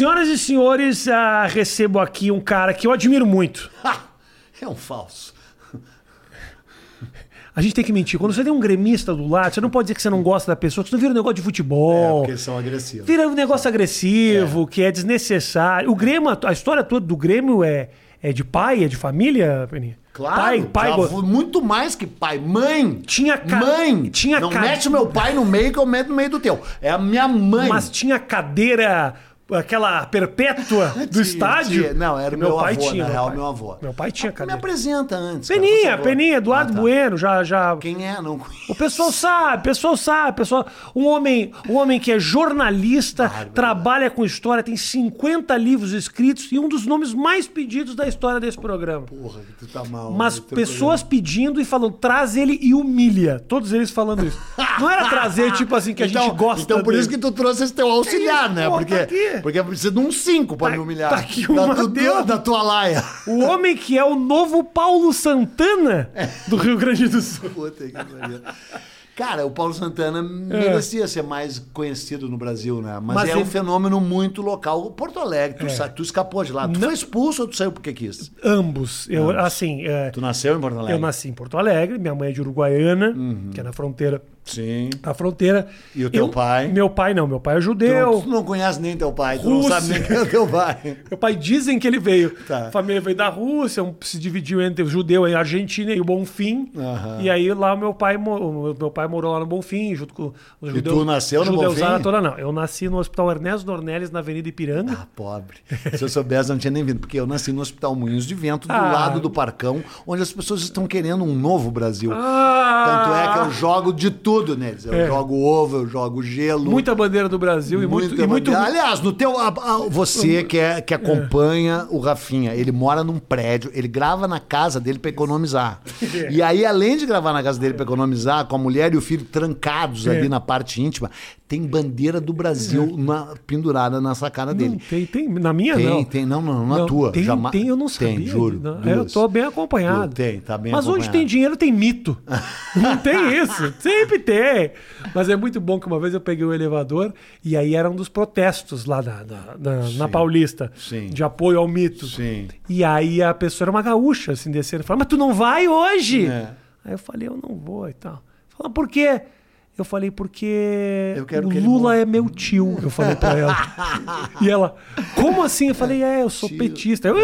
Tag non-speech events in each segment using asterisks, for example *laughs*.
Senhoras e senhores, ah, recebo aqui um cara que eu admiro muito. *laughs* é um falso. A gente tem que mentir. Quando você tem um gremista do lado, você não pode dizer que você não gosta da pessoa, que você não vira um negócio de futebol. É, porque eles são agressivos. Vira um negócio agressivo, que é desnecessário. O Grêmio, a história toda do Grêmio é, é de pai, é de família, Peninha? Claro, Pai, pai, fui muito mais que pai. Mãe! Tinha ca- Mãe! tinha Não ca- mete o meu pai no meio que eu meto no meio do teu. É a minha mãe. mas tinha cadeira, aquela perpétua *laughs* do estádio. Não, era o meu, meu pai avô, tinha. na meu real, pai. meu avô. Meu pai tinha Me cadeira. apresenta antes. cara, Peninha, favor. Peninha, Eduardo Ah, tá. Bueno, já, já. Quem é? Não conheço. O pessoal sabe, o pessoal sabe, o pessoal, um homem, um homem que é jornalista, Bárbaro. trabalha com história, tem 50 livros escritos e um dos nomes mais pedidos da história desse programa. Porra, que tu tá mal. Mas pessoas pedindo e falando, traz ele e humilha. Todos eles falando isso. Não era trazer, tipo assim, que a então, gente gosta Então por dele. isso que tu trouxe esse teu auxiliar, né? pô, porque, tá. Porque precisa de um 5 pra Tá- me humilhar. tá aqui o da, tu- Mateus. da tua laia. O homem que é o novo Paulo Santana do Rio Grande do Sul. *laughs* Puta que pariu. Cara, o Paulo Santana merecia ser mais conhecido no Brasil, né? Mas, Mas é ele- um fenômeno muito local. O Porto Alegre, tu, sa- tu escapou de lá. Tu Não. foi expulso ou tu saiu porque quis? Ambos. Eu, assim, é, Tu nasceu em Porto Alegre? eu nasci em Porto Alegre, minha mãe é de Uruguaiana, que é na fronteira. Sim. A fronteira. E o teu Eu- pai? Meu pai não, meu pai é Tu judeu. não, tu não conhece nem teu pai, tu Rússia. não sabe nem quem é teu pai. *laughs* Meu pai dizem que ele veio. Tá. A família veio da Rússia, um- se dividiu entre o judeu e a Argentina e o Bonfim. Aham. E aí lá meu pai, o meu pai morou lá no Bonfim, junto com os judeus. tu nasceu no judeusada Bonfim? toda não. Eu nasci no Hospital Ernesto Dornelles, na Avenida Ipiranga. Ah, pobre. Se eu soubesse, eu não tinha nem vindo. Porque eu nasci no Hospital Moinhos de Vento, do Ah. lado do Parcão, onde as pessoas estão querendo um novo Brasil. Ah! Tanto é que eu jogo de tudo neles. Eu É. jogo ovo, eu jogo gelo. Muita bandeira do Brasil e muito. E muito. Aliás, no teu, a- a- você que, é, que acompanha o Rafinha, ele mora num prédio, ele grava na casa dele pra economizar. *laughs* E aí, além de gravar na casa dele pra economizar, com a mulher e o filho trancados É. ali na parte íntima, tem bandeira do Brasil na- pendurada na sacada não, dele. tem, tem. Na minha Tem, não. tem, não, não, na Não, tua. Tem, Jamais- tem, eu não sabia. Tem, juro. Não, eu duas. tô bem acompanhado. Tem, tá bem Mas onde acompanhado. tem dinheiro tem mito. *laughs* Não tem isso. Sempre tem. Mas é muito bom que uma vez eu peguei o elevador e aí era um dos protestos lá na, na, na- na Paulista. Sim. De apoio ao mito. Sim. E aí a pessoa era uma gaúcha, assim, descendo. Falava, mas tu não vai hoje? É. Aí eu falei, eu não vou e tal. Fala, por quê? Eu falei, porque Eu o Lula morra." é meu tio, eu falei pra ela. *laughs* e ela, como assim? Eu falei, é, eu sou Tio. petista. Eu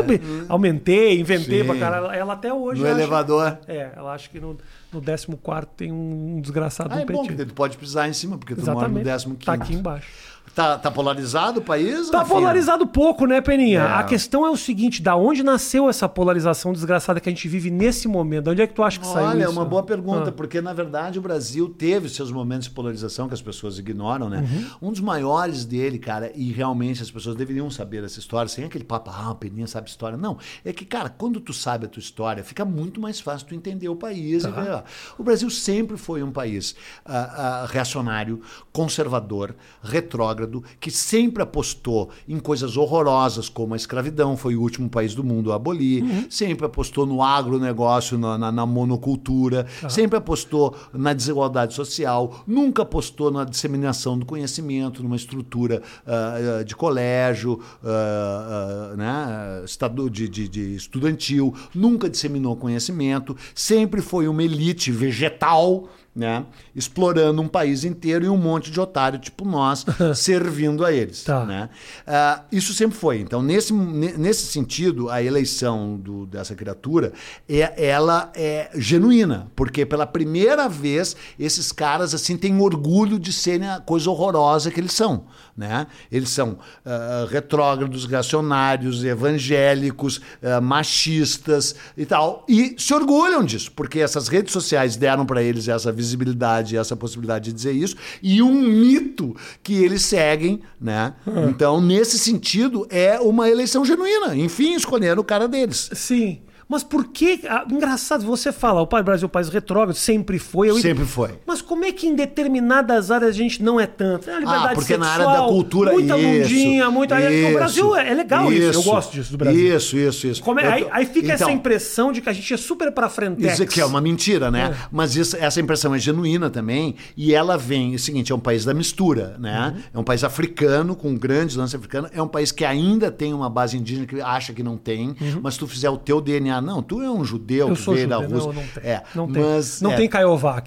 aumentei, inventei Sim. pra caralho. Ela até hoje No acha- elevador. É, ela acha que no, no 14 tem um desgraçado Ah, um é bom, petista. porque tu pode pisar em cima, porque tu mora Exatamente. no 15 Tá aqui embaixo. Tá, tá polarizado o país? Tá polarizado pouco, né, Peninha? É. A questão é o seguinte, da onde nasceu essa polarização desgraçada que a gente vive nesse momento? De onde é que tu acha que saiu Olha, é uma boa pergunta, Ah. porque na verdade o Brasil teve seus momentos de polarização que as pessoas ignoram, né? Uhum. Um dos maiores dele, cara, e realmente as pessoas deveriam saber essa história, sem aquele papo, ah, o Peninha sabe história. Não, é que, cara, quando tu sabe a tua história, fica muito mais fácil tu entender o país. Tá. e ver, ó. O Brasil sempre foi um país ah, ah, reacionário, conservador, retrógrado, que sempre apostou em coisas horrorosas como a escravidão, foi o último país do mundo a abolir, Uhum. sempre apostou no agronegócio, na, na, na monocultura, sempre apostou na desigualdade social, nunca apostou na disseminação do conhecimento, numa estrutura ah, de colégio, ah, ah, né, estadu- de, de- de estudantil, nunca disseminou conhecimento, sempre foi uma elite vegetal né? Explorando um país inteiro e um monte de otário tipo nós *laughs* servindo a eles. Tá. Né? Ah, isso sempre foi. Então, nesse, ne- nesse sentido, a eleição do- dessa criatura é, ela é genuína, porque pela primeira vez esses caras assim têm orgulho de serem a coisa horrorosa que eles são. Né? Eles são ah, retrógrados, reacionários, evangélicos, ah, machistas e tal. E se orgulham disso, porque essas redes sociais deram para eles essa visibilidade, essa possibilidade de dizer isso, e um mito que eles seguem, né? Então, nesse sentido, é uma eleição genuína. Enfim, escolheram o cara deles. Sim. Mas por que. ah, engraçado, você fala, o Brasil é um país retrógrado, sempre foi. eu- Sempre foi. Mas como é que em determinadas áreas a gente não é tanto? É a liberdade Ah, porque na sexual, área da cultura Muita isso, bundinha, muita. isso, o Brasil é, é legal isso. Eu gosto disso do Brasil. Isso, isso, isso. Como é- Eu aí, tô- aí fica essa Então, impressão de que a gente é super pra frente. Isso que é uma mentira, né? É. Mas isso- essa impressão é genuína também. E ela vem, é o seguinte, é um país da mistura, né? Uhum. É um país africano, com um grande lance africano. É um país que ainda tem uma base indígena que acha que não tem. Mas se tu fizer o teu DNA, não, tu é um judeu Uhum. Eu que veio da Rússia. não, não tem. É, não tem, mas, não é, tem.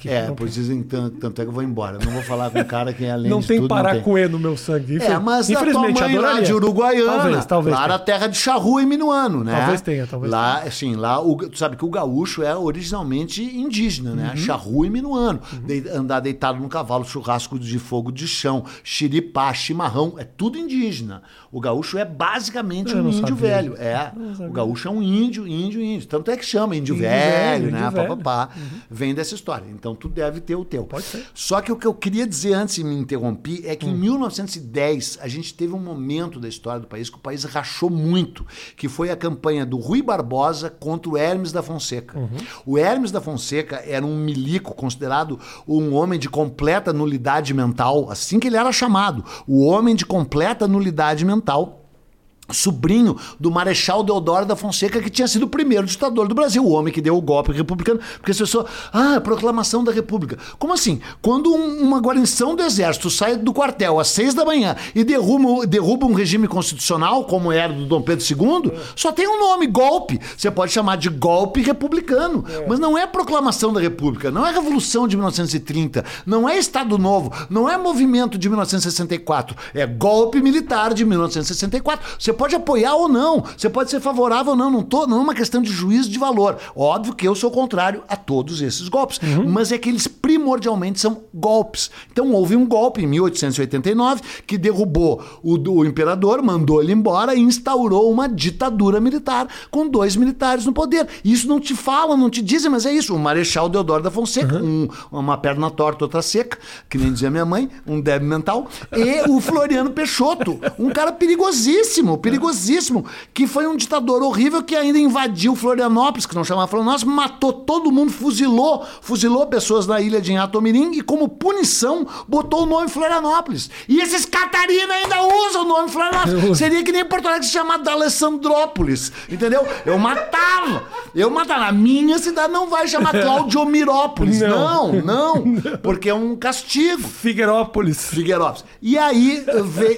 É, não, pois dizem, tanto, tanto é que eu vou embora. Não vou falar com um cara que além não de tem tudo, não tem. Paracuê no meu sangue. É, mas a tua Infelizmente, mãe lá adoraria. de Uruguaiana, Talvez, talvez. lá tenha. na terra de Charrua e Minuano, né? Talvez tenha, talvez Lá, assim, lá, o, tu sabe que o gaúcho é originalmente indígena, Uhum. né? Charrua e Minuano. De- andar deitado no cavalo, churrasco de fogo de chão, xiripá, chimarrão, é tudo indígena. O gaúcho é basicamente Eu um índio sabia. velho. É, o gaúcho é um índio, índio, índio. Tanto é que chama índio, Índio velho, velho, né? índio Pá, velho. Uhum. pá, pá. Vem dessa história. Então tu deve ter o teu. Pode ser. Só que o que eu queria dizer antes de me interromper é que Hum. em 1910 a gente teve um momento da história do país que o país rachou muito, que foi a campanha do Rui Barbosa contra o Hermes da Fonseca. Uhum. O Hermes da Fonseca era um milico considerado um homem de completa nulidade mental, assim que ele era chamado, o homem de completa nulidade mental fundamental sobrinho do Marechal Deodoro da Fonseca, que tinha sido o primeiro ditador do Brasil, o homem que deu o golpe republicano, porque as pessoas, ah, a proclamação da República. Como assim? Quando um- uma guarnição do exército sai do quartel às seis da manhã e derruba, derruba um regime constitucional, como era do Dom Pedro II, só tem um nome, golpe. Você pode chamar de golpe republicano, mas não é proclamação da República, não é Revolução de 1930, não é Estado Novo, não é movimento de 1964, é golpe militar de 1964. Você pode apoiar ou não, você pode ser favorável ou não, não, tô, não é uma questão de juízo de valor. Óbvio que eu sou contrário a todos esses golpes, mas é que eles primordialmente são golpes. Então houve um golpe em 1889 que derrubou o, o imperador, mandou ele embora e instaurou uma ditadura militar com dois militares no poder. Isso não te falam, não te dizem, mas é isso. O Marechal Deodoro da Fonseca, um- uma perna torta, outra seca, que nem dizia minha mãe, um débil mental, e o Floriano Peixoto, um cara perigosíssimo, perigosíssimo, que foi um ditador horrível que ainda invadiu Florianópolis, que não chamava Florianópolis, matou todo mundo, fuzilou, fuzilou pessoas na ilha de Inhatomirim e como punição botou o nome Florianópolis. E esses Catarina ainda usam o nome Florianópolis. *laughs* Seria que nem Porto Alegre se chamar da Alessandrópolis, entendeu? Eu matava, eu matava. A minha cidade não vai chamar *laughs* Claudiomirópolis, não, Não. *laughs* não, porque é um castigo. Figueirópolis. Figueirópolis. E aí,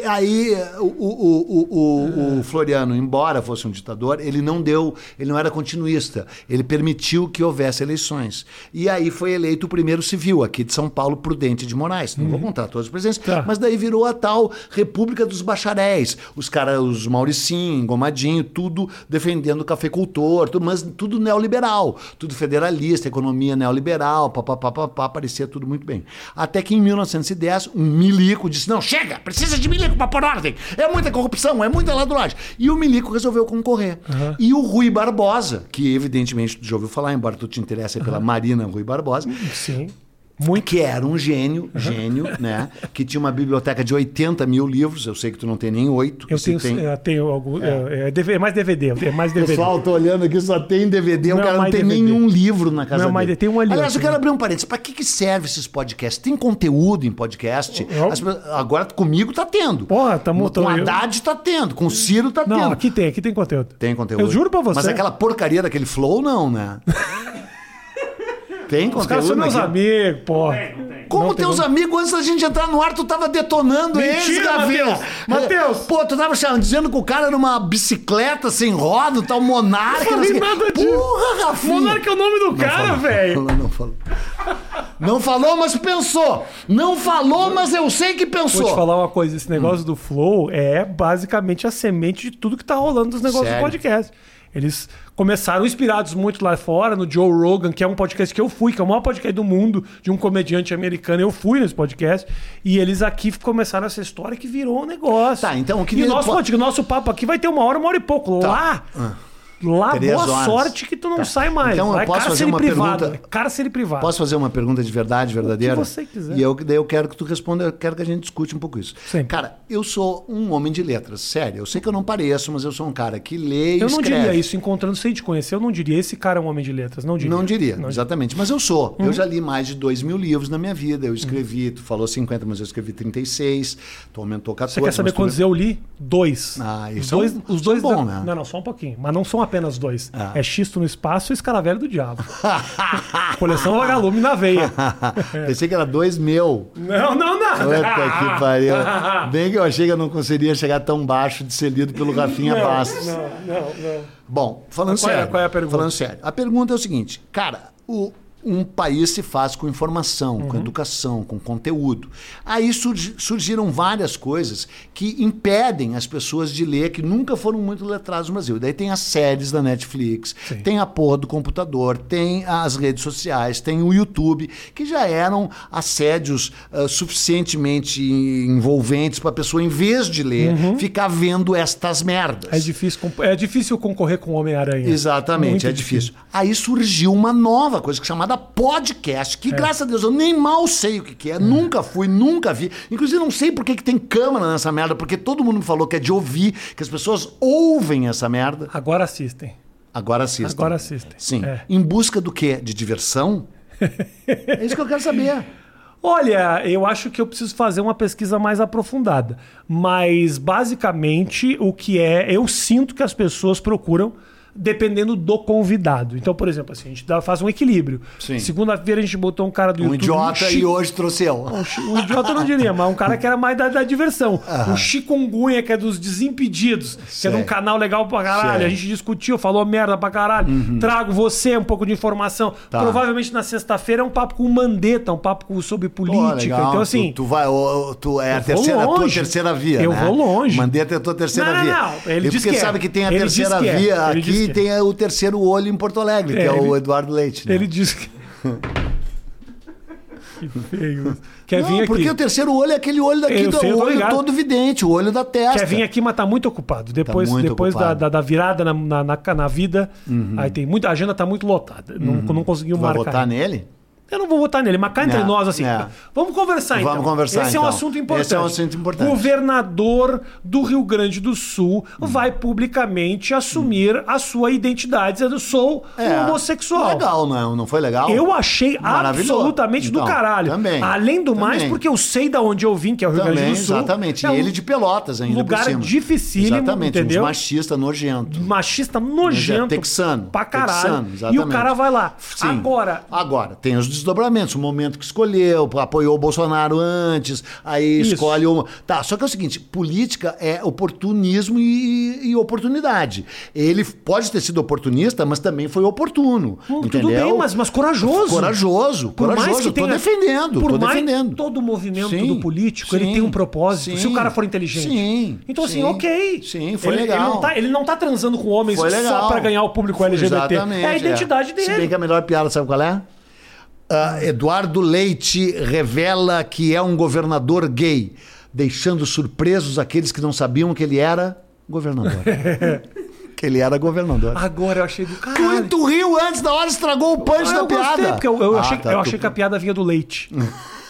aí o, o, o, o, o Floriano, embora fosse um ditador, ele não deu, ele não era continuista. Ele permitiu que houvesse eleições. E aí foi eleito o primeiro civil aqui de São Paulo, Prudente de Moraes. Não vou contar todos os presidentes, Tá. mas daí virou a tal República dos Bacharéis. Os caras, os Mauricinho, Gomadinho, tudo defendendo o cafeicultor, tudo, mas tudo neoliberal, tudo federalista, economia neoliberal, papapá, papá, parecia tudo muito bem. Até que em 1910, um milico disse: não, chega, precisa de milico para pôr ordem. É muita corrupção, é muita E o milico resolveu concorrer. E o Rui Barbosa, que evidentemente tu já ouviu falar, embora tu te interesse pela Marina Rui Barbosa, Sim. Muito. Que era um gênio, gênio, né? Que tinha uma biblioteca de 80 mil livros. Eu sei que tu não tem nem oito. Eu tenho, tem... eu tenho algum. É, é é mais DVD, é mais O DVD. pessoal, tô olhando aqui, só tem DVD. o Não é cara não tem DVD. nenhum livro na casa Não é dele. DVD, tem um ali, Aliás, eu quero abrir um parênteses. Pra que, que serve esses podcasts? Tem conteúdo em podcast? Eu- As pessoas- agora comigo tá tendo. Porra, tamo- Com o tô- eu- Haddad tá tendo. Com o Ciro tá Não, tendo. aqui tem, aqui tem conteúdo. Tem conteúdo. Eu juro pra você. Mas aquela porcaria daquele flow, não, né? *laughs* tem Os caras conteúdo são meus amigos, porra. Como Não tem teus como. amigos, antes da gente entrar no ar, tu tava detonando Mentira, eles, Gavinha. Matheus. Matheus. Pô, tu tava chamando- dizendo que o cara era uma bicicleta sem roda, o tal Monarca. Não não falei nada disso. Porra, Rafinha. Monarca é o nome do cara, falou, velho. Não, não falou. Não falou, mas pensou. Não falou, mas eu sei que pensou. Vou te falar uma coisa, Hum. esse negócio do Flow é basicamente a semente de tudo que tá rolando dos negócios Sério? do podcast. Eles começaram inspirados muito lá fora, no Joe Rogan, que é um podcast que eu fui, que é o maior podcast do mundo, de um comediante americano. Eu fui nesse podcast. E eles aqui começaram essa história que virou um negócio. Tá, então, E o nosso, po- podcast, o nosso papo aqui vai ter uma hora, uma hora e pouco. Tá. Lá, Ah. Lá, Três boa horas. sorte que tu não Tá. sai mais. Então, eu é posso fazer uma privado. pergunta? É cárcere privado. Posso fazer uma pergunta de verdade, verdadeira? você quiser. E eu, daí eu quero que tu responda, eu quero que a gente discute um pouco isso. Sempre. Cara, eu sou um homem de letras, sério. Eu sei que eu não pareço, mas eu sou um cara que lê e Eu não escreve. diria isso, encontrando sem te conhecer, eu não diria esse cara é um homem de letras. Não diria. Não diria, Não exatamente. Mas eu sou. Uhum. Eu já li mais de dois mil livros na minha vida. Eu escrevi, tu falou 50, mas eu escrevi 36. Tu aumentou 14. Você quer saber mas tu- quantos eu li? Dois. Ah, isso é um- dois, os dois é bom, da- né? Não, não, só um pouquinho. Mas não são apenas dois. Ah. É Xisto no Espaço e Escaravelho do Diabo. *laughs* Coleção Vagalume na veia. *laughs* Pensei que era dois mil. Não, não, não. Puta que pariu. *laughs* Bem que eu achei que eu não conseguiria chegar tão baixo de ser lido pelo Rafinha Não, Bastos. não, não, não. Bom, falando Qual é- sério. qual é a pergunta? Falando sério. A pergunta é o seguinte, cara, o- um país se faz com informação, Uhum. com educação, com conteúdo. Aí surgi- surgiram várias coisas que impedem as pessoas de ler, que nunca foram muito letradas no Brasil. Daí tem as séries da Netflix, Sim. tem a porra do computador, tem as redes sociais, tem o YouTube, que já eram assédios ah, suficientemente envolventes para a pessoa, em vez de ler, ficar vendo estas merdas. Uhum. É difícil, é difícil concorrer com o Homem-Aranha. Exatamente, Muito é difícil. Aí surgiu uma nova coisa que é chamada podcast, que graças a Deus eu nem mal sei o que, que é, nunca fui, nunca vi. Inclusive não sei por que, que tem câmera nessa merda, porque todo mundo me falou que é de ouvir, que as pessoas ouvem essa merda. Agora assistem. Agora assistem. Agora assistem. Sim. É. Em busca do quê? De diversão? é isso que eu quero saber. *laughs* Olha, eu acho que eu preciso fazer uma pesquisa mais aprofundada. Mas, basicamente, o que é. Eu sinto que as pessoas procuram dependendo do convidado. Então, por exemplo, assim, a gente dá- faz um equilíbrio. Segunda-feira a gente botou um cara do Um YouTube. idiota chi- e hoje trouxe eu. Um, um idiota eu não diria, mas um cara que era mais da, da diversão. O Chikungunya, que é dos Desimpedidos, que é de um canal legal pra caralho. Sei. A gente discutiu, falou merda pra caralho. Trago você um pouco de informação. Tá. Provavelmente na sexta-feira é um papo com o Mandetta, um papo com- sobre Pô, política. legal. Então, assim. Tu, tu vai, tu é a terceira, tua terceira via. Eu né? vou longe. Mandeta é a tua terceira Não, não, via. não. Ele e porque que é. sabe que tem a Ele terceira diz que é. via Que tem o terceiro olho em Porto Alegre, que É, é, o ele- Eduardo Leite. Né? Ele diz que. *laughs* que feio. Quer Não, vir aqui. porque o terceiro olho é aquele olho daqui, do sei, olho todo vidente, o olho da testa. Quer vir aqui, mas tá muito ocupado. Depois, muito depois da, ocupado. da, da virada na, na, na, na vida, aí tem muita. A agenda tá muito lotada. Não, não conseguiu Tu vai marcar. votar nele? Eu não vou votar nele, mas cá entre É, nós, assim. é. Vamos conversar então. Vamos conversar, Esse é um então. assunto importante. Esse é um assunto importante. Governador do Rio Grande do Sul vai publicamente assumir a sua identidade, dizendo sou É. homossexual. Legal, não, não foi legal? Eu achei absolutamente do Então, caralho. também, Além do mais, também. porque eu sei da onde eu vim, que é o Rio Também, Grande do Sul. exatamente. É e um ele de Pelotas ainda lugar por cima. dificílimo, Exatamente, entendeu? uns machista nojento. machista nojento. texano. Pra caralho. Texano, e o exatamente. cara vai lá. Sim. Agora, Agora, tem os desdobramentos, o momento que escolheu, apoiou o Bolsonaro antes, aí Isso. escolhe uma. Tá, só que é o seguinte: política é oportunismo e, e oportunidade. Ele pode ter sido oportunista, mas também foi oportuno. Hum? Tudo bem, mas, mas corajoso. Corajoso, Por mais corajoso. que eu tô tenha- defendendo, Por tô mais defendendo. todo movimento Sim, do político, ele sim, tem um propósito. Se sim, o cara for inteligente. sim, então, assim, sim, ok. sim, foi ele, legal. Ele não, tá, ele não tá transando com homens só pra ganhar o público LGBT. Exatamente, é a identidade Se bem dele. que a melhor piada, sabe qual é? Ah, Eduardo Leite revela que é um governador gay, deixando surpresos aqueles que não sabiam que ele era governador. *laughs* que ele era governador. Agora eu achei do Tu, caralho. tu riu antes da hora, estragou o punch Ah, da eu gostei, piada. porque eu, eu Ah, achei, tá, eu tu- achei que a piada vinha do leite. *laughs*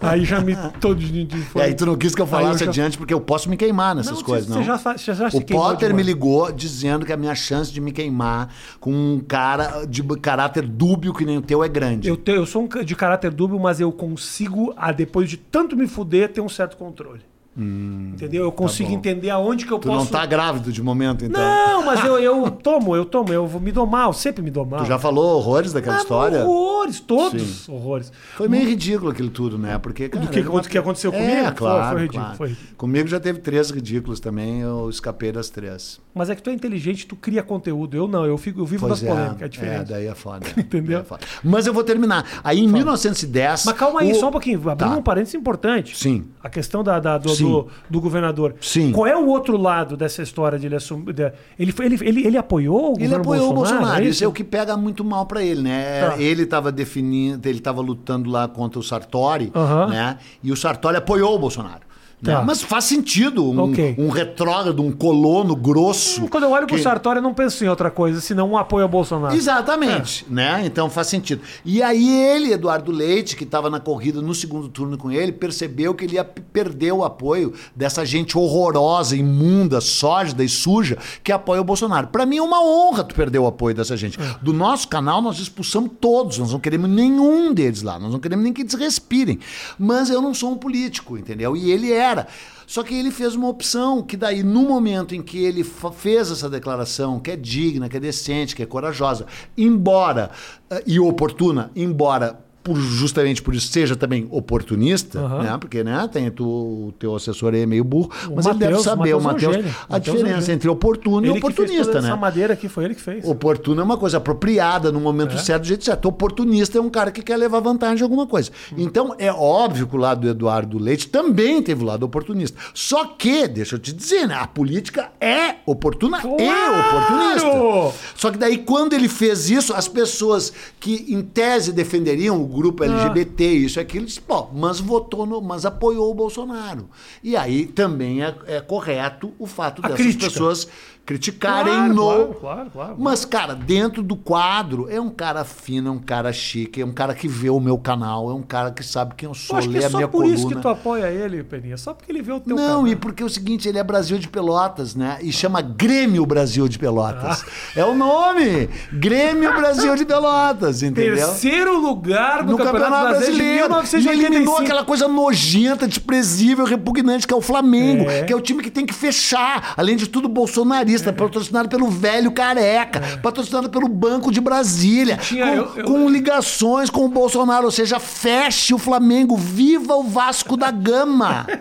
Aí já me. Todo de, E aí tu não quis que eu falasse eu já- adiante, porque eu posso me queimar nessas Não, coisas, você não. já fa- você já o Potter me ligou dizendo que a minha chance de me queimar com um cara de caráter dúbio que nem o teu é grande. Eu, te- eu sou um de caráter dúbio, mas eu consigo, a, depois de tanto me fuder, ter um certo controle. Entendeu? Eu consigo Hum, tá entender aonde que eu Tu posso. não tá grávido de momento, então. Não, mas eu, eu *laughs* tomo, eu tomo, eu vou me dou mal, sempre me dou mal. Tu já falou horrores daquela Ah, história? Horrores, todos horrores. Foi meio ridículo aquilo tudo, né? Porque, cara, que- era uma- do que aconteceu comigo? É, Foi- claro, foi ridículo, claro. foi ridículo. Comigo já teve três ridículos também, eu escapei das três. Mas é que tu é inteligente, tu cria conteúdo. Eu não, eu, fico, eu vivo Pois das polêmicas, é é, diferente. daí é foda. Entendeu? *laughs* Daí é foda. Mas eu vou terminar. Aí em 1910... Mas calma aí, o- só um pouquinho, abrindo Tá. um parênteses importante. Sim. A questão da, da- do, Sim. Do, do governador. Sim. Qual é o outro lado dessa história de ele assumir. de- ele, ele, ele, ele apoiou o Ele apoiou o Bolsonaro. é Isso é o que pega muito mal pra ele, né? Tá. Ele estava definindo, ele estava lutando lá contra o Sartori, né? E o Sartori apoiou o Bolsonaro. Né? Tá. Mas faz sentido um, Ok. um retrógrado, um colono grosso. Quando eu olho pro que- Sartori, eu não penso em outra coisa, senão um apoio ao Bolsonaro. Exatamente, É. né? Então faz sentido. E aí ele, Eduardo Leite, que estava na corrida no segundo turno com ele, percebeu que ele ia perder o apoio dessa gente horrorosa, imunda, sórdida e suja que apoia o Bolsonaro. Para mim é uma honra tu perder o apoio dessa gente. É. Do nosso canal nós expulsamos todos, nós não queremos nenhum deles lá, nós não queremos nem que eles respirem. Mas eu não sou um político, entendeu? E ele era. Só que ele fez uma opção que daí, no momento em que ele fez essa declaração, que é digna, que é decente, que é corajosa, embora eh, e oportuna, embora por, justamente por isso seja também oportunista, Aham. né? Porque né, tem tu, o teu assessor aí é meio burro, O mas ele deve Mateus- saber, o Mateus é Matheus, gênio. a Mateus é diferença entre oportuno e Ele fez oportunista, né? Essa madeira aqui foi ele que fez. Oportuno é uma coisa apropriada no momento certo, do jeito certo. Oportunista é um cara que quer levar vantagem de alguma coisa. Então, é óbvio que o lado do Eduardo Leite também teve o lado oportunista. Só que, deixa eu te dizer, né? A política é oportuna e Claro! oportunista. Só que daí, quando ele fez isso, as pessoas que, em tese, defenderiam o grupo LGBT, isso e aquilo, disse, pô, mas votou no, mas apoiou o Bolsonaro. E aí também é, é correto o fato A dessas crítica. pessoas criticarem Claro, no. claro, claro, claro. Mas, cara, dentro do quadro, é um cara fino, é um cara chique, é um cara que vê o meu canal, é um cara que sabe quem eu Eu sou, que lê é a só minha por coluna. isso que tu apoia ele, Peninha. Só porque ele vê o teu Não, canal. e porque é o seguinte, ele é Brasil de Pelotas, né? E chama Grêmio Brasil de Pelotas. Ah. É o nome! Grêmio Brasil de Pelotas, entendeu? Terceiro lugar no, no Campeonato, Brasileiro. de E eliminou 1985. aquela coisa nojenta, desprezível, repugnante que é o Flamengo, É. que é o time que tem que fechar. Além de tudo, bolsonarista, patrocinado pelo velho careca, patrocinado pelo Banco de Brasília, tinha- com, eu- eu- com ligações com o Bolsonaro. Ou seja, feche o Flamengo, viva o Vasco da Gama. *laughs*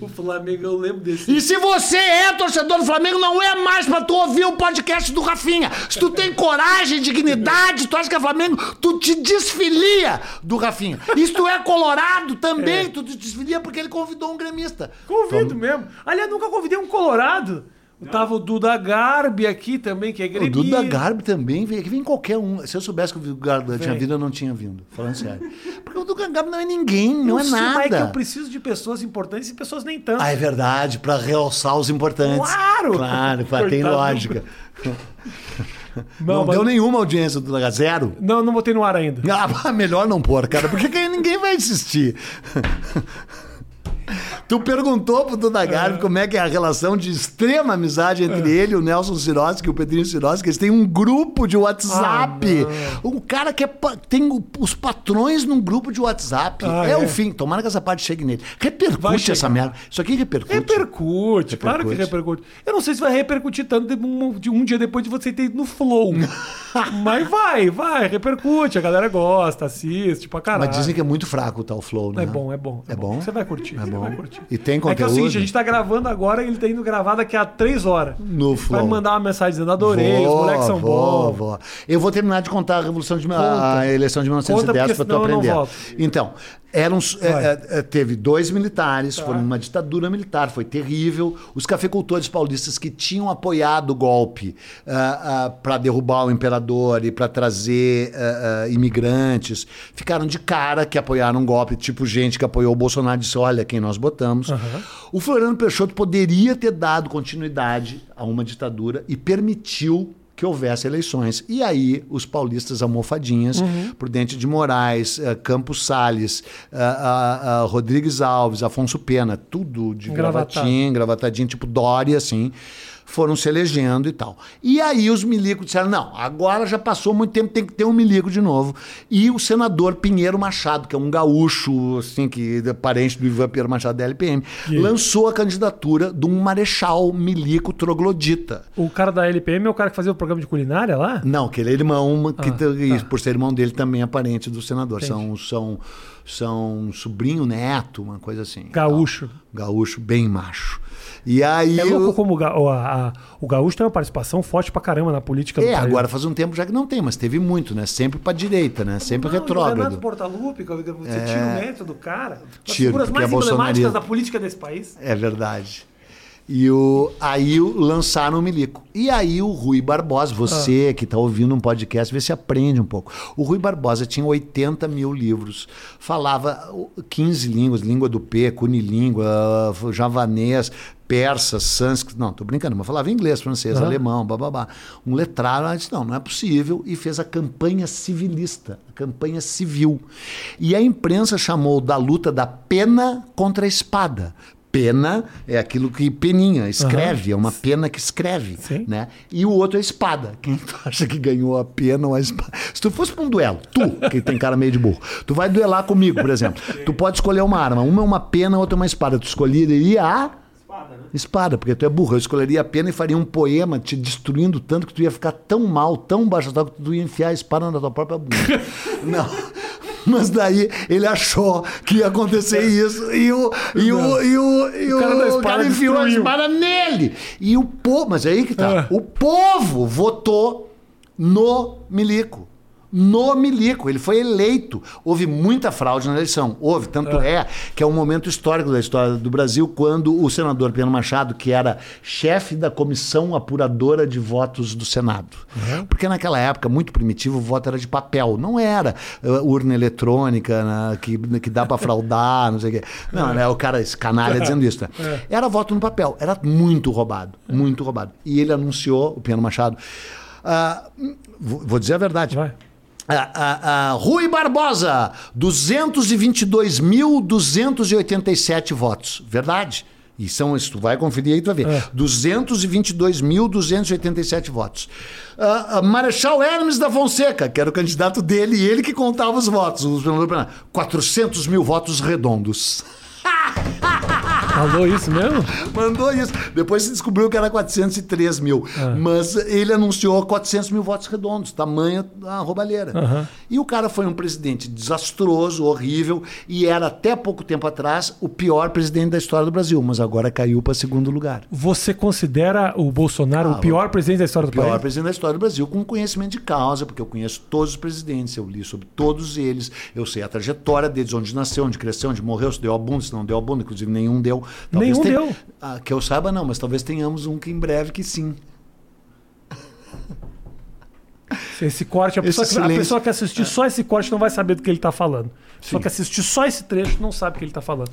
O Flamengo, eu lembro desse. E se você é torcedor do Flamengo, não é mais pra tu ouvir o podcast do Rafinha. Se tu tem coragem, dignidade, tu acha que é Flamengo, tu te desfilia do Rafinha. E se tu é colorado também, tu te desfilia porque ele convidou um gremista. Convido mesmo. Aliás, nunca convidei um colorado. Tava o Duda Garbi aqui também, que é O gremista. Duda Garbi também vem, que vem qualquer um. Se eu soubesse que o Garbi tinha vindo, eu não tinha vindo. Falando sério. Porque o Duda Garbi não é ninguém, não Eu é sei, mas É que eu nada. preciso de pessoas importantes e pessoas nem tanto. Ah, é verdade, pra realçar os importantes. Claro! Claro, tem Coitado do- lógica. *laughs* Não, mas- deu nenhuma audiência do Duda zero. Não, não botei no ar ainda. Ah, *laughs* melhor não pôr, cara, porque que ninguém vai assistir. *laughs* Tu perguntou pro Duda Garbi como é que é a relação de extrema amizade entre ele, o Nelson Sirotsky e o Pedrinho Sirotsky. Eles têm um grupo de WhatsApp. Ah, um cara que é tem o- os patrões num grupo de WhatsApp. Ah, é, é? o fim. Tomara que essa parte chegue nele. Repercute essa merda. Isso aqui repercute. Repercute, claro que Repercute. repercute. Eu não sei se vai repercutir tanto de um, de um dia depois de você ter ido no Flow. *laughs* Mas vai, vai, repercute. A galera gosta, assiste pra caralho. Mas dizem que é muito fraco o tal Flow, né? É bom, é bom. É bom? Você vai curtir. É você bom. vai curtir. E tem É que é o conteúdo? seguinte, a gente tá gravando agora e ele tá indo gravar daqui a três horas. No Flow. Vai mandar uma mensagem dizendo, adorei, os moleques são vou, bons. vou. Eu vou terminar de contar a Revolução de a Conta. eleição de Conta, 1910 porque para tu senão eu não aprender. volto. Então, eram, é, é, é, teve dois militares, Tá. foram numa ditadura militar, foi terrível. Os cafeicultores paulistas que tinham apoiado o golpe para derrubar o imperador e para trazer ah, ah, imigrantes, ficaram de cara que apoiaram um golpe, tipo gente que apoiou o Bolsonaro e disse: olha quem nós botamos. O Floriano Peixoto poderia ter dado continuidade a uma ditadura e permitiu que houvesse eleições. E aí, os paulistas almofadinhas, Prudente de Moraes, eh, Campos Salles, ah, ah, Rodrigues Alves, Afonso Pena, tudo de gravatinho, gravatadinho, tipo Dória, assim, foram se elegendo e tal. E aí os milicos disseram, não, agora já passou muito tempo, tem que ter um milico de novo. E o senador Pinheiro Machado, que é um gaúcho, assim, que é parente do Ivan Pinheiro Machado da LPM, E lançou a candidatura de um marechal milico troglodita. O cara da LPM é o cara que fazia o programa de culinária lá? Não, que ele é irmão, que Ah, tá. por ser irmão dele também é parente do senador. Entendi. São, são, são sobrinho, neto, uma coisa assim. Gaúcho. Gaúcho, bem macho. E aí. É louco eu- como o, ga- o- a- a- o gaúcho tem uma participação forte pra caramba na política do É, país. agora faz um tempo já que não tem, mas teve muito, né? Sempre pra direita, né? Sempre Não, e o Renato retrógrado. Portaluppi, que você tira o mérito do cara. Uma das Tiro, figuras porque mais é emblemáticas da política desse país. É verdade. E o, aí lançaram o Milico. E aí o Rui Barbosa, você que está ouvindo um podcast, vê se aprende um pouco. O Rui Barbosa tinha 80 mil livros. Falava uh, 15 línguas, língua do P, cunilíngua, javanês, persa, sânscrito. Não, tô brincando, mas falava inglês, francês, Aham. alemão, bababá. Um letrado, ela disse, não, não é possível. E fez a campanha civilista, a campanha civil. E a imprensa chamou da luta da pena contra a espada. Pena é aquilo que peninha, escreve, é uma pena que escreve. Sim. Né? E o outro é espada. Quem tu *laughs* acha que ganhou a pena ou a espada? Se tu fosse para um duelo, tu, que tem cara meio de burro, tu vai duelar comigo, por exemplo. *laughs* Tu pode escolher uma arma. Uma é uma pena, outra é uma espada. Tu escolheria a espada, porque tu é burro. Eu escolheria a pena e faria um poema te destruindo tanto que tu ia ficar tão mal, tão baixo que tu ia enfiar a espada na tua própria bunda. *laughs* Não. Mas daí ele achou que ia acontecer isso e o, e o, e o, e o, cara da espada cara enfiou a espada nele. E o povo, mas é aí que tá. É. O povo votou no Milico. No Milico, ele foi eleito. Houve muita fraude na eleição. Houve, tanto é. que é um momento histórico da história do Brasil, quando o senador Pedro Machado, que era chefe da comissão apuradora de votos do Senado. Porque naquela época, muito primitivo, o voto era de papel. Não era uh, urna eletrônica né, que, que dá para fraudar, não sei o quê. Não, é o cara, esse canalha *laughs* dizendo isso. Né? Era voto no papel. Era muito roubado. Muito roubado. E ele anunciou, o Pedro Machado. vou vou dizer a verdade. Vai. Ah, ah, ah, Rui Barbosa, 222.287 votos. Verdade. E são, isso tu vai conferir aí, tu vai ver. É. 222.287 votos. Ah, ah, Marechal Hermes da Fonseca, que era o candidato dele, e ele que contava os votos. o senador plenário. 400 mil votos redondos. *laughs* Falou isso mesmo? Mandou isso. Depois se descobriu que era 403 mil. Mas ele anunciou 400 mil votos redondos, tamanho da roubalheira. Aham. E o cara foi um presidente desastroso, horrível, e era até pouco tempo atrás o pior presidente da história do Brasil, mas agora caiu para segundo lugar. Você considera o Bolsonaro Ah, o pior presidente da história do Pior país? presidente da história do Brasil, com conhecimento de causa, porque eu conheço todos os presidentes, eu li sobre todos eles, eu sei a trajetória deles, onde nasceu, onde cresceu, onde morreu, se deu a bunda, se não deu a bunda, inclusive nenhum deu. Nenhum tenha- deu. Ah, que eu saiba, não, mas talvez tenhamos um que em breve que sim. Esse corte, a Esse pessoa, que, a pessoa que assistir só esse corte não vai saber do que ele está falando. A pessoa que assistir só esse trecho não sabe o que ele está falando.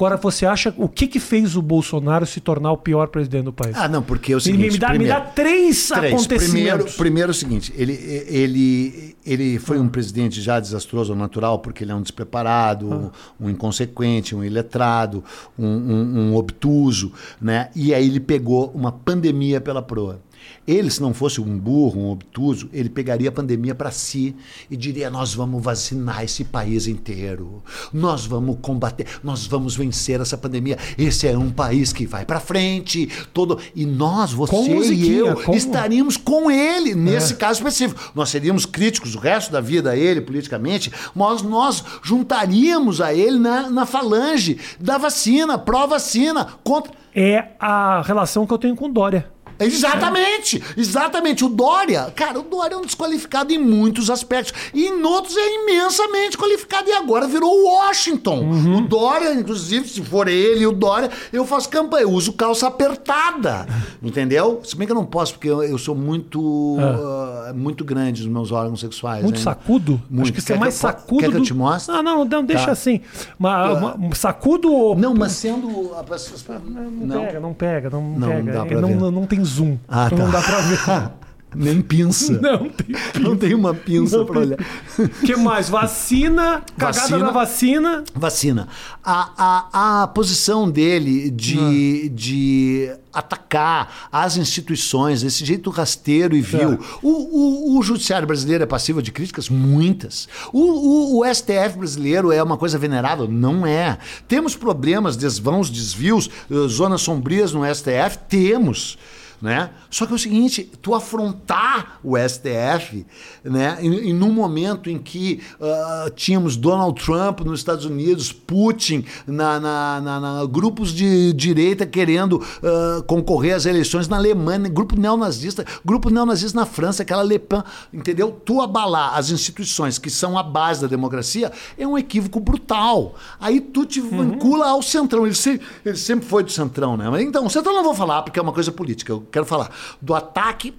Agora, você acha o que, que fez o Bolsonaro se tornar o pior presidente do país? Ah, não, porque é o me, seguinte. me dá, me primeiro- dá três, Três. Primeiro, acontecimentos. primeiro é o seguinte, ele, ele, ele foi um presidente já desastroso ao natural, porque ele é um despreparado, um inconsequente, um iletrado, um, um- um obtuso, né? E aí ele pegou uma pandemia pela proa. Ele, se não fosse um burro, um obtuso, ele pegaria a pandemia para si e diria: Nós vamos vacinar esse país inteiro, nós vamos combater, nós vamos vencer essa pandemia. Esse é um país que vai para frente, todo e nós, você e eu, com- estaríamos com ele nesse É. caso específico. Nós seríamos críticos o resto da vida a ele politicamente, mas nós juntaríamos a ele na, na falange da vacina, pró-vacina, contra. É a relação que eu tenho com o Dória. Exatamente, exatamente. O Dória, cara, o Dória é um desqualificado em muitos aspectos. E em outros é imensamente qualificado. E agora virou o Washington. Uhum. O Dória, inclusive, se for ele e o Dória, eu faço campanha, eu uso calça apertada. *laughs* Entendeu? Se bem que eu não posso, porque eu, eu sou muito, ah, muito grande nos meus órgãos sexuais. Muito né? sacudo? Muito. Acho que você é mais sacudo. quer que eu te mostre? Ah, não, não, deixa Tá. assim. Uma, uma- um sacudo ou. Não, mas sendo. a pessoa- Não, pega, não pega, não, Não, pega. dá pra Ele não, ver. não, não tem zoom. Ah, então tá. Não dá pra ver. *laughs* Nem pinça. *laughs* não tem. Não tem uma pinça tem- olhar. O que mais? Vacina, cagada Vacina. na vacina. Vacina. A, a, a posição dele de, Ah. de atacar as instituições desse jeito rasteiro e vil. É. O, o, o judiciário brasileiro é passível de críticas? Muitas. O, o, o STF brasileiro é uma coisa venerável? Não é. Temos problemas, desvãos, desvios, eh, zonas sombrias no STF? Temos. Né? Só que é o seguinte, tu afrontar o STF, né? Em, em num momento em que uh, tínhamos Donald Trump nos Estados Unidos, Putin, na, na, na, na grupos de direita querendo uh, concorrer às eleições na Alemanha, grupo neonazista, grupo neonazista na França, aquela Le Pen, entendeu? Tu abalar as instituições que são a base da democracia é um equívoco brutal. Aí tu te vincula ao centrão. Ele, se, ele sempre foi do centrão, né? Mas, então, o centrão não vou falar porque é uma coisa política. Eu quero falar do ataque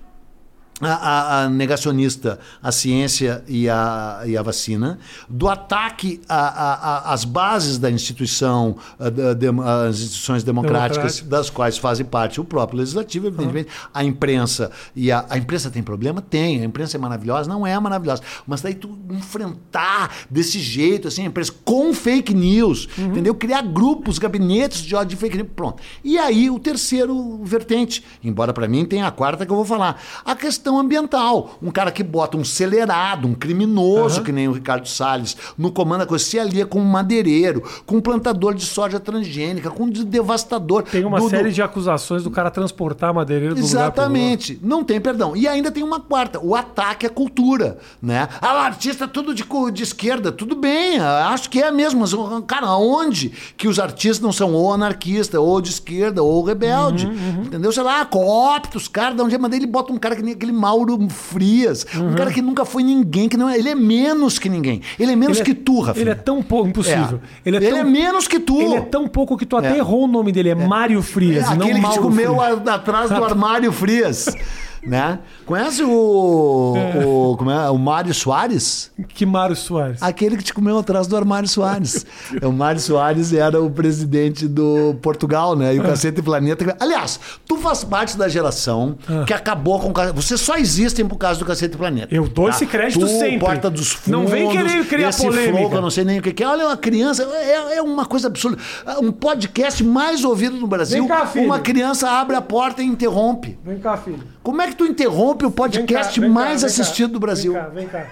a, a, a, negacionista à ciência e à, e à vacina, do ataque às bases da instituição, da, de, instituições democráticas, Democrático. das quais fazem parte o próprio legislativo, evidentemente, uhum. a imprensa. E a, a imprensa tem problema? Tem. A imprensa é maravilhosa? Não é maravilhosa. Mas daí tu enfrentar desse jeito, assim, a imprensa com fake news, uhum. entendeu? Criar grupos, gabinetes de ódio de fake news. Pronto. E aí o terceiro vertente, embora para mim tenha a quarta que eu vou falar. A questão questão ambiental. Um cara que bota um acelerado, um criminoso, uhum. que nem o Ricardo Salles, no comando da coisa, se alia com um madeireiro, com um plantador de soja transgênica, com um devastador. Tem uma do, série do... de acusações do cara transportar madeireiro do Exatamente. Não tem perdão. E ainda tem uma quarta, o ataque à cultura. Né? Ah, o artista tudo de, de esquerda, tudo bem, acho que é mesmo. Mas, cara, aonde que os artistas não são ou anarquista, ou de esquerda, ou rebelde? Uhum, uhum. Entendeu? Sei lá, coopta os caras, de onde é, mas ele bota um cara que nem aquele Mauro Frias. Uhum. Um cara que nunca foi ninguém, que não é, ele é menos que ninguém. Ele é menos ele é, que tu, Rafa. Ele é tão pouco, impossível. É. Ele, é, ele tão, é, menos que tu. Ele é tão pouco que tu até é. errou o nome dele, é, Mário Frias, é, não aquele Mauro que te comeu atrás do armário Frias. *laughs* né? Conhece o, é. o, como é, o Mário Soares? Que Mário Soares? Aquele que te comeu atrás do Armário Soares. *laughs* o Mário Soares era o presidente do Portugal, né? E o é. Cacete Planeta. Aliás, tu faz parte da geração é. que acabou com o Vocês só existem por causa do Cacete Planeta. Eu dou tá? esse crédito tu, sempre. Porta dos Fundos. Não vem querer criar esse polêmica. Flow, eu não sei nem o que é. Olha, uma criança. É, é uma coisa absurda. Um podcast mais ouvido no Brasil. Vem cá, filho. Uma criança abre a porta e interrompe. Vem cá, filho. Como é que tu interrompe o podcast vem cá, vem mais cá, assistido cá, do Brasil? Vem cá, vem cá.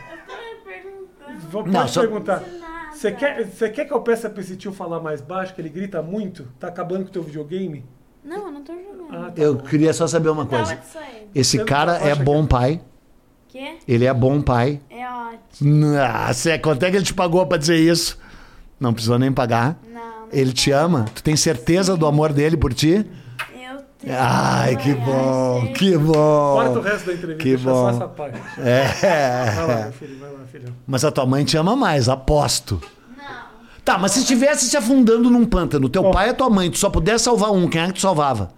Vou não, só... perguntar. Você quer, você quer que eu peça pra esse tio falar mais baixo, que ele grita muito? Tá acabando com o teu videogame? Não, eu não tô jogando. Ah, tá eu bom. queria só saber uma coisa. Esse cara é bom pai. Quê? Ele é bom pai. É ótimo. Nossa, quanto é que ele te pagou pra dizer isso? Não precisou nem pagar? Não. não ele te ama? Tu tem certeza do amor dele por ti? Ai, que bom, que bom. Corta o resto da entrevista, que bom. só essa parte. É. Vai lá, meu filho, vai lá, filho. Mas a tua mãe te ama mais, aposto. Não. Tá, mas se estivesse se afundando num pântano, teu oh. pai e tua mãe, tu só pudesse salvar um, quem é que tu salvava?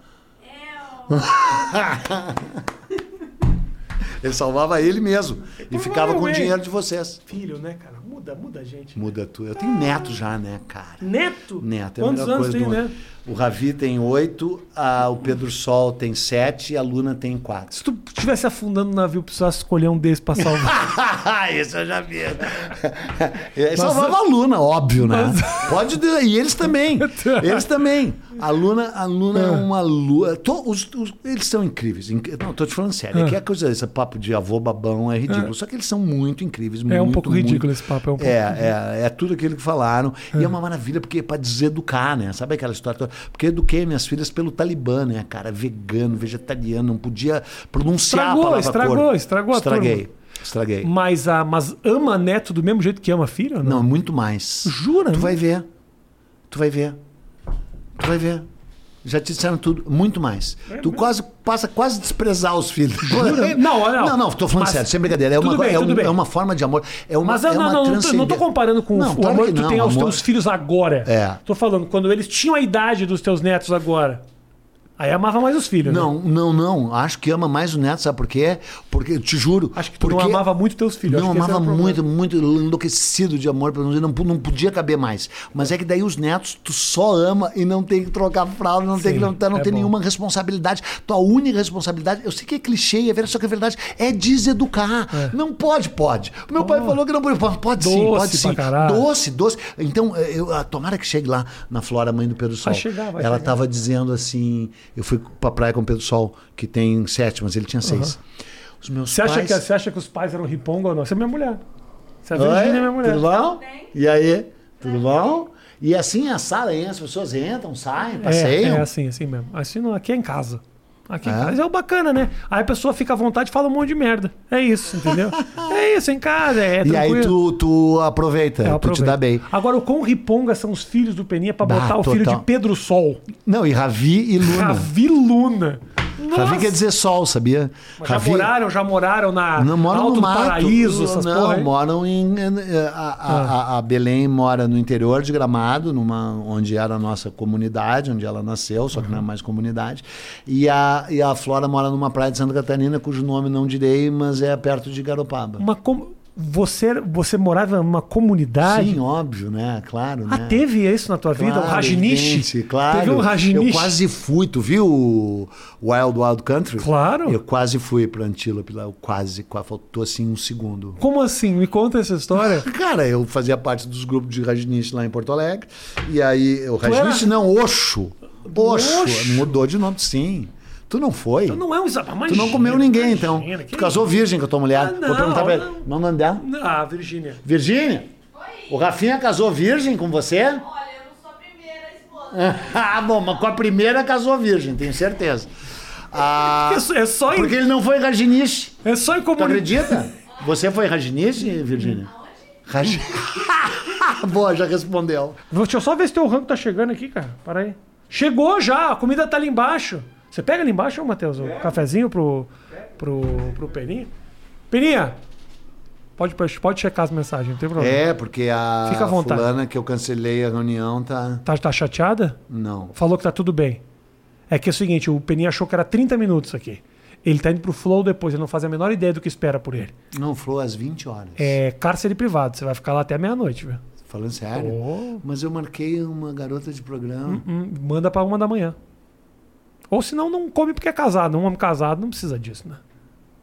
Eu. *laughs* ele salvava ele mesmo. E ficava com o dinheiro de vocês. Filho, né, cara? Muda, muda a gente. Muda tu. Eu tenho neto já, né, cara? Neto? Neto. É Quantos anos tem, né? O Ravi tem oito, o Pedro Sol tem sete e a Luna tem quatro. Se tu estivesse afundando o navio, precisasse escolher um desses pra salvar. *laughs* Isso eu já vi. *laughs* Salvava a Luna, óbvio, né? Mas... Pode. E eles também. *laughs* Eles também. A Luna, a Luna é, é uma lua. Os, os, eles são incríveis. Não, tô te falando sério. É. Que é coisa, esse papo de avô babão é ridículo. É. Só que eles são muito incríveis. É um pouco muito, ridículo esse papo. É, um pouco é, é, é, tudo aquilo que falaram. E é uma maravilha, porque é pra deseducar, né? Sabe aquela história toda? Porque eu eduquei minhas filhas pelo Talibã, né, cara? Vegano, vegetariano, não podia pronunciar estragou, a palavra Estragou, cor. estragou a Estraguei. Estraguei. Mas, a, mas ama neto do mesmo jeito que ama filho? Não, não muito mais. Jura? Tu vai ver. Tu vai ver. Tu vai ver. Já te disseram tudo, muito mais. É tu quase passa quase a desprezar os filhos. *laughs* Não, não. Não, não, tô falando sério, sem brincadeira. É uma, bem, é, um, é, uma forma de amor. É uma, Mas é não, uma não, não, não tô comparando com não, o claro amor que, que tu tem aos amor... teus filhos agora. É. Tô falando, quando eles tinham a idade dos teus netos agora. Aí amava mais os filhos, Não, né? não, não. Acho que ama mais o neto, sabe por quê? Porque, te juro. Acho que tu porque... não amava muito teus filhos. Não, amava muito, muito enlouquecido de amor, não, não podia caber mais. Mas é que daí os netos, tu só ama e não tem que trocar fralda, não Sim, tem que não, não é tem nenhuma responsabilidade. Tua única responsabilidade, eu sei que é clichê, é verdade, só que é verdade, é deseducar. É. Não pode, pode. Meu oh. pai falou que não pode. Pode doce sim, pode sim. Doce, doce. Então, eu, tomara que chegue lá na Flora Mãe do Pedro Sol. Vai chegar, vai Ela estava dizendo assim, eu fui pra praia com o Pedro Sol, que tem sete, mas ele tinha seis. Uhum. Os meus você, pais... acha que, você acha que os pais eram riponga ou não? Você é minha mulher. Você é Virgínia, é minha mulher. Tudo bom? E aí? Tudo bom? E assim a sala, hein? as pessoas entram, saem, passeiam. É, é assim, assim mesmo. Assim não, aqui é em casa. Aqui em É? casa é o bacana, né? Aí a pessoa fica à vontade e fala um monte de merda. É isso, entendeu? *laughs* é isso, em casa, é E aí tu, tu aproveita, É, tu te dá bem. Agora, o quão riponga são os filhos do Peninha pra Bah, botar o filho total. de Pedro Sol. Não, e Ravi e Luna. Ravi Luna. Ravi quer dizer sol, sabia? Mas Já moraram, já moraram na Não moram Alto no mato. Paraíso, essas não, porra moram em. A, a- a- a Belém mora no interior de Gramado, numa, onde era a nossa comunidade, onde ela nasceu, só que não é mais comunidade. E a, e a Flora mora numa praia de Santa Catarina, cujo nome não direi, mas é perto de Garopaba. Uma com... você, você morava numa comunidade? Sim, óbvio, né? Claro. Ah, né? teve isso na tua vida? Claro, o Rajnish? Claro. Teve um Rajnish? Eu quase fui. Tu viu o Wild Wild Country? Claro. Eu quase fui pra Antílope lá. Eu quase, quase. Faltou assim um segundo. Como assim? Me conta essa história. *laughs* Cara, eu fazia parte dos grupos de Rajnish lá em Porto Alegre. E aí, o Rajnish era- não, Oxo. Oxo. Oxo? Mudou de nome, sim. Tu não foi? Tu não é um exato. Tu não comeu ninguém, então. Imagina, Tu casou virgem com a tua mulher. Ah, não, Vou perguntar pra ele. não. Não, não dela. Ah, Virgínia. Virgínia? O Rafinha casou virgem com você? Olha, eu não sou a primeira esposa. *laughs* ah, bom, mas com a primeira casou virgem, tenho certeza. Ah, *laughs* É só- É só, porque em, ele não foi Rajnish. é só em Tu comunidade. acredita? *laughs* Você foi Rajnish, Virgínia? Raj... Boa, já respondeu. Deixa eu só ver se teu rango tá chegando aqui, cara. Para aí. Chegou já, a comida tá ali embaixo. Você pega ali embaixo, Matheus, o cafezinho pro, pro, pro Peninha? Peninha, pode, pode checar as mensagens, não tem problema. É, porque a Fica à vontade. fulana que eu cancelei a reunião tá... Tá, tá chateada? Não. Falou que tá tudo bem. É que é o seguinte, o Peninha achou que era 30 minutos aqui. Ele tá indo pro Flow depois, ele não faz a menor ideia do que espera por ele. Não, falou às 20 horas. É cárcere privado, você vai ficar lá até meia-noite, viu? Falando sério? Oh. Mas eu marquei uma garota de programa. Hum, manda pra uma da manhã. Ou senão não come porque é casado. Um homem casado não precisa disso, né?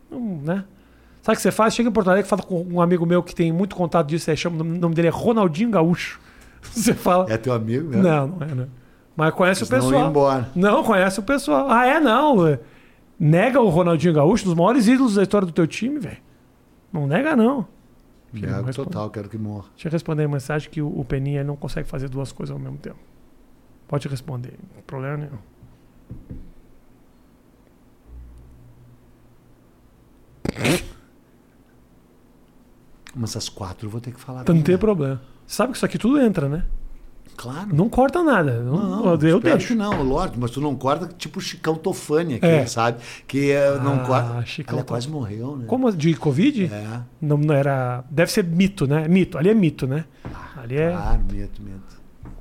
Não, né? Sabe o que você faz? Chega em Porto Alegre, fala com um amigo meu que tem muito contato disso, aí chama, o nome dele é Ronaldinho Gaúcho. *laughs* Você fala. É teu amigo, né? Não, não é, né? Mas conhece Senão o pessoal. ia embora. Não, conhece o pessoal. Ah, é? Não. é. Nega o Ronaldinho Gaúcho, dos maiores ídolos da história do teu time, velho. Não nega, não. Não Nego total, quero que morra. Deixa eu responder a mensagem que o, o Peninha não consegue fazer duas coisas ao mesmo tempo. Pode responder, não problema nenhum. Mas às quatro eu vou ter que falar. Então não tem ela. problema. Sabe que isso aqui tudo entra, né? Claro. Não corta nada. Não, Não, eu deixo. que não, lógico, mas tu não corta tipo Chicão Tofani aqui, É. sabe? Que eh, não Ah, corta. Chicão Ela quase morreu, né? Como de Covid? É, Não, não era. Deve ser mito, né? Mito. Ali é mito, né? Ali é. claro, medo, medo.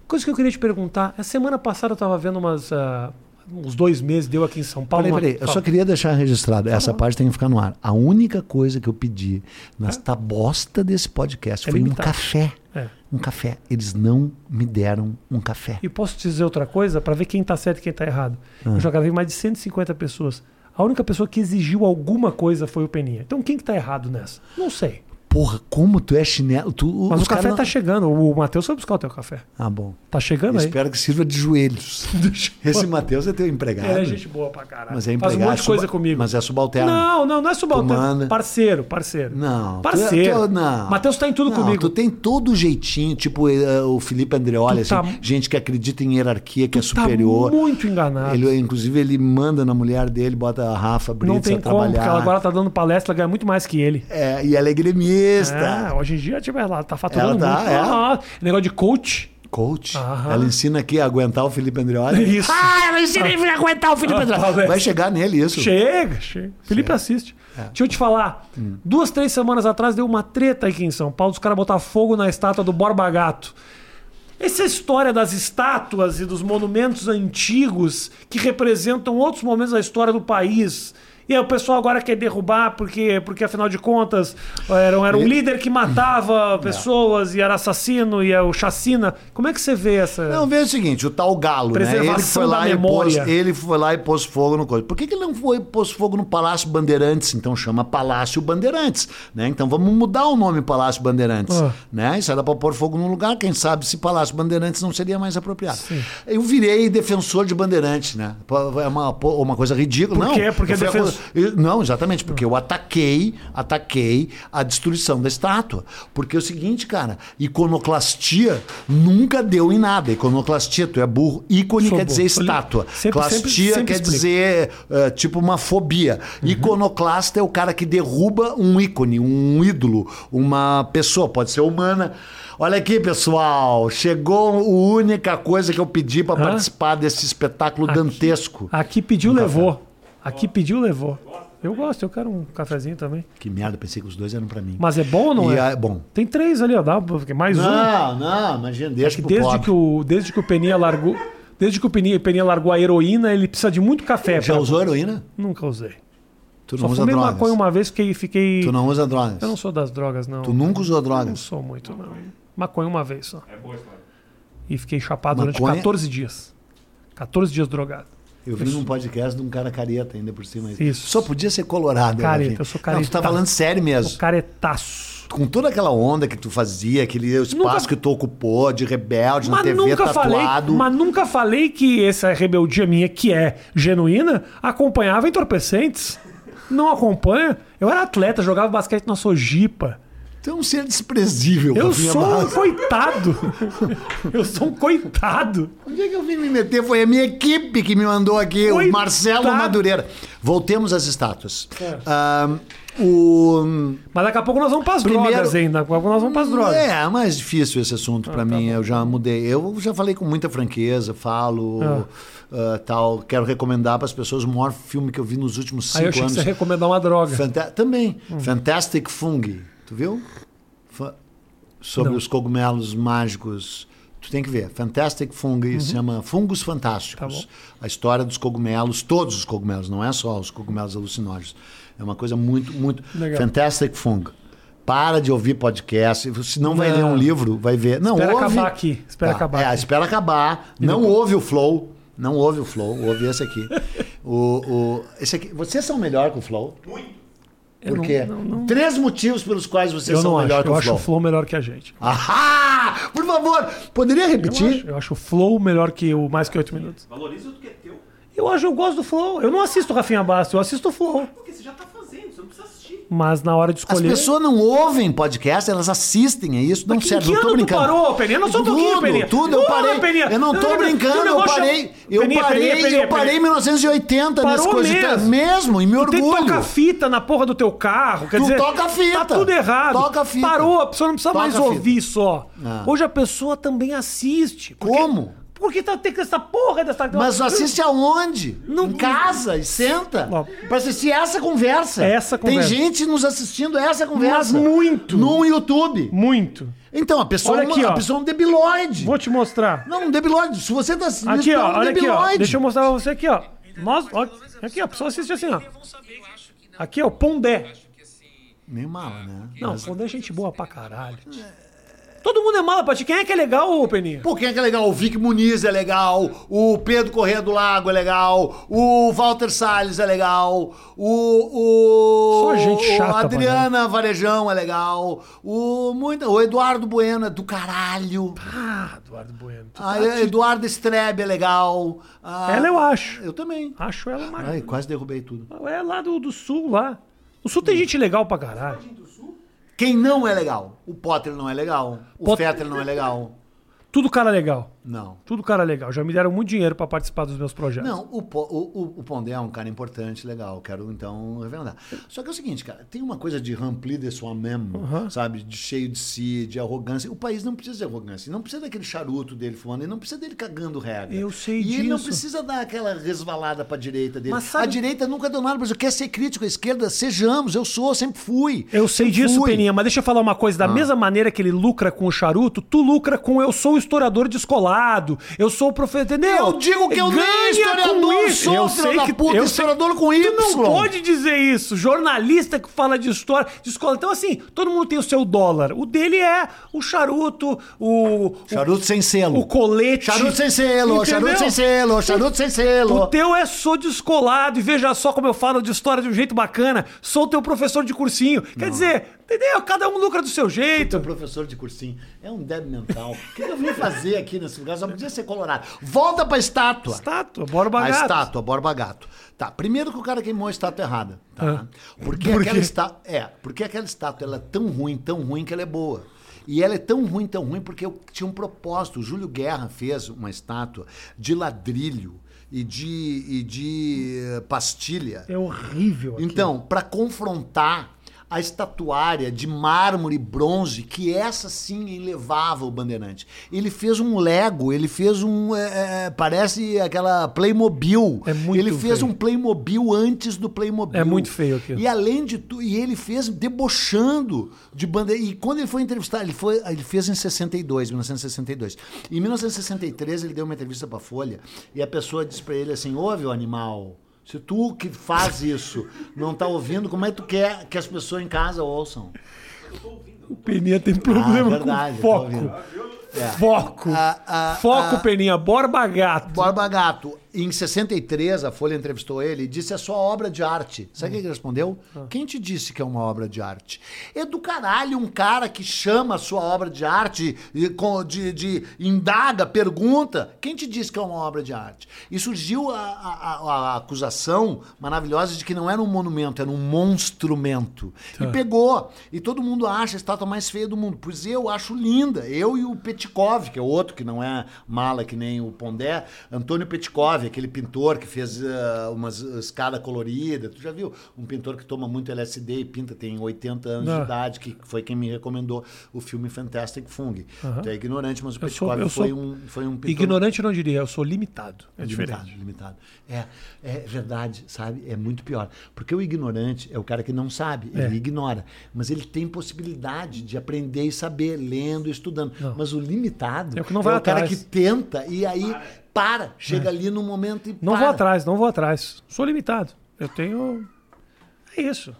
Coisa que eu queria te perguntar. A semana passada eu tava vendo umas. ah, uns dois meses deu aqui em São Paulo. Peraí, uma- peraí, eu só queria deixar registrado, essa parte tem que ficar no ar. A única coisa que eu pedi nesta bosta desse podcast É foi um limitado. café. É. Um café. Eles não me deram um café. E posso te dizer outra coisa para ver quem tá certo e quem tá errado. Ah. Eu já gravei mais de 150 pessoas. A única pessoa que exigiu alguma coisa foi o Peninha. Então quem que tá errado nessa? Não sei. Porra, como tu é chinelo. Tu, Mas o café caras tá não- chegando. O Matheus foi buscar o teu café. Ah, bom. Tá chegando aí. Espero que sirva de joelhos. *laughs* Esse Matheus é teu empregado. É gente boa pra caralho. Mas é Faz empregado. um monte de coisa suba- comigo. Mas é subalterno. Não, não, não é Tu subalterno. manda. Parceiro, parceiro. Não. Parceiro. Tu, tu, não. Matheus tá em tudo Não, comigo. Tu tem todo o jeitinho, tipo eh, o Felipe Andreoli, Tu tá- assim, gente que acredita em hierarquia, que é Tá superior. muito enganado. Ele, inclusive, ele manda na mulher dele, bota a Rafa Brits não tem a como, porque trabalhar. ela agora tá dando palestra, ela ganha muito mais que ele. É, e ela é gremista. É, hoje em dia, tipo, ela tá faturando Ela tá, muito. é. Ah, negócio de coach. Coach. Aham. Ela ensina aqui a aguentar o Felipe Andreoli. Isso. Ah, ela ensina ele a aguentar o Felipe Ah, Andreoli. palestra. Vai chegar nele isso. Chega, chega. Felipe assiste. É. Deixa eu te falar. Hum. Duas, três semanas atrás deu uma treta aqui em São Paulo. Os caras botaram fogo na estátua do Borba Gato. Essa história das estátuas e dos monumentos antigos que representam outros momentos da história do país. E aí o pessoal agora quer derrubar porque, porque afinal de contas, era, era um líder que matava *laughs* pessoas e era assassino e é o chacina. Como é que você vê essa. Não, veja o seguinte, o tal Galo, né? Ele foi, lá e pôs, ele foi lá e pôs fogo no coisa. Por que, que ele não foi pôs fogo no Palácio Bandeirantes? Então chama Palácio Bandeirantes, né? Então vamos mudar o nome Palácio Bandeirantes, Ah. né? Isso era para pôr fogo num lugar, quem sabe se Palácio Bandeirantes não seria mais apropriado. Sim. Eu virei defensor de Bandeirantes, né? É uma, uma coisa ridícula. Por não, quê? Porque eu fui defensor- não, exatamente, porque eu ataquei, ataquei a destruição da estátua. Porque é o seguinte, cara, iconoclastia nunca deu em nada. Iconoclastia, tu é burro. Ícone Sou quer dizer burro. Estátua. sempre- Clastia sempre- sempre quer explico. dizer eh, tipo uma fobia. Uhum. Iconoclasta é o cara que derruba um ícone, um ídolo, uma pessoa, pode ser humana. Olha aqui, pessoal, chegou a única coisa que eu pedi para participar desse espetáculo dantesco. Aqui pediu, Um levou. Aqui pediu, levou. Eu gosto, eu quero um cafezinho também. Que merda, pensei que os dois eram para mim. Mas é bom ou não E é? a- bom. Tem três ali, ó. Dá porque mais um. Não, não, imagina, deixa Que pro desde, pobre. que o, desde que o Peninha largou. Desde que o Peninha, Peninha largou a heroína, ele precisa de muito café. Já pra- usou heroína? Nunca usei. Tu Só não usa fumei drogas. maconha uma vez, fiquei. fiquei... Tu não usa drogas. Eu não sou das drogas, não. Tu nunca usou Não drogas. sou muito, não. Maconha uma vez só. É boa história. E fiquei chapado durante Maconha- 14 dias. 14 dias drogado. Eu vi num podcast de um cara careta ainda por cima. Isso. Só podia ser colorado. Careta, Rafinha. eu sou Não, tu tá careta. falando sério O mesmo. caretaço. Com toda aquela onda que tu fazia, aquele espaço Nunca- que tu ocupou de rebelde na Mas TV nunca, falei, tatuado. mas nunca falei que essa rebeldia minha, que é genuína, acompanhava entorpecentes. Não acompanha. Eu era atleta, jogava basquete na Sojipa. Tu é um ser desprezível, *laughs* Eu sou um coitado. Eu sou um coitado. Onde é que eu vim me meter? Foi a minha equipe que me mandou aqui, o Coitado. Marcelo Madureira. Voltemos às estátuas. É. Ah, o... Mas daqui a pouco nós vamos para as Primeiro- drogas ainda. Daqui a pouco nós vamos para as drogas. É, é mais difícil esse assunto Ah, pra tá mim. Eu já mudei. Eu já falei com muita franqueza, falo ah, tal. Quero recomendar para as pessoas o maior filme que eu vi nos últimos Aí eu cinco achei que anos. você ia recomendar uma droga. Fanta- Também. Hum. Fantastic Fungi. Tu viu? Fa- Sobre Não. os cogumelos mágicos. Tu tem que ver. Fantastic Fungi se chama Fungos Fantásticos. Uhum. Tá. A história dos cogumelos, todos os cogumelos, não é só os cogumelos alucinógenos. É uma coisa muito, muito. Legal. Fantastic Fungi. Para de ouvir podcast. Se não vai Não. ler um livro, vai ver. Não, Espera ouve. acabar aqui. Espera Tá, acabar. É, aqui. espera acabar. não ouve o Flow. Não ouve o Flow. Ouve esse aqui. *laughs* o, o, esse aqui. Vocês são melhor que o Flow? Eu Por quê? não- não- Três motivos pelos quais vocês Eu são não melhor acho. que Eu o acho Flow. o Flow melhor que a gente. Ahá! Por favor, poderia Eu repetir? acho, eu acho o Flow melhor que o Mais Que Oito Minutos. Valoriza o que é teu, Eu acho, eu gosto do Flow. Eu não assisto o Rafinha Bastos, eu assisto o Flow. porque você já tá fazendo, você não precisa assistir. Mas na hora de As escolher... pessoas não ouvem podcast, elas assistem, é isso? Não Mas serve, que não tô ano tu brincando. parou, Peninha? Não só um pouquinho, tudo, Peninha. Tudo, eu parei. Peninha. Eu não tô brincando, eu parei. Eu Peninha, parei, Peninha, eu parei em 1980 nesse Parou coisa de- mesmo. mesmo, e me Tu orgulho. tocar fita na porra do teu carro. Quer Tu dizer, toca a fita. Tá tudo errado. Toca fita. Parou, a pessoa não precisa Toca mais fita. ouvir só. Ah. Hoje a pessoa também assiste. Porque- Como? Porque tá, tem que essa porra dessa... Mas assiste aonde? Não- em casa e senta. Pra assistir essa conversa. Essa conversa. Tem gente nos assistindo essa conversa. Mas muito. No YouTube. Muito. Então, a pessoa, é uma- aqui, ó. a pessoa é um debiloide. Vou te mostrar. Não, um debiloide. Se você tá assistindo, Aqui, é ó, um olha aqui, ó. Deixa eu mostrar pra você aqui, ó. Nós, ó, aqui, ó, a pessoa assiste assim, ó. Aqui, ó, Pondé. Meio mala, né? Não, Mas- Pondé é gente boa pra caralho. Todo mundo é mala pra ti. Quem é que é legal, ô Peninha? Pô, quem é que é legal? O Vic Muniz é legal, o Pedro Corrêa do Lago é legal, o Walter Salles é legal, o. o Só gente chata, A Adriana Varejão é legal, o, muita, o Eduardo Bueno é do caralho, Ah, Eduardo Bueno. a tá- Eduardo Strebe é legal. a- Ela eu acho. Eu também. Acho ela mais. Ai, quase derrubei tudo. É lá do, do sul, lá. O sul tem gente legal pra caralho. Quem não é legal? O Potter não é legal, o Potter- Fetter não é legal. Tudo cara legal. Não. Tudo cara legal. Já me deram muito dinheiro pra participar dos meus projetos. Não, o, o, o, o Pondé é um cara importante, legal. Quero então revelar. Só que é o seguinte, cara, tem uma coisa de rempli de soi-même, Uhum. sabe? De cheio de si, de arrogância. O país não precisa de arrogância. Não precisa daquele charuto dele fumando, ele não precisa dele cagando regra. Eu sei e ele não disso. precisa dar aquela resvalada pra direita dele. Mas sabe- A direita nunca deu nada, mas eu quero ser crítico. A esquerda, sejamos. Eu sou, sempre fui. Eu sei Sempre disso, fui. Peninha, mas deixa eu falar uma coisa. Da Ah. mesma maneira que ele lucra com o charuto, tu lucra com eu sou historiador descolado, eu sou professor, entendeu? Eu digo que eu nem Ganha historiador com isso. sou, eu sei da que puta, eu historiador com Tu Y. não pode dizer isso. Jornalista que fala de história, de escola. Então, assim, todo mundo tem o seu dólar. O dele é o charuto, o. Charuto sem selo. O colete. Charuto sem selo, Entendeu? charuto sem selo, charuto sem selo. O teu é sou descolado e veja só como eu falo de história de um jeito bacana. Sou teu professor de cursinho. Quer dizer, Entendeu? Cada um lucra do seu Teu jeito. professor de cursinho é um débil mental. O que eu vim fazer aqui nesse lugar? Só podia ser colorado. Volta pra estátua. Estátua, Borba A Gato. estátua, Borba Gato. Tá, primeiro que o cara queimou a estátua errada. Tá? Porque Por aquela estátua. É, porque aquela estátua ela é tão ruim, tão ruim que ela é boa. E ela é tão ruim, tão ruim, porque eu tinha um propósito. O Júlio Guerra fez uma estátua de ladrilho e de, e de eh, pastilha. É horrível. aquilo. Então, para confrontar a estatuária de mármore e bronze, que essa sim elevava o Bandeirante. Ele fez um Lego, ele fez um. é, é, parece aquela Playmobil. É muito ele fez feio. um Playmobil antes do Playmobil. É muito feio aquilo. E além de tudo, e ele fez debochando de bandeira. E quando ele foi entrevistar, ele, foi, ele fez em 62, 1962. Em 1963, ele deu uma entrevista para Folha e a pessoa disse para ele assim: ouve, o animal. Se tu que faz isso não tá ouvindo, como é que tu quer que as pessoas em casa ouçam? O Peninha tem problema Ah, verdade, com foco. ouvindo. É. Foco. Ah, ah, foco, ah. Peninha. Borba Gato. Borba Gato, em 63, a Folha entrevistou ele e disse: é sua obra de arte. Sabe o que ele respondeu? Quem te disse que é uma obra de arte? É do caralho um cara que chama a sua obra de arte, e com- de, de indaga, pergunta. Quem te disse que é uma obra de arte? E surgiu a, a- a- a acusação maravilhosa de que não era um monumento, era um monstrumento. E pegou. E todo mundo acha a estátua mais feia do mundo. Pois eu acho linda. Eu e o Petkov, que é outro que não é mala que nem o Pondé, Antônio Petkov, aquele pintor que fez uh, umas escada colorida. Tu já viu? Um pintor que toma muito LSD e pinta, tem 80 anos Ah. de idade, que foi quem me recomendou o filme Fantastic Fung. Tu é ignorante, mas o Eu sou- Petkov eu sou foi, um, foi um pintor. Ignorante eu não diria, eu sou limitado. É limitado, diferente. limitado. É, é verdade, sabe? É muito pior. Porque o ignorante é o cara que não sabe, ele É. ignora. Mas ele tem possibilidade de aprender e saber, lendo, estudando. Não. Mas o limitado É o que não vai o cara que tenta e aí para, chega ali no momento e Não para. vou atrás, não vou atrás. Sou limitado. Eu tenho. É isso.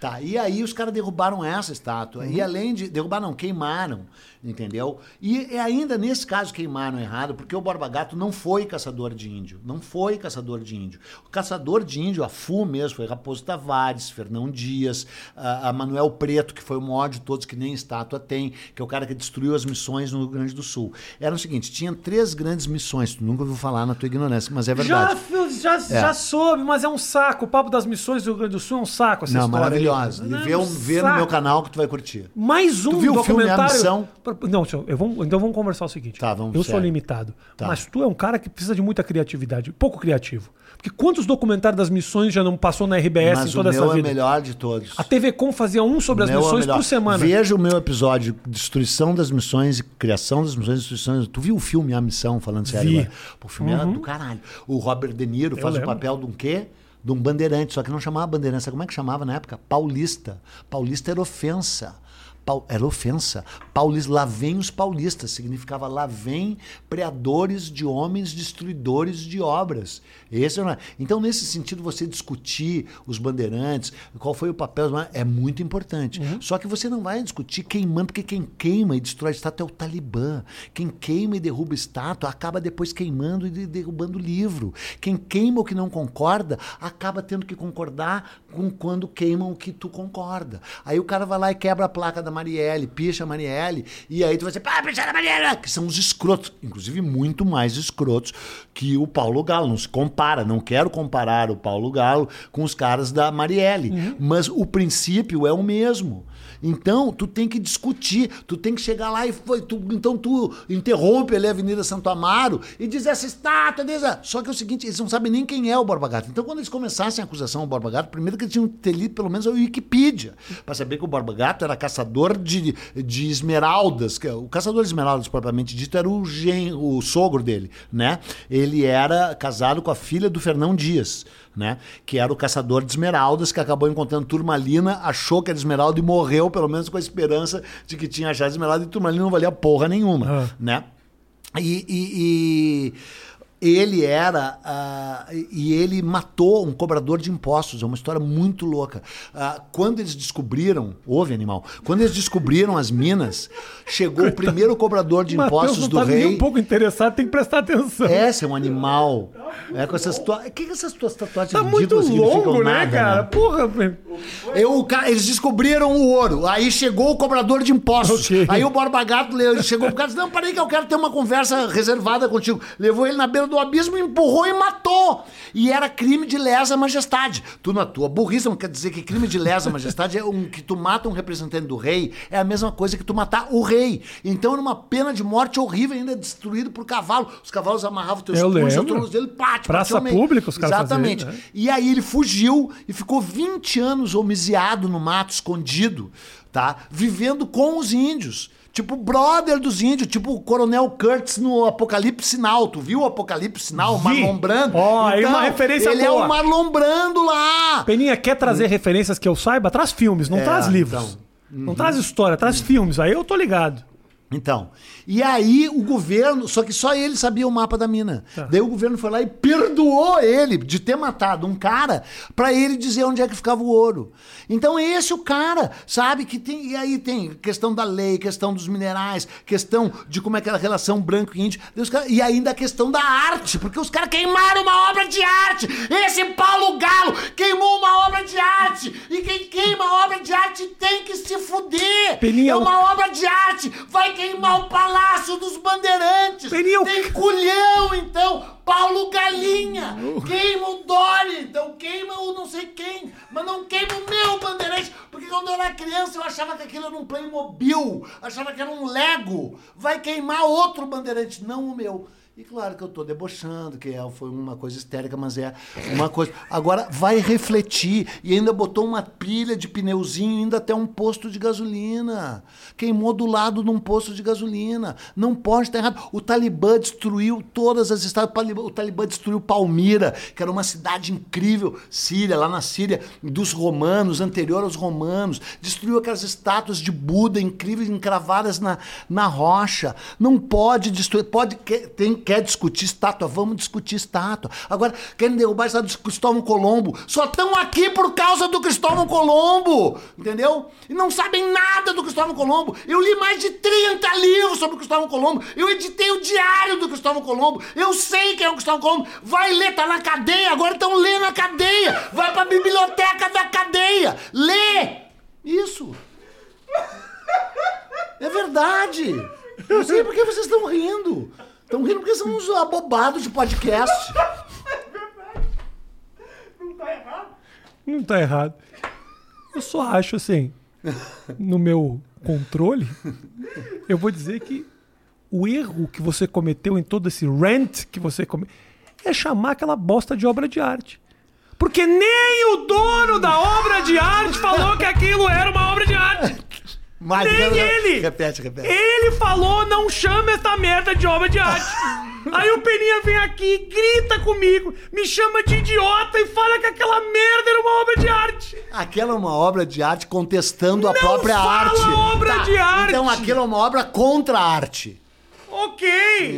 Tá, e aí os caras derrubaram essa estátua. Uhum. E além de. Derrubar, não, queimaram, entendeu? E é ainda nesse caso queimaram errado, porque o Borba Gato não foi caçador de índio. Não foi caçador de índio. O caçador de índio, a FU mesmo, foi Raposo Tavares, Fernão Dias, a, a Manuel Preto, que foi o maior de todos, que nem estátua tem, que é o cara que destruiu as missões no Rio Grande do Sul. Era o seguinte: tinha três grandes missões, tu nunca ouviu falar na tua ignorância, mas é Já, verdade. fio- já, já soube, mas é um saco. O papo das missões do Rio Grande do Sul é um saco essa não, história. maravilhosa. Vê, um- um vê no meu canal que tu vai curtir. Mais um Tu viu o filme A documentário. Não, senhor, eu então vamos conversar o seguinte. Tá, vamos eu sério. sou limitado. Tá. Mas tu é um cara que precisa de muita criatividade. Pouco criativo. Porque quantos documentários das missões já não passou na RBS Mas em toda o meu essa é vida? melhor de todos. A TV Com fazia um sobre as Meu é o missões melhor. por semana. Veja o meu episódio Destruição das Missões, Criação das Missões e Destruição. Tu viu o filme A Missão, falando sério? Vi. agora? Pô, o filme era do caralho. O Robert De Niro faz o lembro. papel de um quê? De um bandeirante, só que não chamava bandeirante. Sabe como é que chamava na época? Paulista. Paulista era ofensa. Era ofensa. Paulista, lá vem os paulistas, significava lá vem preadores de homens, destruidores de obras. Esse era... Então, nesse sentido, você discutir os bandeirantes, qual foi o papel, é muito importante. Só que você não vai discutir queimando, porque quem queima e destrói estátua é o Talibã. Quem queima e derruba estátua acaba depois queimando e de- derrubando o livro. Quem queima o que não concorda acaba tendo que concordar com quando queimam o que tu concorda. Aí o cara vai lá e quebra a placa da Marielle, picha Marielle, e aí tu vai dizer, pá, picha a Marielle, que são os escrotos, inclusive muito mais escrotos que o Paulo Galo. Não se compara, não quero comparar o Paulo Galo com os caras da Marielle, mas o princípio é o mesmo. Então, tu tem que discutir, tu tem que chegar lá e foi, tu, então tu interrompe ali a Avenida Santo Amaro e diz essa estátua, diz a-". só que é o seguinte, eles não sabem nem quem é o Borba Gato. Então, quando eles começassem a acusação ao Borba Gato, primeiro que eles tinham que ter lido pelo menos a Wikipedia, para saber que o Borba Gato era caçador de, de esmeraldas, que é- o caçador de esmeraldas propriamente dito era o, gen, o sogro dele, né? Ele era casado com a filha do Fernão Dias, né? Que era o caçador de esmeraldas que acabou encontrando turmalina, achou que era esmeralda e morreu, pelo menos com a esperança de que tinha achado esmeralda e turmalina não valia porra nenhuma, Ah. né? E, e- e ele era. ah, e ele matou um cobrador de impostos. É uma história muito louca. Ah, quando eles descobriram. Ouve, animal. Quando eles descobriram as minas, chegou o primeiro cobrador de Matheus impostos do tá nem rei. um pouco interessado, tem que prestar atenção. Essa é um animal. É com essas. O que, que essas tuas tatuagens tá muito longo, né, nada, cara? né? Porra. Eu, eles descobriram o ouro. Aí chegou o cobrador de impostos. Ok. Aí o Borba Gato chegou pro cara e disse: Não, peraí, que eu quero ter uma conversa reservada contigo. Levou ele na beira do abismo, empurrou e matou. E era crime de lesa majestade. Tu, na tua burrice, não quer dizer que crime de lesa majestade é um que tu mata um representante do rei, é a mesma coisa que tu matar o rei. Então era uma pena de morte horrível, ainda destruído por cavalo. Os cavalos amarravam teus Eu punhos, os dele, pá, te Praça pública os caras Exatamente. faziam, né? E aí ele fugiu e ficou 20 anos homiziado no mato, escondido, tá? Vivendo com os índios. Tipo, brother dos índios, tipo o Coronel Kurtz no Apocalipse Sinal. Tu viu o Apocalipse Sinal. Marlon Brando? Ó, aí uma referência Ele é boa. o Marlon Brando lá. Peninha, quer trazer referências que eu saiba? Traz filmes, não É, traz livros. então. Não traz história, traz filmes. Aí eu tô ligado. Então, e aí o governo, só que só ele sabia o mapa da mina. Tá. Daí o governo foi lá e perdoou ele de ter matado um cara pra ele dizer onde é que ficava o ouro. Então esse é o cara, sabe, que tem, e aí tem questão da lei, questão dos minerais, questão de como é aquela relação branco e índio, e ainda a questão da arte, porque os caras queimaram uma obra de arte. Esse Paulo Galo queimou uma obra de arte. E quem queima obra de arte tem que se fuder. Peninha, é o- uma obra de arte, vai queimar o Palácio dos Bandeirantes. Tem culhão, então. Paulo Galinha. Queima o Dória, então queima o não sei quem. Mas não queima o meu Bandeirante. Porque quando eu era criança eu achava que aquilo era um Playmobil. Achava que era um Lego. Vai queimar outro Bandeirante, não o meu. E claro que eu tô debochando, que é, foi uma coisa histérica, mas é uma coisa. Agora, vai refletir. E ainda botou uma pilha de pneuzinho indo até um posto de gasolina. Queimou do lado de um posto de gasolina. Não pode estar errado. O Talibã destruiu todas as estados. O Talibã, destruiu Palmira, que era uma cidade incrível, Síria, lá na Síria, dos romanos, anterior aos romanos. Destruiu aquelas estátuas de Buda incríveis, encravadas na, na rocha. Não pode destruir. Pode, tem, quer discutir estátua? Vamos discutir estátua. Agora, querem derrubar a estátua de Cristóvão Colombo. Só estão aqui por causa do Cristóvão Colombo. Entendeu? E não sabem nada do Cristóvão Colombo. Eu li mais de 30 livros sobre o Cristóvão Colombo. Eu editei o diário do Cristóvão Colombo. Eu sei quem é o Cristóvão Colombo. Vai ler, tá na cadeia. Agora estão lendo na cadeia. Vai pra biblioteca da cadeia. Lê. Isso. É verdade. Eu sei por que vocês estão rindo. Estão rindo porque são uns abobados de podcast. *laughs* Não tá errado? Não tá errado. Eu só acho assim, no meu controle, eu vou dizer que o erro que você cometeu em todo esse rant que você cometeu é chamar aquela bosta de obra de arte. Porque nem o dono da obra de arte falou que aquilo era uma obra de arte. Mas, Nem ele! Repete, repete. Ele falou, não chama essa merda de obra de arte. *laughs* Aí o Peninha vem aqui, grita comigo, me chama de idiota e fala que aquela merda era uma obra de arte. Aquela é uma obra de arte contestando a Não própria fala arte. obra de arte. Então aquilo é uma obra contra a arte. Ok.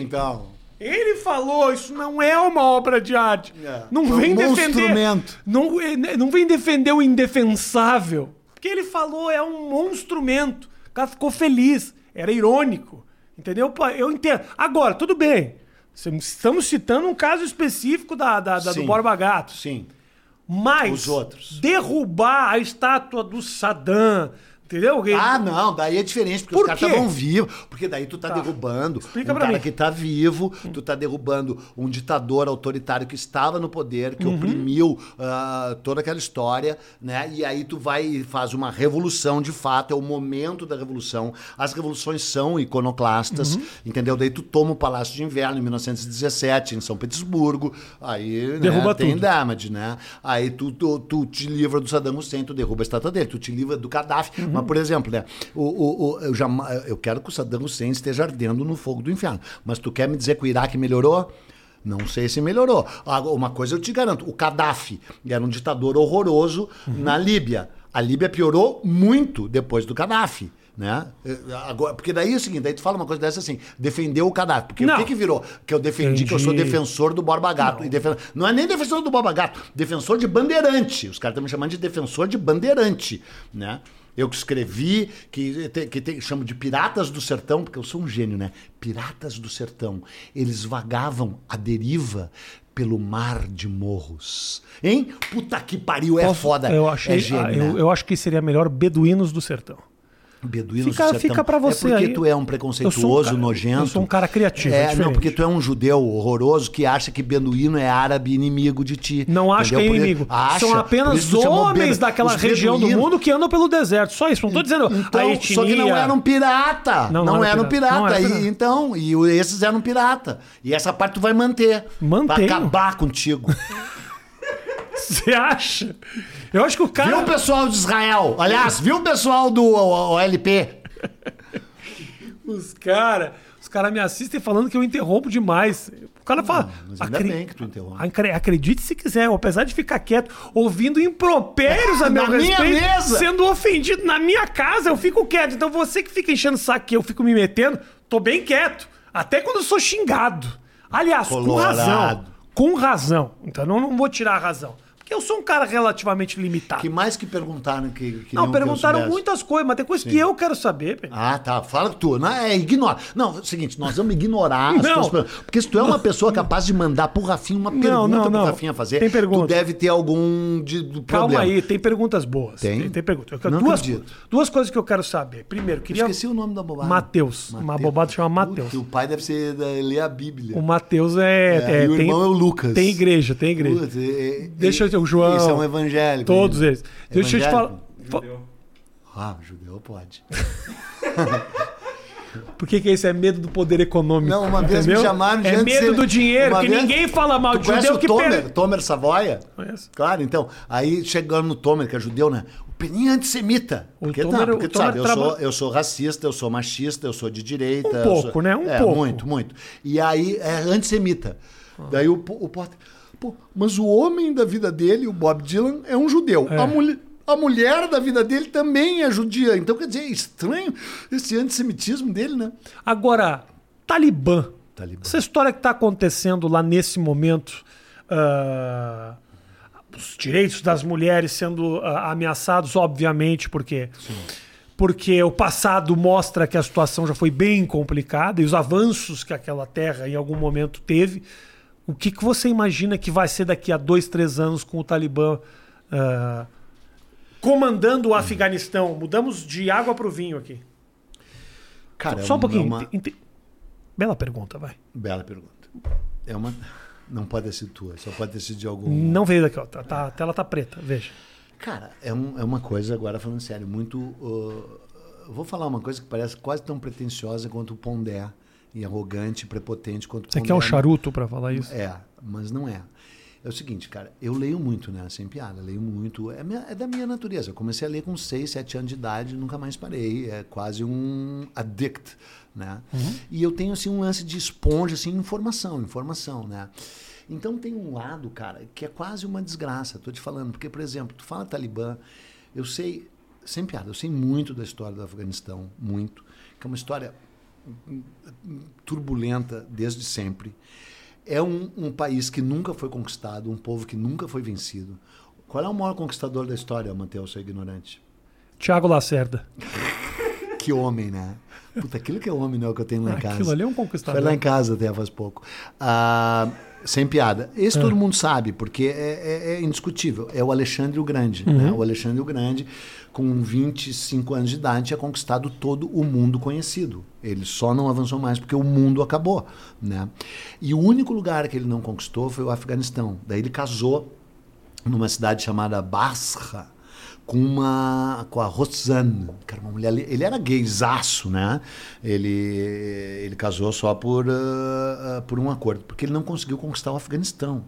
Então. Ele falou, isso não é uma obra de arte. É. Não vem um defender. monstrumento. Não, eh, não vem defender o indefensável. Porque ele falou é um monstrumento. O cara ficou feliz. Era irônico. Entendeu? Eu entendo. Agora, tudo bem. Estamos citando um caso específico da, da- da- do. Borba Gato. Sim. Mas Os outros. derrubar a estátua do Saddam, entendeu? Ah, não, daí é diferente, porque Por os caras estavam vivos. Porque daí tu tá, Tá. derrubando Explica um cara mim. que tá vivo, tu tá derrubando um ditador autoritário que estava no poder, que Uhum. oprimiu ah, toda aquela história, né? E aí tu vai e faz uma revolução de fato, é o momento da revolução. As revoluções são iconoclastas, Uhum. entendeu? Daí tu toma o Palácio de Inverno em 1917, em São Petersburgo, aí né, Derruba tem tudo. damage, né? Aí tu, tu, tu te livra do Saddam Hussein, tu derruba a estátua dele, tu te livra do Gaddafi. Uhum. Mas, por exemplo, né? O, o, o- eu, jama- eu quero que o Saddam Hussein esteja ardendo no fogo do inferno. Mas tu quer me dizer que o Iraque melhorou? Não sei se melhorou. Agora, Uma coisa eu te garanto: o Gaddafi era um ditador horroroso Uhum. na Líbia. A Líbia piorou muito depois do Gaddafi. Né? Eh, Agora, porque daí é o seguinte, daí tu fala uma coisa dessa assim, defendeu o cadastro. Porque Não. o que, que virou? Que eu defendi que eu sou Entendi. defensor do Borba Gato. Não. E defen... não é nem defensor do Borba Gato, defensor de bandeirante. Os caras estão me chamando de defensor de bandeirante. Né? Eu que escrevi, que, que chamo de Piratas do Sertão, porque eu sou um gênio, né? Piratas do Sertão. Eles vagavam à deriva pelo mar de morros. Hein? Puta que pariu, é Posso- foda. Eu, achei, é gênio, ah, né? eu, eu acho que seria melhor Beduínos do Sertão. Beduínos Fica- do sertão. fica pra você É porque aí. tu é um preconceituoso, um cara- nojento. eu sou um cara criativo, é É, não, porque tu é um judeu horroroso que acha que beduíno é árabe inimigo de ti. Não acho que é inimigo. Acha, São apenas homens daquela os região do beduínos. mundo que andam pelo deserto. Só isso. Não tô dizendo Então, a etnia. só que não eram pirata. Não, Não, não era eram pirata. pirata. Não era E- pirata. então, e esses eram pirata. E essa parte tu vai manter. Mantenho. Pra acabar contigo. *laughs* Você acha? Eu acho que o cara. Viu o pessoal de Israel? Aliás, viu o pessoal do o- o LP? *laughs* Os caras. Os caras me assistem falando que eu interrompo demais. O cara fala. mas ainda "Acre- bem que tu interrompe." acre- Acredite se quiser, apesar de ficar quieto, ouvindo impropérios a *laughs* meu Na minha respeito, mesa. sendo ofendido na minha casa, eu fico quieto. Então você que fica enchendo o saco que eu fico me metendo, tô bem quieto. Até quando eu sou xingado. Aliás, com Colorado. razão. Com razão. Então eu não vou tirar a razão. Porque eu sou um cara relativamente limitado. Que mais que perguntaram que, que não, não que eu perguntaram soubesse? muitas coisas, mas tem coisas que eu quero saber, Pedro. Ah, tá. Fala tu. Não, é, ignora. Não, é o seguinte, nós vamos ignorar as *laughs* Não. tuas. Porque se tu é uma pessoa capaz de mandar pro Rafinha uma pergunta não, pro não. Rafinha fazer, Tem pergunta. tu deve ter algum de, do Calma problema. aí, tem perguntas boas. Tem? Tem, tem perguntas. Eu quero Não duas, acredito. duas coisas que eu quero saber. Primeiro, Eu queria. esqueci o nome da bobagem. Mateus. Uma bobada chama Mateus. O pai deve ser ler a Bíblia. O Mateus é. É, é, e o tem, irmão é o Lucas. Tem igreja, tem igreja. É- é- Deixa eu o João. Isso é um evangélico. Todos ainda. eles. Deixa eu te falar. Evangélico? Ah, judeu pode. *laughs* Por que, que isso é medo do poder econômico? Não, uma vez entendeu? me chamaram de É medo do dinheiro, uma que vez- ninguém fala mal Tu de conhece judeu o que Tomer? perde. Tomer Savoia? Conheço. Claro, então. Aí chegando no Tomer, que é judeu, né? O Peninha é antissemita. O Porque, Tomer- não, porque o tu Tomer sabe, eu, traba- sou, eu sou racista, eu sou machista, eu sou de direita. Um pouco, sou- né? Um é, pouco. Muito, muito. E aí é antissemita. Daí o, o Potter. Pô, mas o homem da vida dele, o Bob Dylan, é um judeu. É. A, mulher, a mulher da vida dele também é judia. Então, quer dizer, é estranho esse antissemitismo dele, né? Agora, Talibã. Talibã. Essa história que está acontecendo lá nesse momento, ah, os direitos das mulheres sendo ah, ameaçados, obviamente, porque porque o passado mostra que a situação já foi bem complicada e os avanços que aquela terra em algum momento teve. O que, que você imagina que vai ser daqui a dois, três anos com o Talibã ah, comandando o Afeganistão? Mudamos de água para o vinho aqui. Cara, Só um é pouquinho. uma- Ente- Bela pergunta, vai. Bela pergunta. É uma. Não pode ter sido tua, só pode ter sido de algum. Não veio daqui, ó. Tá, tá- a tela tá preta, veja. Cara, é, um- é uma coisa, agora falando sério, muito. uh, vou falar uma coisa que parece quase tão pretensiosa quanto o Pondé, e arrogante, prepotente quanto Você quer um charuto pra falar isso? É, mas não é. É o seguinte, cara, eu leio muito, né? Sem piada, leio muito. É, minha- é da minha natureza. Eu comecei a ler com 6, 7 anos de idade e nunca mais parei. É quase um addict, né? E eu tenho, assim, um lance de esponja, assim, informação, informação, né? Então tem um lado, cara, que é quase uma desgraça, tô te falando. Porque, por exemplo, tu fala Talibã, eu sei, sem piada, eu sei muito da história do Afeganistão, muito. Que é uma história turbulenta desde sempre. É um, um país que nunca foi conquistado, um povo que nunca foi vencido. Qual é o maior conquistador da história, Matheus, seu ignorante? Tiago Lacerda. *laughs* Que homem, né? Puta, aquilo que é homem não é o que eu tenho lá em casa. Aquilo ali é um conquistador. Foi lá em casa até faz pouco. Ah, sem piada. Esse todo mundo sabe, porque é, é- é indiscutível. É o Alexandre o Grande. Né? O Alexandre o Grande, com 25 anos de idade, tinha conquistado todo o mundo conhecido. Ele só não avançou mais porque o mundo acabou. Né? E o único lugar que ele não conquistou foi o Afeganistão. Daí ele casou numa cidade chamada Basra com uma com a Roxane, que era uma mulher, ele era gaysaço, né? Ele ele casou só por ah, por um acordo, porque ele não conseguiu conquistar o Afeganistão,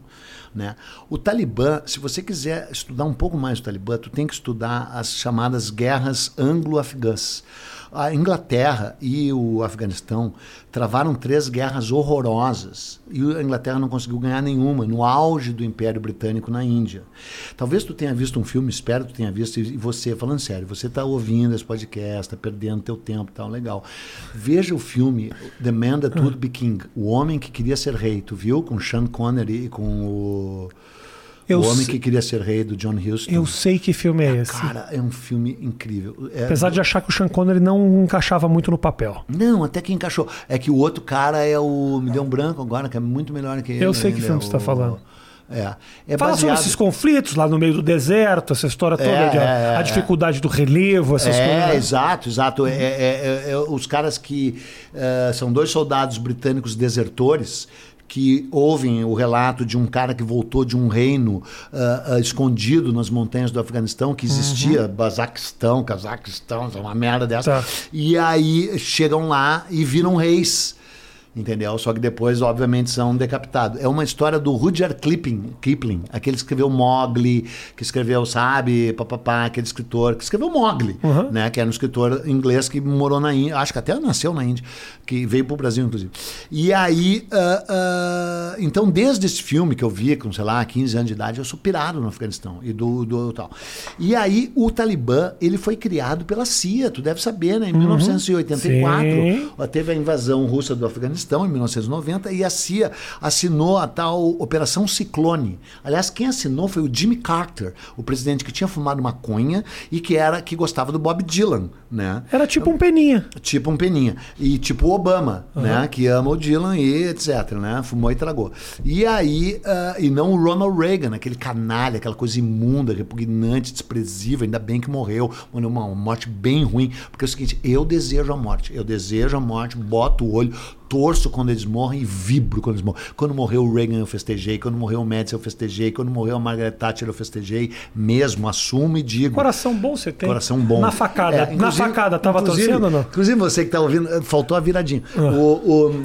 né? O Talibã, se você quiser estudar um pouco mais o Talibã, tu tem que estudar as chamadas guerras anglo-afegãs. A Inglaterra e o Afeganistão travaram três guerras horrorosas e a Inglaterra não conseguiu ganhar nenhuma no auge do Império Britânico na Índia. Talvez tu tenha visto um filme, espero que tu tenha visto, e você, falando sério, você está ouvindo esse podcast, está perdendo teu tempo, tal, legal. Veja o filme The Man That Would Be King, O Homem que Queria Ser Rei, tu viu? Com Sean Connery e com o... Eu o Homem sei- que Queria Ser Rei, do John Huston. Eu sei que filme é esse. Cara, é um filme incrível. É- Apesar de achar que o Sean Connery não encaixava muito no papel. Não, até que encaixou. É que o outro cara é o. Me deu um branco agora, que é muito melhor que ele. Eu sei que ainda, filme você tá o- falando. É. É Fala sobre baseado- esses conflitos lá no meio do deserto, essa história toda, É, de a, é, a é. dificuldade do relevo, essas É, coisas. né? exato, exato. É, é- é- é os caras que eh, são dois soldados britânicos desertores que ouvem o relato de um cara que voltou de um reino ah, ah, escondido nas montanhas do Afeganistão, que existia, Bazaquistão, Cazaquistão, uma merda dessa. Uhum. Tá. E aí chegam lá e viram reis. Entendeu? Só que depois, obviamente, são decapitados. É uma história do Rudyard Kipling, Kipling aquele que escreveu Mowgli, que escreveu, sabe, papapá, aquele escritor que escreveu Mowgli, Uhum. né? Que era um escritor inglês que morou na Índia, acho que até nasceu na Índia, que veio pro Brasil, inclusive. E aí, ah, ah, então, desde esse filme que eu vi, com, sei lá, 15 anos de idade, eu sou pirado no Afeganistão e do, do tal. E aí, o Talibã, ele foi criado pela CIA, tu deve saber, né? Em 1984, Sim. Teve a invasão russa do Afeganistão em 1990 e a CIA assinou a tal Operação Ciclone. Aliás, quem assinou foi o Jimmy Carter, o presidente que tinha fumado maconha e que era que gostava do Bob Dylan, né? Era tipo um peninha. Tipo um peninha. E tipo o Obama, né? Que ama o Dylan e etc, né? Fumou e tragou. E aí, ah, e não o Ronald Reagan, aquele canalha, aquela coisa imunda, repugnante, desprezível, ainda bem que morreu. Uma morte bem ruim. Porque é o seguinte, eu desejo a morte. Eu desejo a morte, boto o olho, torço quando eles morrem e vibro quando eles morrem. Quando morreu o Reagan eu festejei, quando morreu o Médici eu festejei, quando morreu a Margaret Thatcher eu festejei, mesmo, assumo e digo. Coração bom você tem. Coração bom. Na facada. É, Na facada, tava torcendo ou não? Inclusive, você que tá ouvindo, faltou a viradinha. Ah. O, o-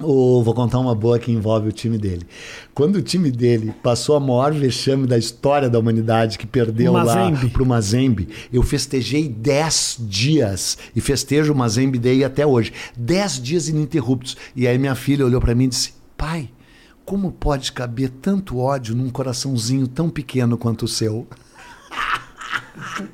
o- vou contar uma boa que envolve o time dele. Quando o time dele passou a maior vexame da história da humanidade, que perdeu Mazembe. lá pro Mazembe, eu festejei 10 dias. E festejo o Mazembe Day até hoje. 10 dias ininterruptos. E aí minha filha olhou para mim e disse: Pai, como pode caber tanto ódio num coraçãozinho tão pequeno quanto o seu? *laughs*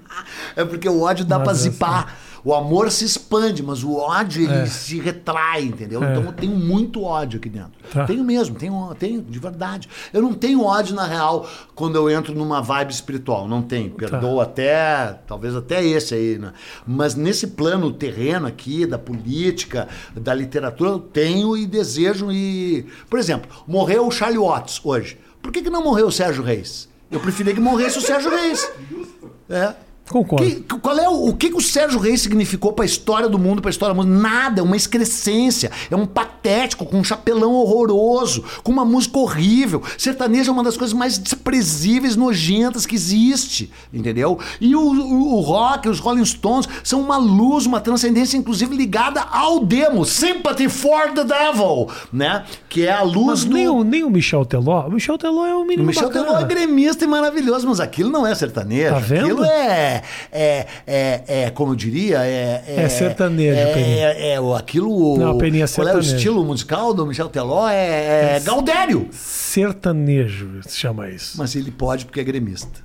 É porque o ódio dá é zipar. O amor se expande, mas o ódio ele É. se retrai, entendeu? É. Então eu tenho muito ódio aqui dentro. Tá. Tenho mesmo, tenho, tenho de verdade. Eu não tenho ódio na real quando eu entro numa vibe espiritual, não tenho. Tá. Perdoo até, talvez até esse aí, né? Mas nesse plano terreno aqui da política, da literatura, eu tenho e desejo e, por exemplo, morreu o Charlie Watts hoje. Por que, que não morreu o Sérgio Reis? Eu preferia que morresse o Sérgio Reis. *laughs* É. Concordo. Que- qual é o, o que, que o Sérgio Reis significou para a história do mundo, para a história do mundo? Nada, é uma excrescência, é um patético, com um chapelão horroroso, com uma música horrível. Sertanejo é uma das coisas mais desprezíveis, nojentas que existe, entendeu? E o, o, o rock, os Rolling Stones, são uma luz, uma transcendência, inclusive ligada ao demo, Sympathy for the Devil, né? Que é a luz Mas do... nem o, nem o Michel Teló. O Michel Teló é um O menino Michel bacana. Teló é gremista e maravilhoso, mas aquilo não é sertanejo. Tá vendo? Aquilo é, é, é, é, como eu diria, é... É sertanejo, é, Peninha. é, é, o- aquilo... Não, Peninha, é Qual é o sertanejo. estilo musical do Michel Teló? É, é Gaudério. Sertanejo se chama isso. Mas ele pode porque é gremista.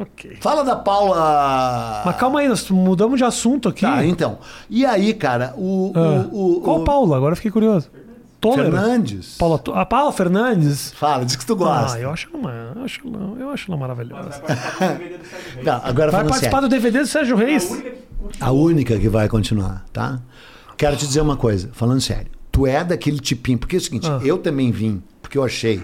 Ok. Fala da Paula... Mas calma aí, nós mudamos de assunto aqui. Tá, então. E aí, cara, o... Ah, o, o Qual o Paula? Agora eu fiquei curioso. Toller. Fernandes. Paula, a Paula Fernandes. Fala, diz que tu gosta. Ah, eu acho ela, eu acho ela, eu acho ela maravilhosa. Agora Vai falando participar sério. do DVD do Sérgio Reis. A única que vai continuar, tá? Quero te dizer uma coisa, falando sério. Tu é daquele tipinho, porque é o seguinte, Ah. eu também vim, porque eu achei.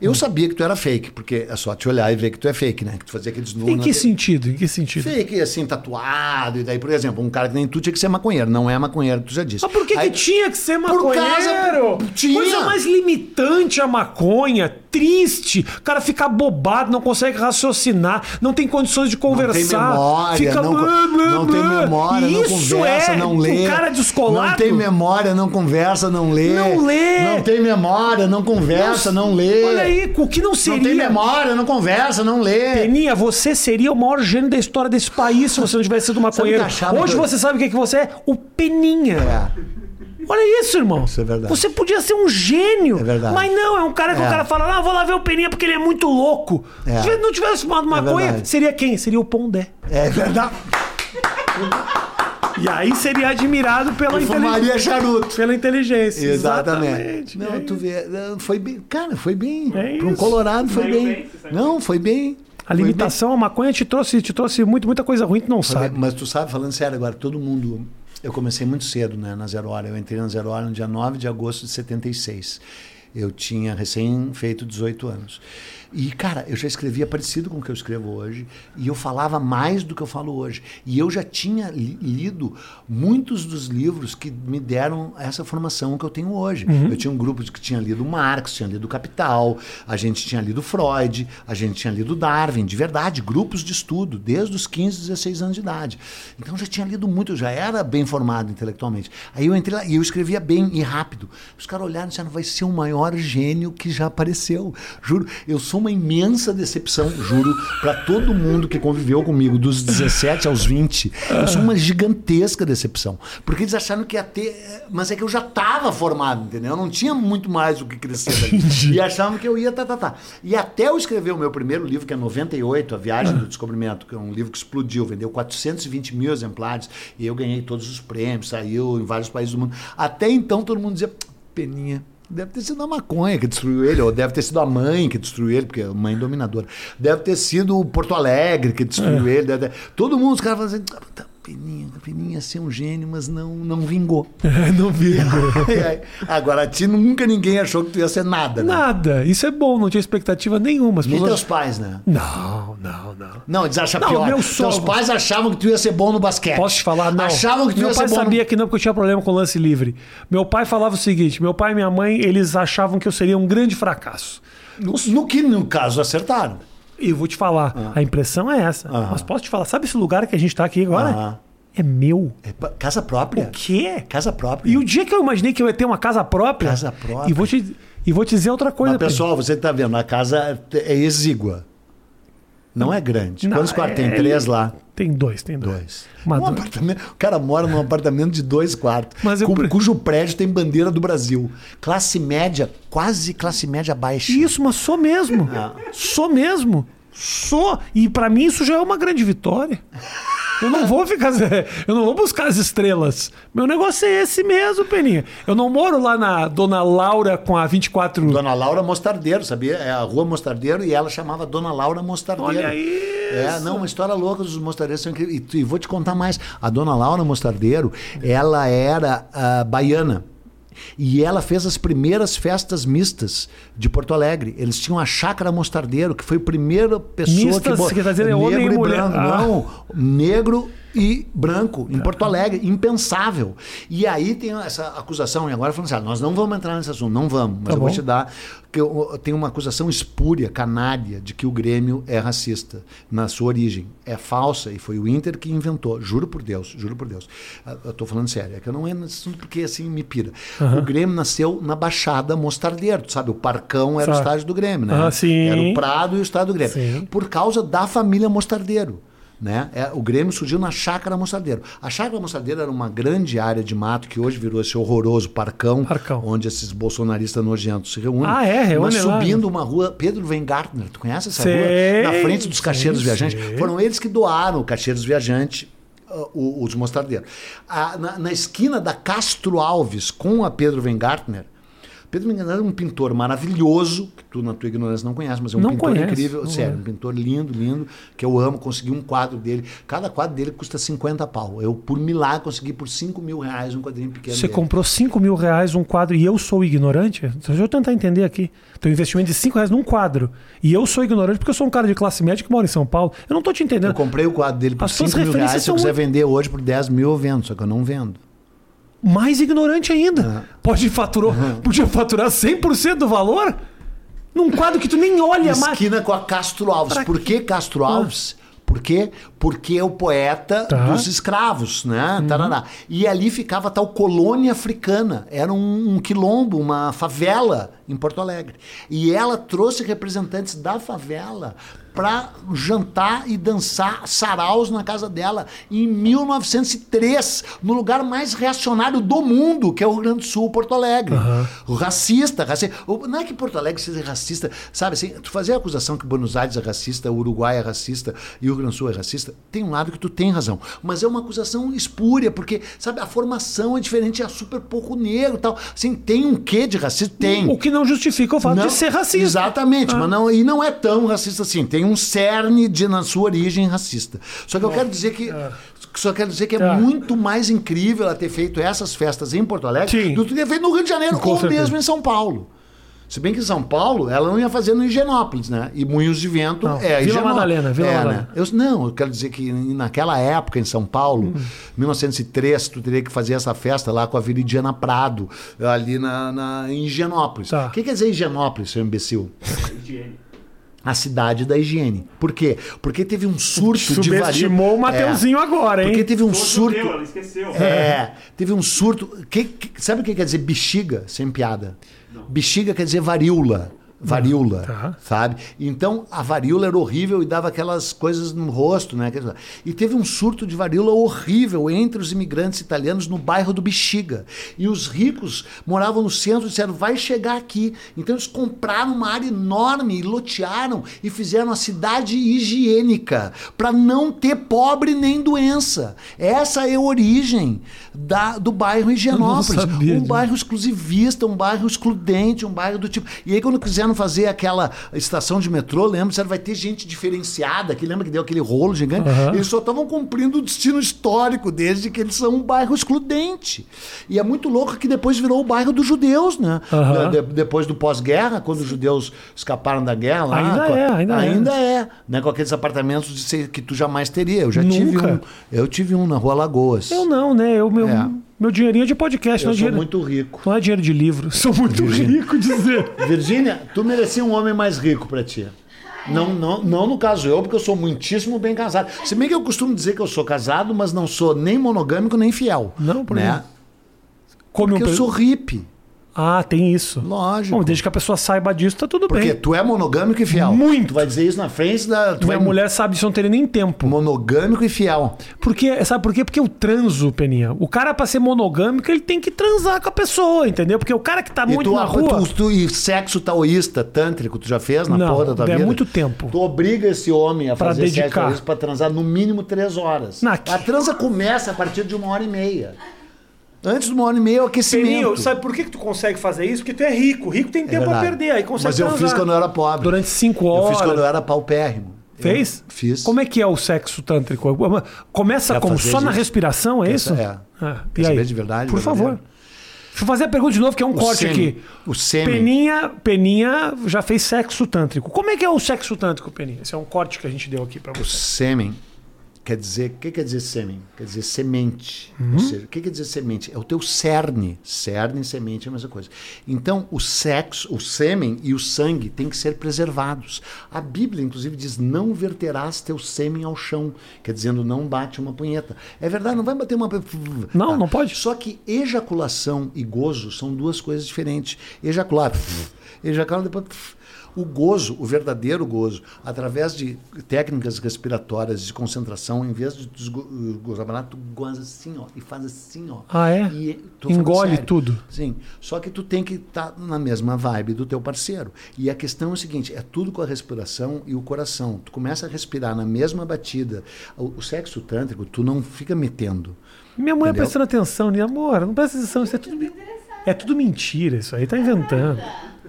Eu sabia que tu era fake, porque é só te olhar e ver que tu é fake, né? Que tu fazia aqueles nu Em que sentido? Em que sentido? Fake, assim, tatuado, e daí, por exemplo, um cara que nem tu tinha que ser maconheiro. Não é maconheiro, tu já disse. Mas por que, Aí- que tinha que ser Por maconheiro? causa- tinha. Coisa mais limitante a maconha. Triste. O cara fica bobado, não consegue raciocinar, não tem condições de conversar. memória, fica não, blá, blá, não tem blá. memória, E não isso conversa, é não lê. O cara descolado. Não tem memória, não conversa, não lê. Não lê. Não tem memória, não conversa, não, lê. Olha aí, o que não seria. Não tem memória, não conversa, não lê. Peninha, você seria o maior gênio da história desse país se você não tivesse sido maconheiro. Hoje você sabe o que, é que você é? O Peninha. É. Olha isso, irmão. Isso é verdade. Você podia ser um gênio. É verdade. Mas não, é um cara que É. o cara fala, ah, vou lá ver o Peninha porque ele é muito louco. É. Se ele não tivesse fumado maconha, verdade. seria quem? Seria o Pondé. É verdade. E aí seria admirado pela, Eu inteli- fumaria charuto. pela inteligência. Exatamente. E Não, aí? tu vê, não, foi bem, cara, foi bem. É Para um colorado foi bem. bem, Não, foi bem. A limitação à maconha te trouxe, te trouxe muito, muita coisa ruim, tu não sabe. Mas tu sabe, falando sério agora, todo mundo. Eu comecei muito cedo, né, na Zero Hora. Eu entrei na Zero Hora no dia 9 de agosto de 76. Eu tinha recém feito 18 anos. E, cara, eu já escrevia parecido com o que eu escrevo hoje. E eu falava mais do que eu falo hoje. E eu já tinha li- lido muitos dos livros que me deram essa formação que eu tenho hoje. Eu tinha um grupo que tinha lido Marx, tinha lido Capital, a gente tinha lido Freud, a gente tinha lido Darwin, de verdade, grupos de estudo, desde os 15, 16 anos de idade. Então eu já tinha lido muito, eu já era bem formado intelectualmente. Aí eu entrei lá e eu escrevia bem e rápido. Os caras olharam e disseram, vai ser o maior gênio que já apareceu. Juro, eu sou uma imensa decepção, juro, para todo mundo que conviveu comigo dos 17 aos 20. Eu sou uma gigantesca decepção. Porque eles acharam que ia ter. Mas é que eu já estava formado, entendeu? Eu não tinha muito mais o que crescer dali. E achavam que eu ia, tá, tá, tá. E até eu escrever o meu primeiro livro, que é 98, A Viagem do Descobrimento, que é um livro que explodiu, vendeu 420 mil exemplares, e eu ganhei todos os prêmios, saiu em vários países do mundo. Até então todo mundo dizia, Peninha. Deve ter sido a maconha que destruiu ele, ou deve ter sido a mãe que destruiu ele, porque é mãe dominadora. Deve ter sido o Porto Alegre que destruiu ele. deve ter- Todo mundo, os caras falam assim, "Ah, tá, Peninha, Peninha ser um gênio, mas não, não vingou. *laughs* não vi. E aí, Agora, a ti nunca ninguém achou que tu ia ser nada, né? Nada. Isso é bom, não tinha expectativa nenhuma. As Nem pessoas- teus pais, né? Não, não, não. Não, eles acham Não, pior. meu Teus sogro- pais achavam que tu ia ser bom no basquete. Posso te falar? Não. Achavam que tu meu ia pai ser bom sabia no... que não, porque eu tinha problema com lance livre. Meu pai falava o seguinte: meu pai e minha mãe, eles achavam que eu seria um grande fracasso. No, no que, no caso, acertaram. E eu vou te falar, a impressão é essa. Ah. Mas posso te falar, sabe esse lugar que a gente tá aqui agora? Ah. É meu. É casa própria. O quê? Casa própria. E o dia que eu imaginei que eu ia ter uma casa própria. Casa própria. E vou te, e vou te dizer outra coisa. Mas, pessoal, você está vendo, a casa é exígua. Não é grande. Não, Quantos quartos? Tem é- três lá. Tem dois, tem dois. Dois. Mas Um dois. apartamento, o cara mora num apartamento de dois quartos, Mas eu cu- cujo prédio tem bandeira do Brasil. Classe média, quase classe média baixa. Isso, mas sou mesmo. Ah. Sou mesmo. Sou. E pra mim isso já é uma grande vitória. Eu não vou ficar. *laughs* Eu não vou buscar as estrelas. Meu negócio é esse mesmo, Peninha. Eu não moro lá na Dona Laura com a 24. Dona Laura Mostardeiro, sabia? É a rua Mostardeiro e ela chamava Dona Laura Mostardeiro. Olha isso. É, não, uma história louca dos mostardeiros são incríveis. E, e vou te contar mais. A Dona Laura Mostardeiro, ela era ah, baiana. E ela fez as primeiras festas mistas de Porto Alegre. Eles tinham a Chácara Mostardeiro, que foi a primeira pessoa Mistas, que... você quer dizer, é homem negro e mulher. branco. Ah. Não, negro e branco em Porto Alegre, impensável. E aí tem essa acusação, e agora falando assim, ah, nós não vamos entrar nesse assunto, não vamos, mas Tá eu vou bom. te dar, que eu, tenho uma acusação espúria, canária, de que o Grêmio é racista na sua origem. É falsa e foi o Inter que inventou, juro por Deus, juro por Deus. Ah, Eu estou falando sério, é que eu não entro nesse assunto porque assim me pira. O Grêmio nasceu na Baixada Mostardeiro, tu sabe, o Parcão era o Sabe. estádio do Grêmio, né? Ah, sim. Era o Prado e o estádio do Grêmio. Sim. Por causa da família Mostardeiro. Né? É, o Grêmio surgiu na Chácara Mostardeiro. A Chácara Mostardeiro era uma grande área de mato que hoje virou esse horroroso parcão, Parcão. onde esses bolsonaristas nojentos se reúnem. Ah, é? Reúne Mas lá. subindo uma rua, Pedro Weingartner, tu conhece essa Sei, rua? Na frente dos Cacheiros sim, Viajantes. sei. Foram eles que doaram o Cacheiros Viajante, ah, os mostardeiros. Ah, na, na esquina da Castro Alves com a Pedro Weingartner, Pedro Weingartner era um pintor maravilhoso, que tu na tua ignorância não conhece, mas é um Não pintor conheço, incrível, sério, é. um pintor lindo, lindo, que eu amo, consegui um quadro dele. Cada quadro dele custa 50 pau. Eu, por milagre, consegui por 5 mil reais um quadrinho pequeno Você dele. comprou 5 mil reais um quadro e eu sou ignorante? Deixa eu tentar entender aqui. Teu investimento de 5 reais num quadro. E eu sou ignorante porque eu sou um cara de classe média que mora em São Paulo. Eu não tô te entendendo. Eu comprei o quadro dele por As suas 5 mil reais. Se eu quiser muito- vender hoje por 10 mil, eu vendo, só que eu não vendo. Mais ignorante ainda. Pode faturou, podia faturar 100% do valor? Num quadro que tu nem olha mais. Esquina com a Castro Alves. Pra Por que Castro Alves? Por quê? Porque é o poeta Tá. dos escravos, né? Tarará. E ali ficava tal colônia africana. Era um, um quilombo, uma favela em Porto Alegre. E ela trouxe representantes da favela para jantar e dançar saraus na casa dela em 1903, no lugar mais reacionário do mundo, que é o Rio Grande do Sul, Porto Alegre. O racista, racista. Não é que Porto Alegre seja racista, sabe assim, tu fazer a acusação que Buenos Aires é racista, o Uruguai é racista e o Rio Grande do Sul é racista, tem um lado que tu tem razão, mas é uma acusação espúria, porque, sabe, a formação é diferente, é super pouco negro e tal. Assim, tem um quê de racismo? Tem. O que não justifica o fato Não, de ser racista. Exatamente, Ah. mas não, e não é tão racista assim. Tem um cerne de, na sua origem racista. Só que eu quero dizer que. Só quero dizer que é Ah. muito mais incrível ela ter feito essas festas em Porto Alegre Sim. do que ter feito no Rio de Janeiro Com ou certeza. mesmo em São Paulo. Se bem que em São Paulo ela não ia fazer no Higienópolis, né? E Moinhos de Vento Não, é Vila. Madalena, Vila é, Madalena. Né? Eu, não, eu quero dizer que naquela época em São Paulo, Hum. 1903, tu teria que fazer essa festa lá com a Viridiana Prado, ali na, na, em Higienópolis. Tá. O que quer dizer Higienópolis, seu imbecil? Higiene. A cidade da higiene. Por quê? Porque teve um surto de varíola. Subestimou o Mateuzinho agora, hein? Porque teve um Todo surto. judeu, ela esqueceu. É, teve um surto. Que, que- sabe o que quer dizer bexiga, sem piada? Bexiga quer dizer varíola. Varíola, Tá. sabe? Então a varíola era horrível e dava aquelas coisas no rosto, né? E teve um surto de varíola horrível entre os imigrantes italianos no bairro do Bexiga. E os ricos moravam no centro e disseram: vai chegar aqui. Então eles compraram uma área enorme e lotearam e fizeram a cidade higiênica para não ter pobre nem doença. Essa é a origem da, do bairro Higienópolis. sabia Um bairro exclusivista, um bairro excludente, um bairro do tipo. E aí, quando quiseram fazer aquela estação de metrô, lembra? Disseram, vai ter gente diferenciada, que lembra que deu aquele rolo gigante? Aham. Eles só estavam cumprindo o destino histórico deles de que eles são um bairro excludente. E é muito louco que depois virou o bairro dos judeus, né? Aham. De- depois do pós-guerra, quando os judeus escaparam da guerra lá. Ainda com- é, ainda é. ainda é. né? Com aqueles apartamentos de que tu jamais teria. Eu já tive Nunca. um. Eu tive um na Rua Lagoas. Eu não, né? Eu, meu, É. meu dinheirinho é de podcast, Eu não é sou dinheiro. muito rico. Não é dinheiro de livro. *laughs* Sou muito rico, dizer. Virgínia, tu merecia um homem mais rico pra ti. Não, não, não no caso eu, porque eu sou muitíssimo bem casado. Se bem que eu costumo dizer que eu sou casado, mas não sou nem monogâmico nem fiel. Não, por né? Come Porque um eu sou hippie. Ah, tem isso. Lógico. Bom, desde que a pessoa saiba disso, tá tudo Porque bem. tu é monogâmico e fiel. Muito. Tu vai dizer isso na frente da. Tu Minha é mulher sabe disso, não teria nem tempo. monogâmico e fiel. Porque, sabe por quê? Porque eu transo, Peninha. O cara, pra ser monogâmico, ele tem que transar com a pessoa, entendeu? Porque o cara que tá E muito tu, na rua. tu, tu- e sexo taoísta, tântrico, tu já fez na Não, porra da tua é vida? muito tempo. Tu obriga esse homem a Pra fazer sexo dedicar. taoísta pra transar no mínimo três horas. Na- A transa começa a partir de uma hora e meia. Antes de uma hora e meia é o aquecimento. Peninho, sabe por que, que tu consegue fazer isso? Porque tu é rico. Rico tem tempo a verdade. perder. Aí consegue Mas eu transar. fiz quando eu era pobre. Durante cinco Eu horas. fiz quando eu era paupérrimo. Eu Fez? fiz. Como é que é o sexo tântrico? Começa Quer como? fazer Só na isso? respiração, é Quer isso? é. Ah, Quer e aí? saber de verdade, Por verdadeiro? favor. Deixa eu fazer a pergunta de novo, que é um O corte sêmen. aqui. O sêmen. Peninha, Peninha já fez sexo tântrico. Como é que é o sexo tântrico, Peninha? Esse é um corte que a gente deu aqui pra O você. sêmen quer dizer. O que quer dizer sêmen? Quer dizer semente. Uhum. Ou seja, o que quer dizer semente? É o teu cerne. Cerne e semente é a mesma coisa. Então, o sexo, o sêmen e o sangue têm que ser preservados. A Bíblia, inclusive, diz: não verterás teu sêmen ao chão. Quer dizendo, não bate uma punheta. É verdade, não vai bater uma. Não, não pode. Só que ejaculação e gozo são duas coisas diferentes. Ejacular, *laughs* ejacular depois. O gozo, o verdadeiro gozo, através de técnicas respiratórias de concentração, em vez de esgo- gozar, tu goza assim, ó, e faz assim, ó. Ah, é? E, Engole sério. tudo. Sim. Só que tu tem que estar na mesma vibe do teu parceiro. E a questão é o seguinte: é tudo com a respiração e o coração. Tu começa a respirar na mesma batida. O, o sexo tântrico, tu não fica metendo. Minha mãe Entendeu? prestando atenção, né? Amor, não presta atenção, isso é tudo, é tudo mentira, isso aí tá inventando.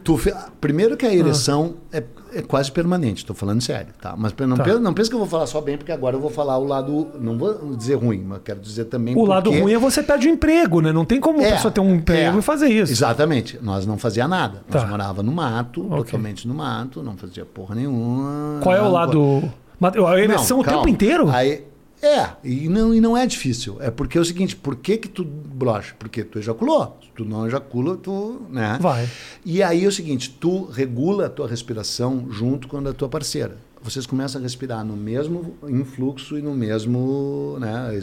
Tu Primeiro que a ereção é, é quase permanente, estou falando sério, tá? Mas não, Tá. pensa, não pensa que eu vou falar só bem, porque agora eu vou falar o lado. Não vou dizer ruim, mas quero dizer também. O lado porque- ruim é você perde o emprego, né? Não tem como a É, pessoa ter um emprego é. e fazer isso. Exatamente. Nós não fazia nada. Nós Tá. morava no mato, Ok. totalmente no mato, não fazia porra nenhuma. Qual é o lado. A ereção Não, o tempo inteiro? Aí, É, e não, e não é difícil. É porque é o seguinte, por que que tu brocha? Porque tu ejaculou. Se tu não ejacula, tu, né? Vai. E aí é o seguinte, tu regula a tua respiração junto com a da tua parceira. Vocês começam a respirar no mesmo influxo e no mesmo, né,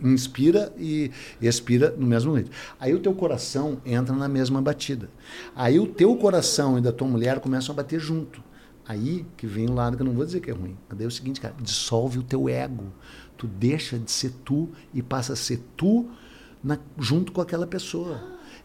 inspira e expira no mesmo ritmo. Aí o teu coração entra na mesma batida. Aí o teu coração e da tua mulher começam a bater junto. Aí que vem o lado que eu não vou dizer que é ruim. Daí é o seguinte, cara, dissolve o teu ego. Tu deixa de ser tu e passa a ser tu na- junto com aquela pessoa.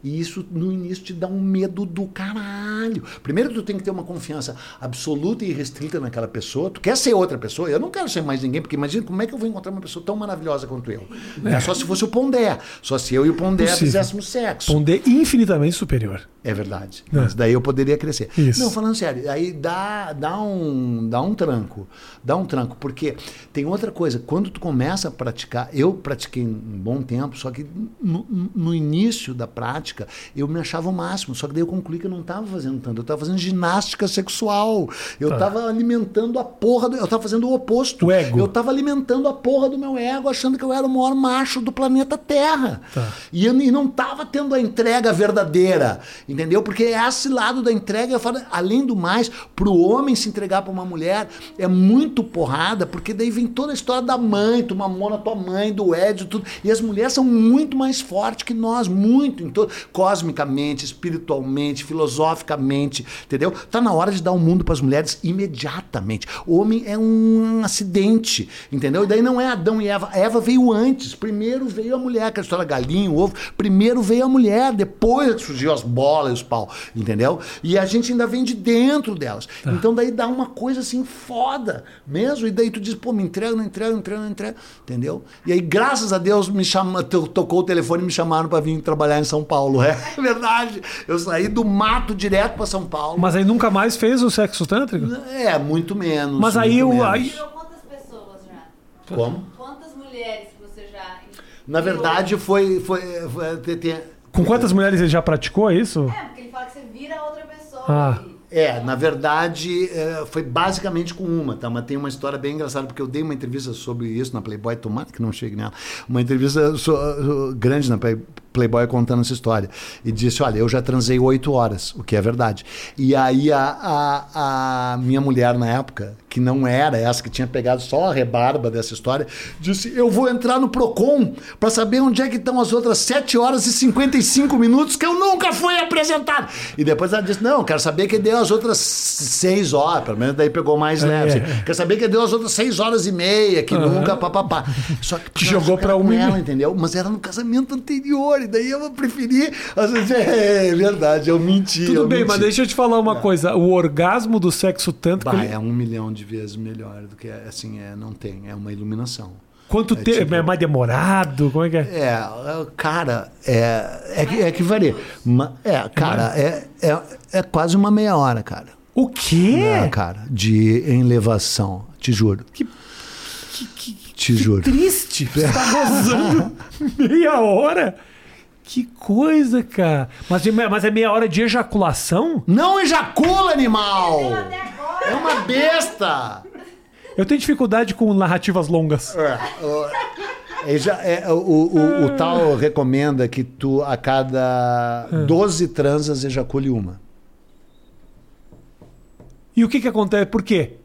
E isso no início te dá um medo do caralho. Primeiro tu tem que ter uma confiança absoluta e restrita naquela pessoa. Tu quer ser outra pessoa? Eu não quero ser mais ninguém, porque imagina como é que eu vou encontrar uma pessoa tão maravilhosa quanto eu. É. Só se fosse o Pondé. Só se eu e o Pondé Possível. fizéssemos sexo. Pondé infinitamente superior. É verdade. É. Mas daí eu poderia crescer. Isso. Não, falando sério, aí dá, dá, um, dá um tranco. Dá um tranco. Porque tem outra coisa. Quando tu começa a praticar, eu pratiquei um bom tempo, só que no, no início da prática eu me achava o máximo. Só que daí eu concluí que eu não estava fazendo tanto. Eu estava fazendo ginástica sexual. Eu Tá. estava alimentando a porra. Do, eu estava fazendo o oposto. O ego. Eu estava alimentando a porra do meu ego, achando que eu era o maior macho do planeta Terra. Tá. E, eu- e não estava tendo a entrega verdadeira, entendeu? Porque esse lado da entrega, eu falo, além do mais, para o homem se entregar para uma mulher é muito porrada, porque daí vem toda a história da mãe, tu mamou na tua mãe, do Ed, tudo. E as mulheres são muito mais fortes que nós, muito, em todo, cosmicamente, espiritualmente, filosoficamente, entendeu? Tá na hora de dar o mundo para as mulheres imediatamente. O homem é um acidente, entendeu? E daí não é Adão e Eva. A Eva veio antes. Primeiro veio a mulher, que a história galinho, ovo. Primeiro veio a mulher, depois surgiu as bolas e os pau, entendeu? E a gente ainda vem de dentro delas. Então daí dá uma coisa assim foda mesmo. E daí tu diz, pô, me entrega, não entrega, não entrega, não entrega, entendeu? E aí, graças a Deus, me chama, to- tocou o telefone e me chamaram para vir trabalhar em São Paulo. *laughs* É verdade. Eu saí do mato direto para São Paulo. Mas aí nunca mais fez o sexo tântrico? É, muito menos. Mas aí muito o- menos. aí- Virou quantas pessoas já? Como? Quantas mulheres você já. Na verdade, foi. foi, foi tem- tem- Com quantas mulheres ele já praticou isso? É, porque ele fala que você vira outra pessoa. Ah. e- É, na verdade, é, foi basicamente com uma, tá? Mas tem uma história bem engraçada, porque eu dei uma entrevista sobre isso na Playboy, tomara que não chegue nela. Uma entrevista grande na Play- Playboy contando essa história. E disse: Olha, eu já transei oito horas, o que é verdade. E aí a, a, a minha mulher na época, que não era essa, que tinha pegado só a rebarba dessa história, disse: Eu vou entrar no Procon para saber onde é que estão as outras 7 horas e 55 minutos que eu nunca fui apresentado. E depois ela disse: Não, quero saber que deu as outras 6 horas, pelo menos daí pegou mais leve. assim. Quero saber que deu as outras 6 horas e meia, que nunca, papapá. Só que Te jogou pra com uma ela, entendeu? Mas era no casamento anterior, e daí eu preferi. às vezes, É, verdade, eu menti. Tudo eu bem, menti. mas deixa eu te falar uma coisa. O orgasmo do sexo tântrico, Bah, é um milhão de vezes melhor do que assim, é, não tem, é uma iluminação. quanto é tempo? tipo- É mais demorado? Como é que é? É, é, cara, é, é, que- é que varia. É, cara, é, é, é quase uma meia hora, cara. O quê? É, cara, de elevação, te juro. Que- te juro. Triste. Você tá gozando *laughs* meia hora? Que coisa, cara. Mas, de- mas é meia hora de ejaculação? Não ejacula, animal! É uma besta! Eu tenho dificuldade com narrativas longas. É, o- é, já- é, o, o- o tal recomenda que tu, a cada 12 transas, ejacule uma. E o que que acontece? Por quê?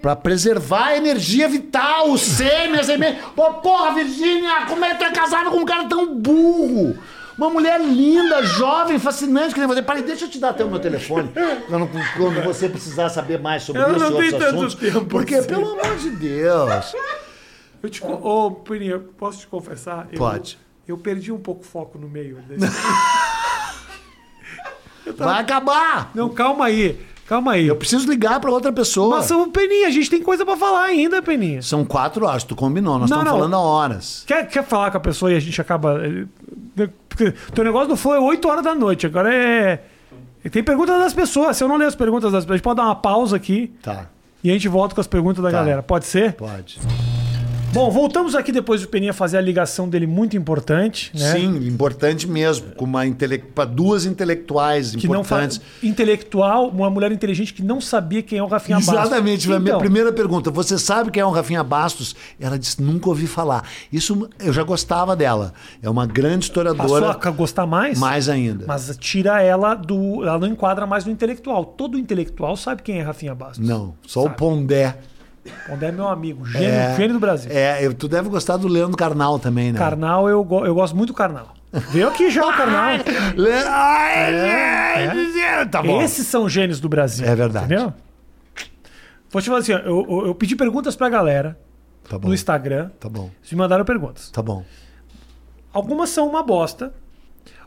Pra preservar a energia vital, o sêmen, a semente. Pô, porra, Virgínia, como é que tu é casada com um cara tão burro? Uma mulher linda, jovem, fascinante, que nem você. Peraí, deixa eu te dar até o meu telefone. Quando, quando você precisar saber mais sobre Eu isso não e outros assuntos. tempo Porque, assim. pelo amor de Deus. Eu te, Ô, Peninha, posso te confessar? Eu- Pode. Eu perdi um pouco o foco no meio. desse- *laughs* Vai acabar. Não, calma aí. Calma aí. Eu preciso ligar pra outra pessoa. Mas, ô, Peninha, a gente tem coisa pra falar ainda, Peninha. São quatro horas, tu combinou, nós Não, estamos não. falando há horas. Quer, quer falar com a pessoa e a gente acaba. eh, Porque teu negócio não foi 8 horas da noite, agora é. Tem perguntas das pessoas. Se eu não ler as perguntas das pessoas, a gente pode dar uma pausa aqui Tá, e a gente volta com as perguntas da Tá. galera. Pode ser? pode. Bom, voltamos aqui depois do Peninha fazer a ligação dele muito importante, né? Sim, importante mesmo. Com uma intele... pra duas intelectuais Que não importantes. faz intelectual, uma mulher inteligente que não sabia quem é o Rafinha Bastos. Exatamente. A minha Então, primeira pergunta, você sabe quem é o Rafinha Bastos? Ela disse, nunca ouvi falar. Isso eu já gostava dela. É uma grande passou historiadora. a gostar mais? Mais ainda. Mas tira ela do. Ela não enquadra mais no intelectual. Todo intelectual sabe quem é Rafinha Bastos. Não, só Sabe. o Pondé. Onde é meu amigo, gênio, É, gênio do Brasil. É, eu- tu deve gostar do Leandro Carnal também, né? Carnal, eu, go- eu gosto muito do Carnal. Veio aqui já o *laughs* Carnal. É, é. Tá bom. Esses são gênios do Brasil. É verdade. Entendeu? Vou te falar assim, eu, eu- eu pedi perguntas pra galera Tá no Instagram. Tá bom. Eles me mandaram perguntas. Tá bom. Algumas são uma bosta,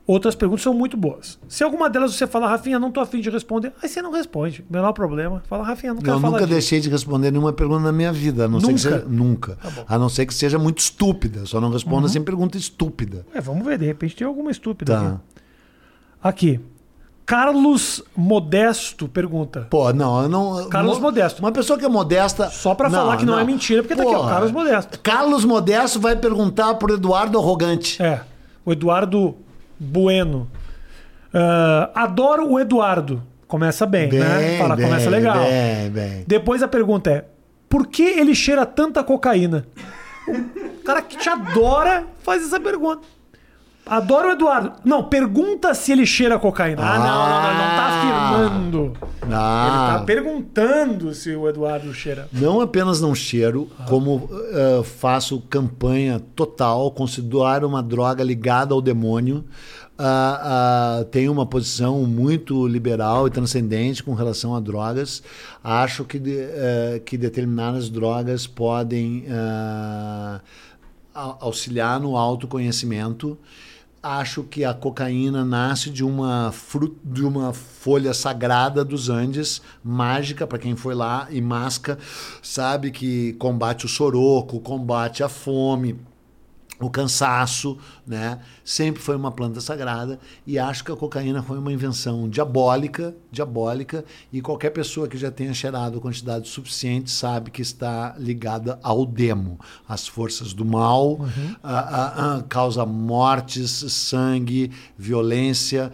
outras perguntas são muito boas. Se alguma delas você fala, Rafinha, não tô afim de responder, aí você não responde. Menor problema. Fala, Rafinha, não quero Eu falar nunca disso. deixei de responder nenhuma pergunta na minha vida. A não ser que Nunca? Tá seja, nunca. A não ser que seja muito estúpida. Só não Uhum. responda sem pergunta estúpida. É, vamos ver, de repente tem alguma estúpida Tá. aqui. Aqui. Carlos Modesto pergunta. Pô, não, eu não. Carlos mo- Modesto. Uma pessoa que é modesta. Só pra falar que não é mentira, porque tá aqui, ó. Carlos Modesto. Carlos Modesto vai perguntar pro Eduardo Arrogante. É, o Eduardo Bueno. Ah, adoro o Eduardo. Começa bem, né? Fala, bem, começa legal. Bem, bem. Depois a pergunta é: por que ele cheira tanta cocaína? O cara que te adora faz essa pergunta. Adoro o Eduardo. Não, pergunta se ele cheira cocaína. Ah, não, não, não, ele não tá Ah. afirmando. Ah, Ele tá perguntando se o Eduardo cheira. Não apenas não cheiro, como eh, faço campanha total, considero uma droga ligada ao demônio. Ah, ah, tenho uma posição muito liberal e transcendente com relação a drogas. Acho que, de- eh, que determinadas drogas podem ah, au- auxiliar no autoconhecimento. Acho que a cocaína nasce de uma, fru- de uma folha sagrada dos Andes, mágica, para quem foi lá e masca, sabe que combate o soroco, combate a fome, o cansaço, né? Sempre foi uma planta sagrada e acho que a cocaína foi uma invenção diabólica, diabólica, e qualquer pessoa que já tenha cheirado quantidade suficiente sabe que está ligada ao demo, às forças do mal, a- a- a- causa mortes, sangue, violência,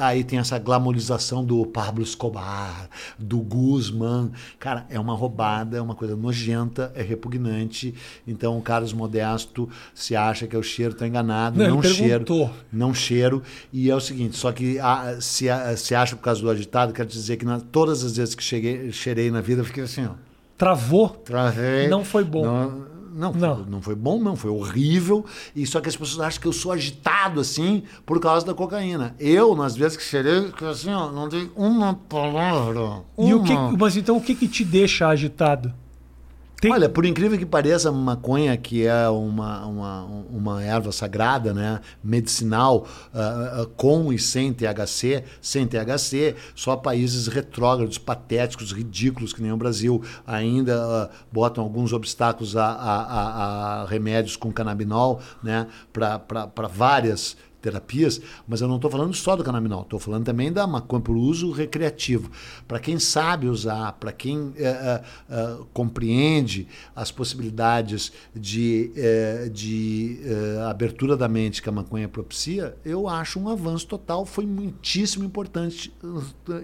aí tem essa glamorização do Pablo Escobar, do Guzman, cara, é uma roubada, é uma coisa nojenta, é repugnante, então o Carlos Modesto se acha que é o cheiro, tá enganado, Não, não, cheiro, perguntou. não cheiro, e é o seguinte, só que ah, se, a- se acha por causa do agitado, quero dizer que na- todas as vezes que cheguei, cheirei na vida, eu fiquei assim, ó, Travou. travei. Não foi bom. Não, não, Não. Foi, não foi bom, não, foi horrível. E só que as pessoas acham que eu sou agitado assim por causa da cocaína. Eu, nas vezes que cheirei, assim, ó, não dei uma palavra. E o que, uma. mas então o que, que te deixa agitado? Tem- Olha, por incrível que pareça, maconha, que é uma, uma, uma erva sagrada, né, medicinal, ah, ah, com e sem THC, sem THC, só países retrógrados, patéticos, ridículos, que nem o Brasil, ainda ah, botam alguns obstáculos a, a- a- a remédios com canabinol, né, para várias terapias, mas eu não estou falando só do canabinol, estou falando também da maconha por uso recreativo. Para quem sabe usar, para quem eh, eh, compreende as possibilidades de, eh, de abertura da mente que a maconha propicia, eu acho um avanço total, foi muitíssimo importante,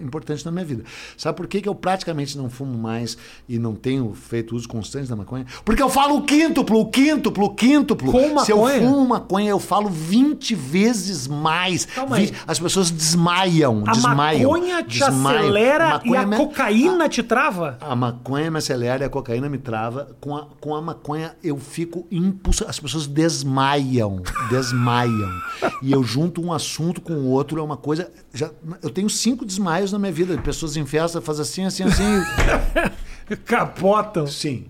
importante na minha vida. Sabe por que, que eu praticamente não fumo mais e não tenho feito uso constante da maconha? Porque eu falo o quíntuplo, o quíntuplo, o quíntuplo. Com Se eu maconha? fumo maconha, eu falo 20 vezes mais. Aí. Vi- As pessoas desmaiam, A desmaiam. maconha te desmaiam. acelera Maconha e a me- cocaína te trava? a maconha me acelera e a cocaína me trava. Com a, com a maconha eu fico impulso. As pessoas desmaiam. *laughs* Desmaiam. e eu junto um assunto com o outro. É uma coisa. Já, eu tenho cinco desmaios na minha vida. Pessoas em festa fazem assim, assim, assim. *laughs* Capotam. Sim.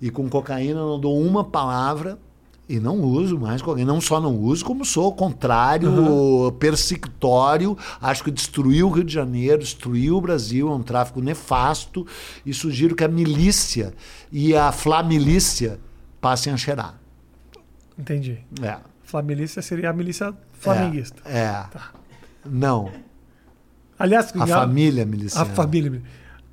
E com cocaína eu não dou uma palavra e não uso mais cocaína. Não só não uso, como sou contrário, persecutório. Acho que destruiu o Rio de Janeiro, destruiu o Brasil, é um tráfico nefasto. E sugiro que a milícia e a flamilícia passem a cheirar. Entendi. É. Flamilícia seria a milícia flamenguista. É. é. Não. Aliás, A família miliciana. A família.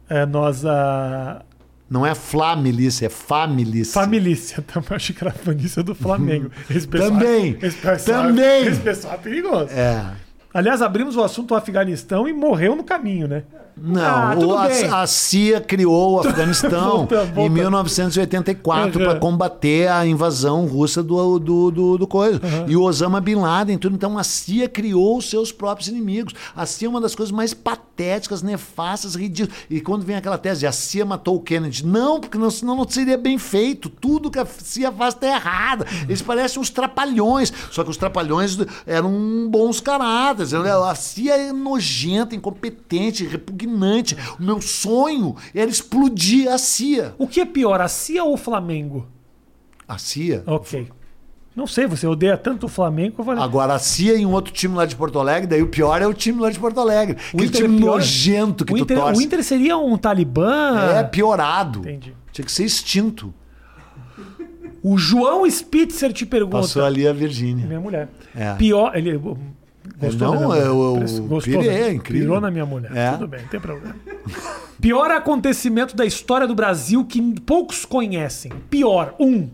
É, nós. ah, Não é Flamilícia, é Familícia. Familícia. Também achei que era a milícia do Flamengo. Esse pessoal- Também. Esse pessoal, Também. Esse pessoal é perigoso. É. Aliás, abrimos o assunto do Afeganistão e morreu no caminho, né? Não, Ah, o- a, a CIA criou o *laughs* Afeganistão Voltando, em voltando. 1984 Uhum. para combater a invasão russa do, do, do, do coisa. E o Osama Bin Laden, tudo. Então a CIA criou os seus próprios inimigos. A CIA é uma das coisas mais patéticas, nefastas, ridículas. E quando vem aquela tese, a CIA matou o Kennedy. Não, porque não, senão não seria bem feito. Tudo que a CIA faz está errado. Eles parecem uns trapalhões. Só que os trapalhões eram bons caráteres. A CIA é nojenta, incompetente, repugnante. O meu sonho era explodir a CIA. O que é pior, a CIA ou o Flamengo? A CIA? Ok. Não sei, você odeia tanto o Flamengo eu falei. Agora a CIA em um outro time lá de Porto Alegre, daí o pior é o time lá de Porto Alegre. Aquele Inter é time pior? nojento que o tu Inter, torce. o Inter seria um talibã? É piorado. Entendi. Tinha que ser extinto. O João Spitzer te pergunta. Passou ali a Virgínia. Minha mulher. É. Pior. Ele. Gostou Não, da minha mulher? é o- o Gostou Pire da- é incrível. Pirou na minha mulher. É. Tudo bem, não tem problema. Pior acontecimento da história do Brasil que poucos conhecem. Pior. Um.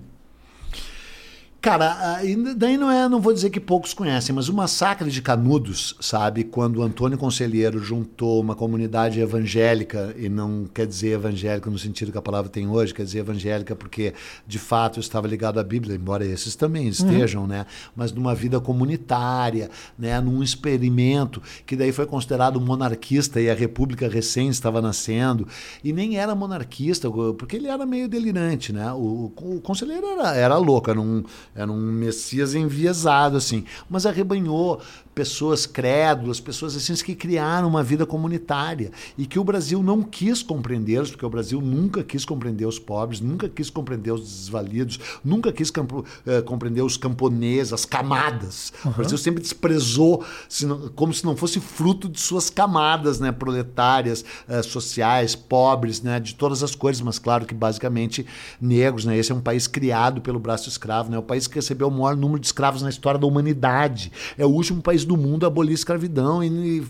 Cara, daí não é, não vou dizer que poucos conhecem, mas o massacre de Canudos, sabe, quando Antônio Conselheiro juntou uma comunidade evangélica e não quer dizer evangélica no sentido que a palavra tem hoje, quer dizer evangélica porque de fato estava ligado à Bíblia, embora esses também estejam, né, mas numa vida comunitária, né, num experimento que daí foi considerado monarquista e a República recém estava nascendo. E nem era monarquista porque ele era meio delirante, né? O, o conselheiro era, era louco, era um era um messias enviesado, assim. Mas arrebanhou pessoas crédulas, pessoas assim que criaram uma vida comunitária e que o Brasil não quis compreendê-los, porque o Brasil nunca quis compreender os pobres, nunca quis compreender os desvalidos, nunca quis campo- eh, compreender os camponeses, as camadas. O Brasil sempre desprezou se não- como se não fosse fruto de suas camadas, né, proletárias, eh, sociais, pobres, né, de todas as cores, mas claro que basicamente negros, né? Esse é um país criado pelo braço escravo, né? O país que recebeu o maior número de escravos na história da humanidade. É o último país do mundo abolir a escravidão e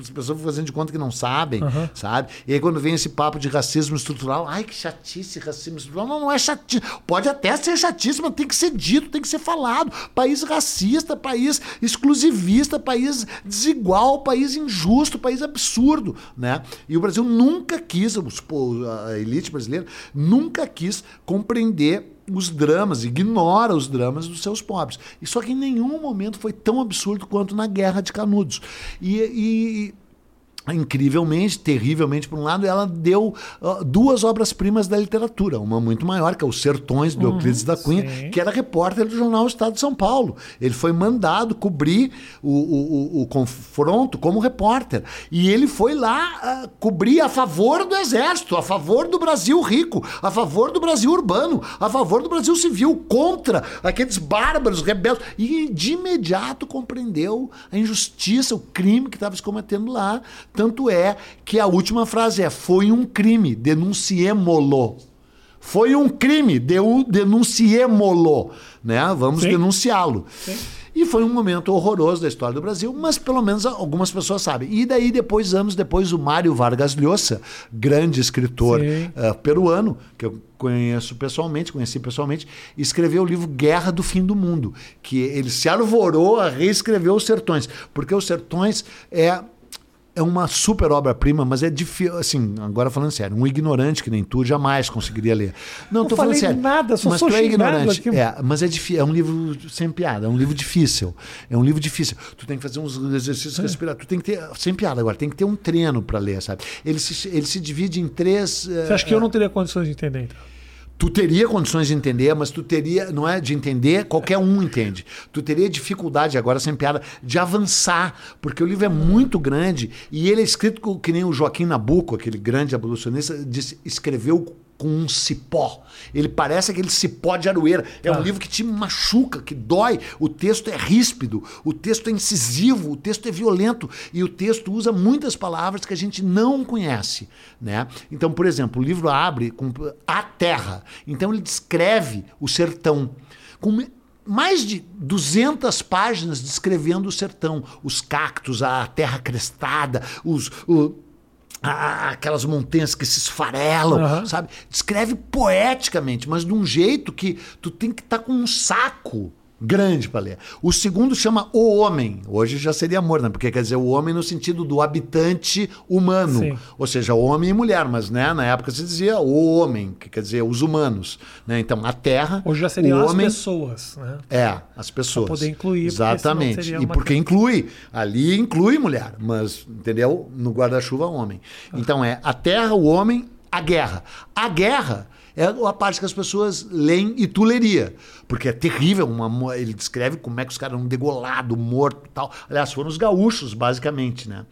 as pessoas fazendo de conta que não sabem, sabe? E aí quando vem esse papo de racismo estrutural, ai que chatice racismo estrutural. Não, não é chatice. Pode até ser chatice, mas tem que ser dito, tem que ser falado. País racista, país exclusivista, país desigual, país injusto, país absurdo, né? E o Brasil nunca quis, a elite brasileira nunca quis compreender os dramas, ignora os dramas dos seus pobres. E só que em nenhum momento foi tão absurdo quanto na Guerra de Canudos. E, e- e, incrivelmente, terrivelmente, por um lado, ela deu ah, duas obras-primas da literatura. Uma muito maior, que é Os Sertões, do Euclides da Cunha, sim. que era repórter do jornal Estado de São Paulo. Ele foi mandado cobrir o, o- o- o confronto como repórter. E ele foi lá ah, cobrir a favor do Exército, a favor do Brasil rico, a favor do Brasil urbano, a favor do Brasil civil, contra aqueles bárbaros rebeldes. E de imediato compreendeu a injustiça, o crime que estava se cometendo lá. Tanto é que a última frase é: foi um crime, denunciemo-lo. Foi um crime, denunciemo-lo, né? Vamos denunciá-lo. E foi um momento horroroso da história do Brasil, mas pelo menos algumas pessoas sabem. E daí, depois, anos depois, o Mário Vargas Llosa, grande escritor eh, peruano, que eu conheço pessoalmente, conheci pessoalmente, escreveu o livro Guerra do Fim do Mundo, que ele se arvorou a reescrever Os Sertões, porque Os Sertões é é uma super obra-prima, mas é difícil, assim, agora falando sério, um ignorante que nem tu jamais conseguiria ler. Não, Não tô falando sério. nada, só mas sou tu é ignorante. aqui. É, mas é difícil, é um livro sem piada, é um livro difícil. É um livro difícil. Tu tem que fazer uns exercícios respiratórios, tu tem que ter, sem piada agora, tem que ter um treino para ler, sabe? Ele se, ele se divide em três Você acha que eu não teria condições de entender, então? Tu teria condições de entender, mas tu teria, não é de entender, qualquer um entende. Tu teria dificuldade, agora sem piada, de avançar, porque o livro é muito grande e ele é escrito que nem o Joaquim Nabuco, aquele grande abolicionista, disse- escreveu com um cipó. Ele parece aquele cipó de aroeira. É um Ah. livro que te machuca, que dói. O texto é ríspido, o texto é incisivo, o texto é violento e o texto usa muitas palavras que a gente não conhece, né? Então, por exemplo, o livro abre com a terra. Então ele descreve o sertão com mais de 200 páginas descrevendo o sertão, os cactos, a terra crestada, os o- a- aquelas montanhas que se esfarelam, Aham. sabe? Descreve poeticamente, mas de um jeito que tu tem que estar com um saco grande para ler. O segundo chama O Homem. Hoje já seria amor, né? Porque quer dizer o homem no sentido do habitante humano. Sim. Ou seja, homem e mulher, mas né, na época se dizia o homem, que quer dizer os humanos. Né? Então, a terra. Hoje já seriam o as homem, pessoas, né? é, as pessoas. poder incluir, Exatamente. seria E porque inclui. Ali inclui mulher, mas, entendeu? No guarda-chuva, homem. Ah. Então é a terra, o homem, a guerra. A guerra é a parte que as pessoas leem e tu leria. Porque é terrível. Uma, ele descreve como é que os caras eram degolados, mortos e tal. Aliás, foram os gaúchos, basicamente, né?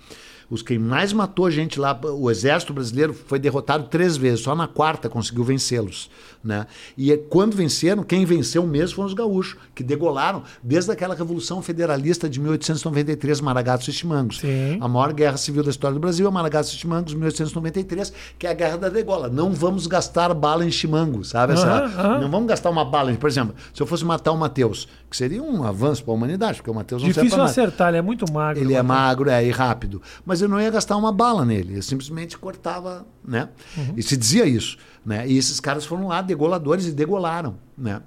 Os quem mais matou gente lá, o exército brasileiro foi derrotado três vezes, só na quarta conseguiu vencê-los, né? E é- quando venceram, quem venceu mesmo foram os gaúchos, que degolaram desde aquela revolução federalista de 1893, Maragatos e Chimangos. Sim. A maior guerra civil da história do Brasil é Maragatos e Chimangos, 1893, que é a guerra da degola. Não vamos gastar bala em Chimango, sabe? Essa-. Não vamos gastar uma bala, em- por exemplo, se eu fosse matar o Matheus, que seria um avanço para a humanidade, porque o Matheus não serve Difícil pra nada. acertar, ele é muito magro. Ele é magro, é, e rápido. Mas eu não ia gastar uma bala nele. Eu simplesmente cortava, né? Uhum. E se dizia isso, né? E esses caras foram lá, degoladores, e degolaram, né?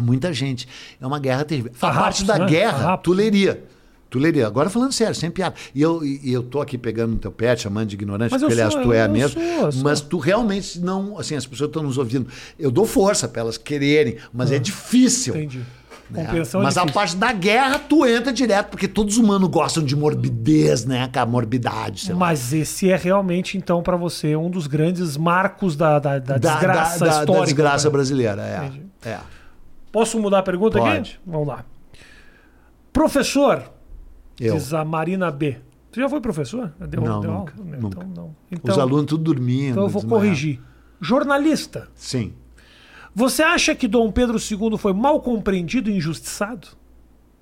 Muita gente. É uma guerra terrível. A parte da né? guerra, Farrapos. tu leria. Tu leria. Agora falando sério, sem piada. E eu, e eu tô aqui pegando no teu pé, chamando de ignorante, Mas porque aliás sou, tu é eu mesmo. sou. Mas tu realmente não. Assim, as pessoas estão nos ouvindo. Eu dou força para elas quererem, mas é difícil. Ah, Entendi. Né? É Mas a parte da guerra, tu entra direto, porque todos os humanos gostam de morbidez, né? Com a morbidade, sei lá. Mas esse é realmente, então, pra você, um dos grandes marcos da, da, da Da- desgraça da, histórica. Da desgraça né? brasileira, é. É. Posso mudar a pergunta Pode. aqui? Vamos lá. Professor, Eu. diz a Marina B. Você já foi professor? Deu, Não, deu nunca, aula? nunca. Então, não. Os Então, alunos tudo dormindo. então eu vou desmaiados. corrigir. Jornalista, Sim. Você acha que Dom Pedro II foi mal compreendido e injustiçado?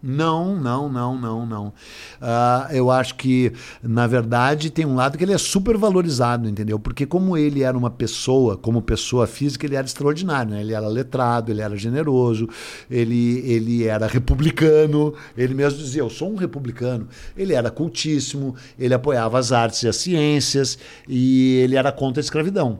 Não, não, não, não, não. Ah, eu acho que, na verdade, tem um lado que ele é super valorizado, entendeu? Porque como ele era uma pessoa, como pessoa física, ele era extraordinário, né? Ele era letrado, ele era generoso, ele, ele era republicano, ele mesmo dizia, eu sou um republicano. Ele era cultíssimo, ele apoiava as artes e as ciências e ele era contra a escravidão.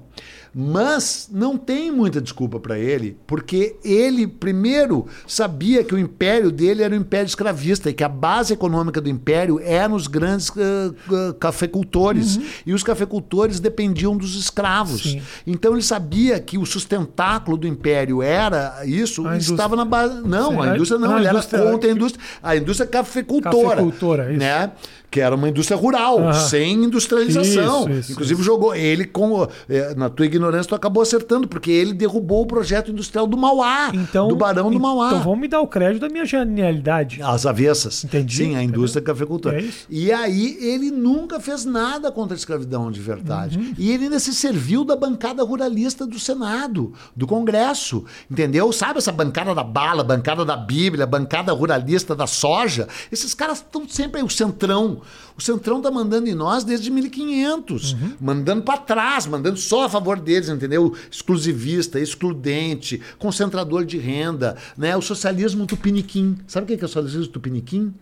Mas não tem muita desculpa para ele, porque ele, primeiro, sabia que o império dele era um império escravista e que a base econômica do império era nos grandes ah, ah, cafeicultores. E os cafeicultores dependiam dos escravos. Sim. Então ele sabia que o sustentáculo do império era isso, estava na base. Não, Sim, a indústria não, não, a ele era indústria- contra a indústria. A indústria cafeicultora. Cafeicultora, isso. Né? Que era uma indústria rural, sem industrialização. Isso, isso, Inclusive jogou ele com. eh, Na tua ignorância, tu acabou acertando, porque ele derrubou o projeto industrial do Mauá. Então, do Barão do Mauá. Então vamos me dar o crédito da minha genialidade. As avessas. Entendi, Sim, a indústria cafeicultora. É. E aí ele nunca fez nada contra a escravidão de verdade. Uhum. E ele ainda se serviu da bancada ruralista do Senado, do Congresso. Entendeu? Sabe essa bancada da bala, bancada da Bíblia, bancada ruralista da soja? Esses caras estão sempre aí, o Centrão. O Centrão tá mandando em nós desde 1500, Uhum. mandando para trás, mandando só a favor deles, entendeu? Exclusivista, excludente, concentrador de renda, né? O socialismo tupiniquim. Sabe o que é o socialismo tupiniquim?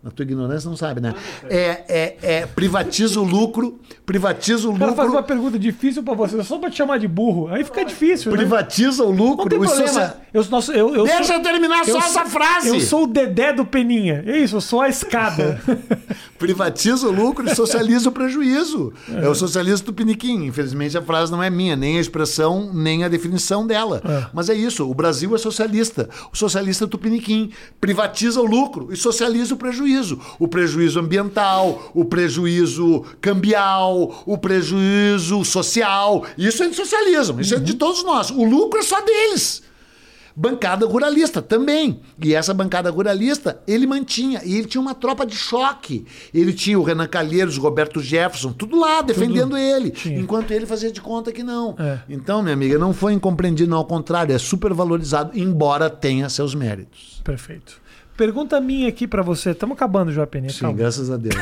Na tua ignorância não sabe, né? É, é, é privatiza o lucro, privatiza o O cara faz uma lucro, pergunta difícil pra você, só pra te chamar de burro. Aí fica difícil, né? privatiza o Não lucro. tem o problema. socia- Eu, nossa, eu, eu Deixa sou, eu terminar só eu essa sou- frase. Eu sou o Dedé do Peninha. É isso, eu sou a escada. *laughs* Privatiza o lucro e socializa o prejuízo. É, o socialismo tupiniquim. Infelizmente a frase não é minha, nem a expressão, nem a definição dela. É. Mas é isso. O Brasil é socialista. O socialista é tupiniquim. Privatiza o lucro e socializa o prejuízo. O prejuízo ambiental, o prejuízo cambial, o prejuízo social. Isso é de socialismo. Isso é de todos nós. O lucro é só deles. Bancada ruralista também. E essa bancada ruralista ele mantinha. E ele tinha uma tropa de choque. Ele tinha o Renan Calheiros, o Roberto Jefferson, tudo lá defendendo ele. tinha. Enquanto ele fazia de conta que não. É. Então, minha amiga, não foi incompreendido, não. Ao contrário, é super valorizado, embora tenha seus méritos. Perfeito. Pergunta minha aqui pra você. Estamos acabando já, Peninha. Sim, Calma. graças a Deus.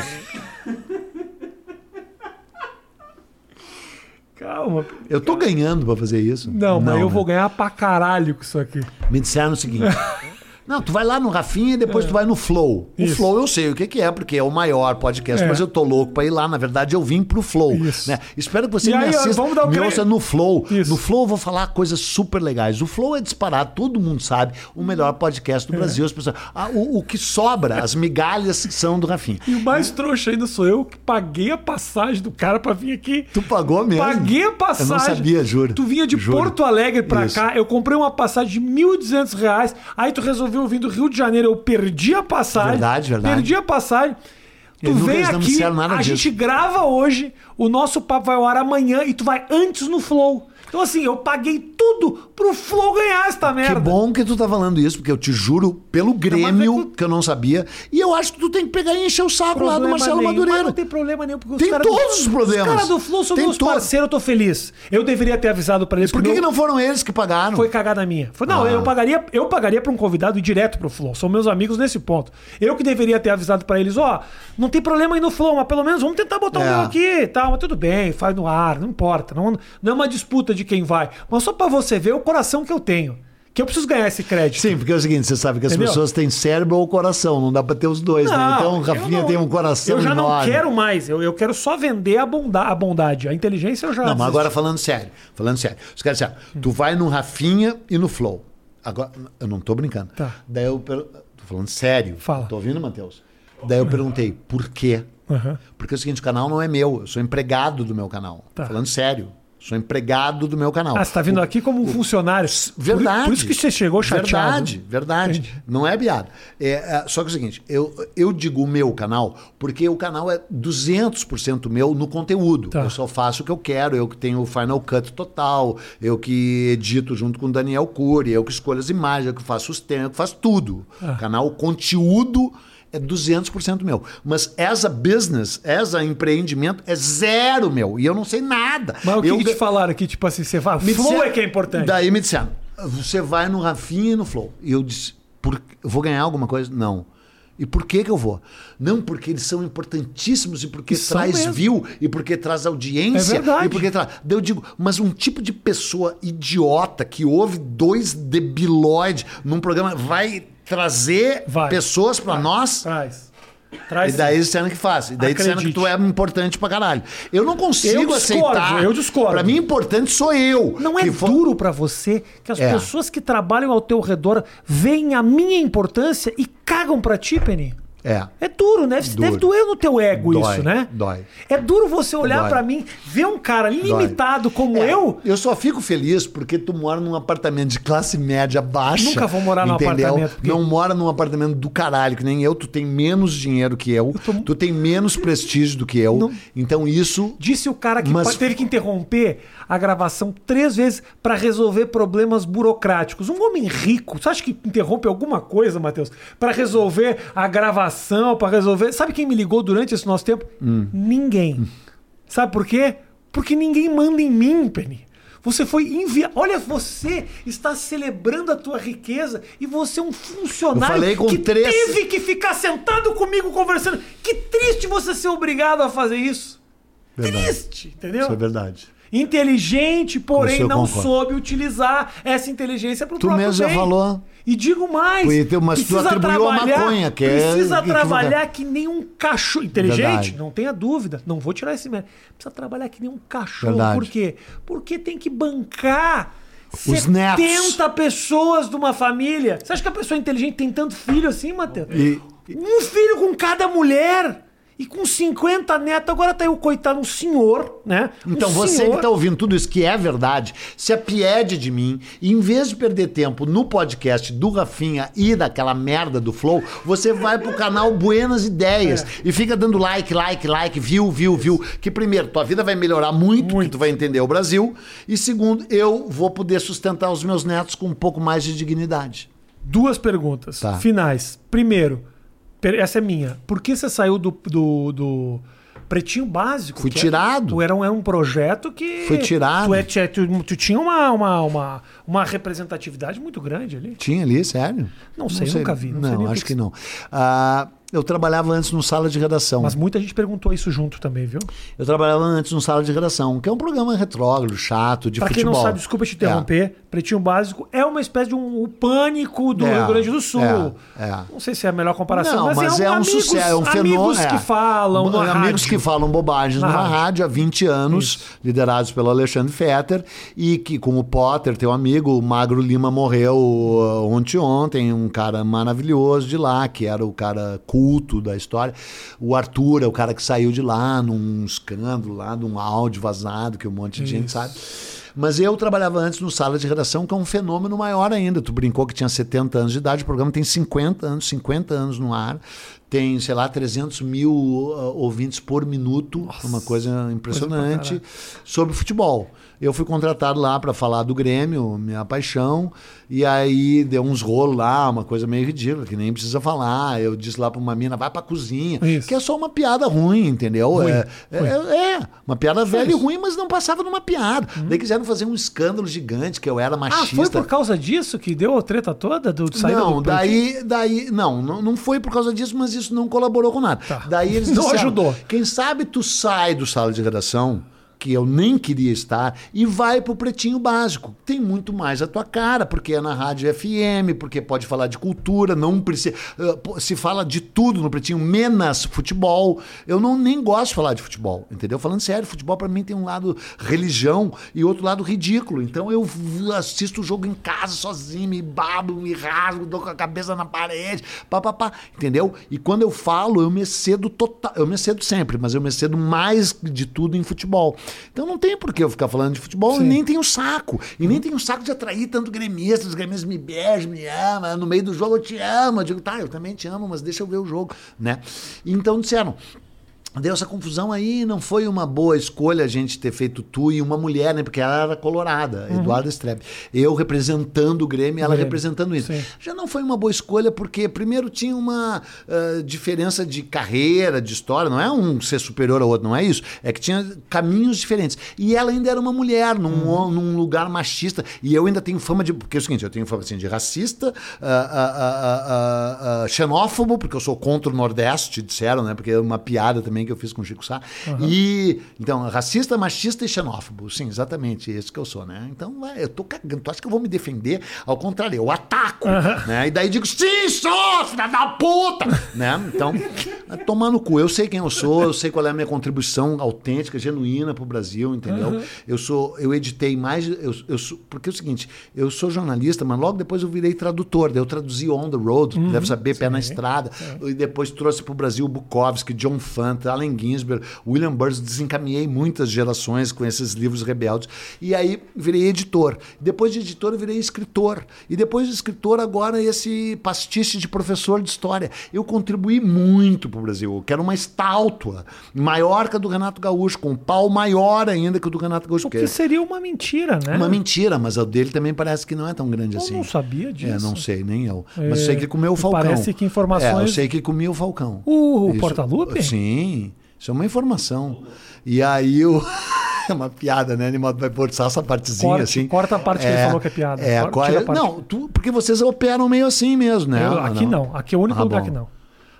Calma. Eu tô ganhando pra fazer isso. Não, mas eu né? vou ganhar pra caralho com isso aqui. Me disseram o seguinte: Não, tu vai lá no Rafinha e depois tu vai no Flow. O Isso. Flow eu sei o que, que é, porque é o maior podcast, É. mas eu tô louco pra ir lá. Na verdade, eu vim pro Flow. Né? Espero que você E me aí, assista, vamos dar o me ouça no Flow. Isso. No Flow eu vou falar coisas super legais. O Flow é disparado, todo mundo sabe, o melhor podcast do É. Brasil. As pessoas, ah, o, o que sobra, as migalhas são do Rafinha. E o mais trouxa ainda sou eu que paguei a passagem do cara pra vir aqui. Tu pagou mesmo? Paguei a passagem. Eu não sabia, juro. Tu vinha de Juro. Porto Alegre pra Isso. cá, eu comprei uma passagem de 1.200 reais. Aí tu resolveu vir do Rio de Janeiro, eu perdi a passagem. Verdade, verdade. Perdi a passagem. Tu vem aqui, a disso. gente grava hoje, o nosso papo vai ao ar amanhã e tu vai antes no Flow. Então assim, eu paguei tudo pro Flow ganhar esta merda. Que bom que tu tá falando isso, porque eu te juro, pelo Grêmio, mas é que- que eu não sabia, e eu acho que tu tem que pegar e encher o saco lá do Problema Marcelo nenhum. Madureira. Mas não tem problema nenhum, porque os Tem todos os problemas. Os caras do Flow são Tem meus todo- parceiros, eu tô feliz. Eu deveria ter avisado pra eles. Por que, meu- que não foram eles que pagaram? Foi cagada minha. Foi, não, Ah. eu pagaria, eu pagaria para um convidado ir direto pro Flow. São meus amigos nesse ponto. Eu que deveria ter avisado pra eles, ó, não tem problema aí no Flow, mas pelo menos vamos tentar botar o É. meu aqui e tal. Mas tudo bem, faz no ar, não importa. Não, não é uma disputa de quem vai. Mas só pra você ver o coração que eu tenho. Que eu preciso ganhar esse crédito. Sim, porque é o seguinte, você sabe que as Entendeu? pessoas têm cérebro ou coração, não dá pra ter os dois, né? Então o eu Rafinha não- tem um coração Eu já não enorme. quero mais. Eu, eu quero só vender a, bonda, a bondade. A inteligência eu já. Não, mas desisti. agora falando sério, falando sério. Os caras disseram, tu vai no Rafinha e no Flow. Agora, eu não tô brincando. Tá. Daí eu, tô falando sério. Fala. Tô ouvindo, Matheus? Daí eu perguntei, por quê? Aham. Porque é o seguinte, o canal não é meu, eu sou empregado do meu canal. Tá. Falando sério. Sou empregado do meu canal. Ah, você tá vindo aqui como um funcionário. Verdade. Por, por isso que você chegou chateado. Verdade, verdade. Entendi. Não é piada. É, é, só que é o seguinte, eu, eu digo o meu canal porque o canal é 200% meu no conteúdo. Tá. Eu só faço o que eu quero, eu que tenho o Final Cut total, eu que edito junto com o Daniel Cury, eu que escolho as imagens, eu que faço os temas, eu que faço tudo. Ah. O canal, o conteúdo é 200% meu. Mas essa business, essa empreendimento é zero meu. E eu não sei nada. Mas o que, eu que te falaram aqui? Tipo assim, você fala, me flow disseram- é que é importante. Daí me disseram, você vai no Rafinha e no Flow. E eu disse, por, vou ganhar alguma coisa? Não. E por que que eu vou? Não, porque eles são importantíssimos e porque E traz view e porque traz audiência. É verdade. E porque traz... Eu digo, mas um tipo de pessoa idiota que ouve dois debilóides num programa vai trazer Vai. pessoas pra nós? Traz. Traz. E daí disseram que faz. E daí disseram que Acredite. tu é importante pra caralho. Eu não consigo Eu discordo, aceitar. eu discordo. Pra mim, importante sou eu. Não é Que for- duro pra você que as É. pessoas que trabalham ao teu redor veem a minha importância e cagam pra ti, Penny? É. É duro, né? Deve, deve doer no teu ego Dói, isso, né? dói. É duro você olhar Dói. pra mim, ver um cara limitado como É, eu. Eu só fico feliz porque tu mora num apartamento de classe média baixa. Nunca vou morar num entendeu? apartamento, porque- Não mora num apartamento do caralho, que nem eu. Tu tem menos dinheiro que eu. Tu tem menos prestígio do que eu. Não. Então isso. Disse o cara que Mas- teve que interromper a gravação três vezes pra resolver problemas burocráticos. Um homem rico, você acha que interrompe alguma coisa, Matheus? Pra resolver a gravação, pra resolver. Sabe quem me ligou durante esse nosso tempo? Hum. Ninguém. Sabe por quê? Porque ninguém manda em mim, Penny. Você foi enviado. Olha, você está celebrando a tua riqueza e você é um funcionário que três- teve que ficar sentado comigo conversando. Que triste você ser obrigado a fazer isso. Verdade. Triste, entendeu? Isso é verdade. Inteligente, porém não concordo. soube utilizar essa inteligência para o Tu próprio mesmo já bem. falou. E digo mais. Então, mas tu precisa a trabalhar- maconha, que é Precisa equivocado. trabalhar que nem um cachorro. Inteligente? Verdade. Não tenha dúvida. Não vou tirar esse mérito. Precisa trabalhar que nem um cachorro. Verdade. Por quê? Porque tem que bancar Os 70 netos. pessoas de uma família. Você acha que a pessoa inteligente tem tanto filho assim, Matheus? E- Um filho com cada mulher. E com 50 netos, agora tá aí o coitado, um senhor, né? Um Então, você senhor. que está ouvindo tudo isso, que é verdade, se apiede de mim, e em vez de perder tempo no podcast do Rafinha e daquela merda do Flow, você vai pro canal Buenas Ideias É. e fica dando like, like, like, view, view, view. Que primeiro, tua vida vai melhorar muito, Muito. que tu vai entender o Brasil. E segundo, eu vou poder sustentar os meus netos com um pouco mais de dignidade. Duas perguntas Tá. finais. Primeiro, essa é minha. Por que você saiu do, do, do Pretinho Básico? Fui é- tirado. tu era, um, era um projeto que. Fui tirado. Tu, é- tu, tu- tinha uma, uma, uma, uma representatividade muito grande ali. Tinha ali, sério? Não sei, nunca vi, não Não, sei acho que que, não. Ah, Eu trabalhava antes no Sala de Redação. Mas muita gente perguntou isso junto também, viu? Eu trabalhava antes no Sala de Redação, que é um programa retrógrado, chato, de Pra quem futebol. não sabe, desculpa te interromper, Pretinho Básico é uma espécie de um, o pânico do É, Rio Grande do Sul. é, é. Não sei se é a melhor comparação, Não, mas, é um, amigos, sucesso, é um fenômeno. amigos é. que falam Bo- na Amigos rádio. que falam bobagens Na numa rádio. rádio há 20 anos, liderados pelo Alexandre Fetter, e que, com o Potter, teu amigo, o Magro Lima morreu uh, ontem ontem, um cara maravilhoso de lá, que era o cara culto da história. O Arthur é o cara que saiu de lá num escândalo lá, de um áudio vazado, que um monte de gente sabe. Mas eu trabalhava antes no sala de redação, que é um fenômeno maior ainda. Tu brincou que tinha 70 anos de idade, o programa tem 50 anos, 50 anos no ar. Tem, sei lá, 300 mil uh, ouvintes por minuto, uma coisa impressionante, sobre futebol. Eu fui contratado lá para falar do Grêmio, minha paixão, e aí deu uns rolos lá, uma coisa meio ridícula, que nem precisa falar. Eu disse lá para uma mina, vai pra cozinha, Isso. que é só uma piada ruim, entendeu? Ruim, é, é- ruim. é, uma piada velha e isso. ruim, mas não passava numa piada. Daí quiseram fazer um escândalo gigante, que eu era Ah, machista. foi por causa disso que deu a treta toda do saída Não, do daí, daí não, não, não foi por causa disso, mas isso não colaborou com nada. Tá. Daí eles Não disseram, ajudou. Quem sabe tu sai do sala de redação, que eu nem queria estar, e vai pro Pretinho Básico. Tem muito mais a tua cara, porque é na rádio FM, porque pode falar de cultura, não precisa. Se fala de tudo no Pretinho, menos futebol. Eu não nem gosto de falar de futebol, entendeu? Falando sério, futebol pra mim tem um lado religião e outro lado ridículo. Então eu assisto o jogo em casa sozinho, me babo, me rasgo, dou com a cabeça na parede, papapá, entendeu? E quando eu falo, eu me cedo total, eu me cedo sempre, mas eu me cedo mais de tudo em futebol. Então não tem por que eu ficar falando de futebol, Sim. e nem tenho saco. E nem tenho saco de atrair tanto gremista, os gremistas me beijam, me amam, no meio do jogo eu te amo. Eu digo, tá, eu também te amo, mas deixa eu ver o jogo, né? Então disseram, Deu essa confusão aí, não foi uma boa escolha a gente ter feito tu e uma mulher, né? Porque ela era colorada, Eduardo Strebe. Eu representando o Grêmio, ela Grêmio, representando isso. sim. Já não foi uma boa escolha porque, primeiro, tinha uma ah, diferença de carreira, de história. Não é um ser superior ao outro, não é isso. É que tinha caminhos diferentes. E ela ainda era uma mulher, num, Uhum. num lugar machista. E eu ainda tenho fama de. Porque é o seguinte, eu tenho fama assim, de racista, ah, ah, xenófobo, porque eu sou contra o Nordeste, disseram, né? Porque é uma piada também que eu fiz com o Chico Sá. E. Então, racista, machista e xenófobo. Sim, exatamente isso que eu sou, né? Então, vai, eu tô cagando. Tu acha que eu vou me defender? Ao contrário, eu ataco. Né? E daí digo, sim, sou, filha da puta! né? Então, vai tomar no cu. Eu sei quem eu sou, eu sei qual é a minha contribuição autêntica, genuína pro Brasil, entendeu? Eu sou, eu editei mais, eu, eu sou, porque é o seguinte, eu sou jornalista, mas logo depois eu virei tradutor, daí eu traduzi On the Road, Uhum. deve saber, Pé na Estrada, e depois trouxe pro Brasil Bukowski, John Fanta, Allen Ginsberg, William Burroughs, desencaminhei muitas gerações com esses livros rebeldes, e aí virei editor. Depois de editor eu virei escritor, e depois de escritor agora esse pastiche de professor de história. Eu contribuí muito pro Brasil, eu quero uma estátua, maior que a do Renato Gaúcho, com um pau maior ainda que o do Renato Gaúcho. O que seria uma mentira, né? uma mentira, mas o dele também parece que não é tão grande Eu assim. não sabia disso. É, não sei, nem eu. Mas É, sei que comeu o Falcão. parece que informações- É, eu sei que comia o Falcão. O Isso- Portalupe? Sim, isso é uma informação. E aí o. *laughs* É uma piada, né? Animal vai forçar essa partezinha Corte, assim. corta a parte que ele falou que é piada. É, Corta, qual- parte. não, tu, porque vocês operam meio assim mesmo, né? Eu- aqui não. Aqui é o único Ah, lugar bom. que não.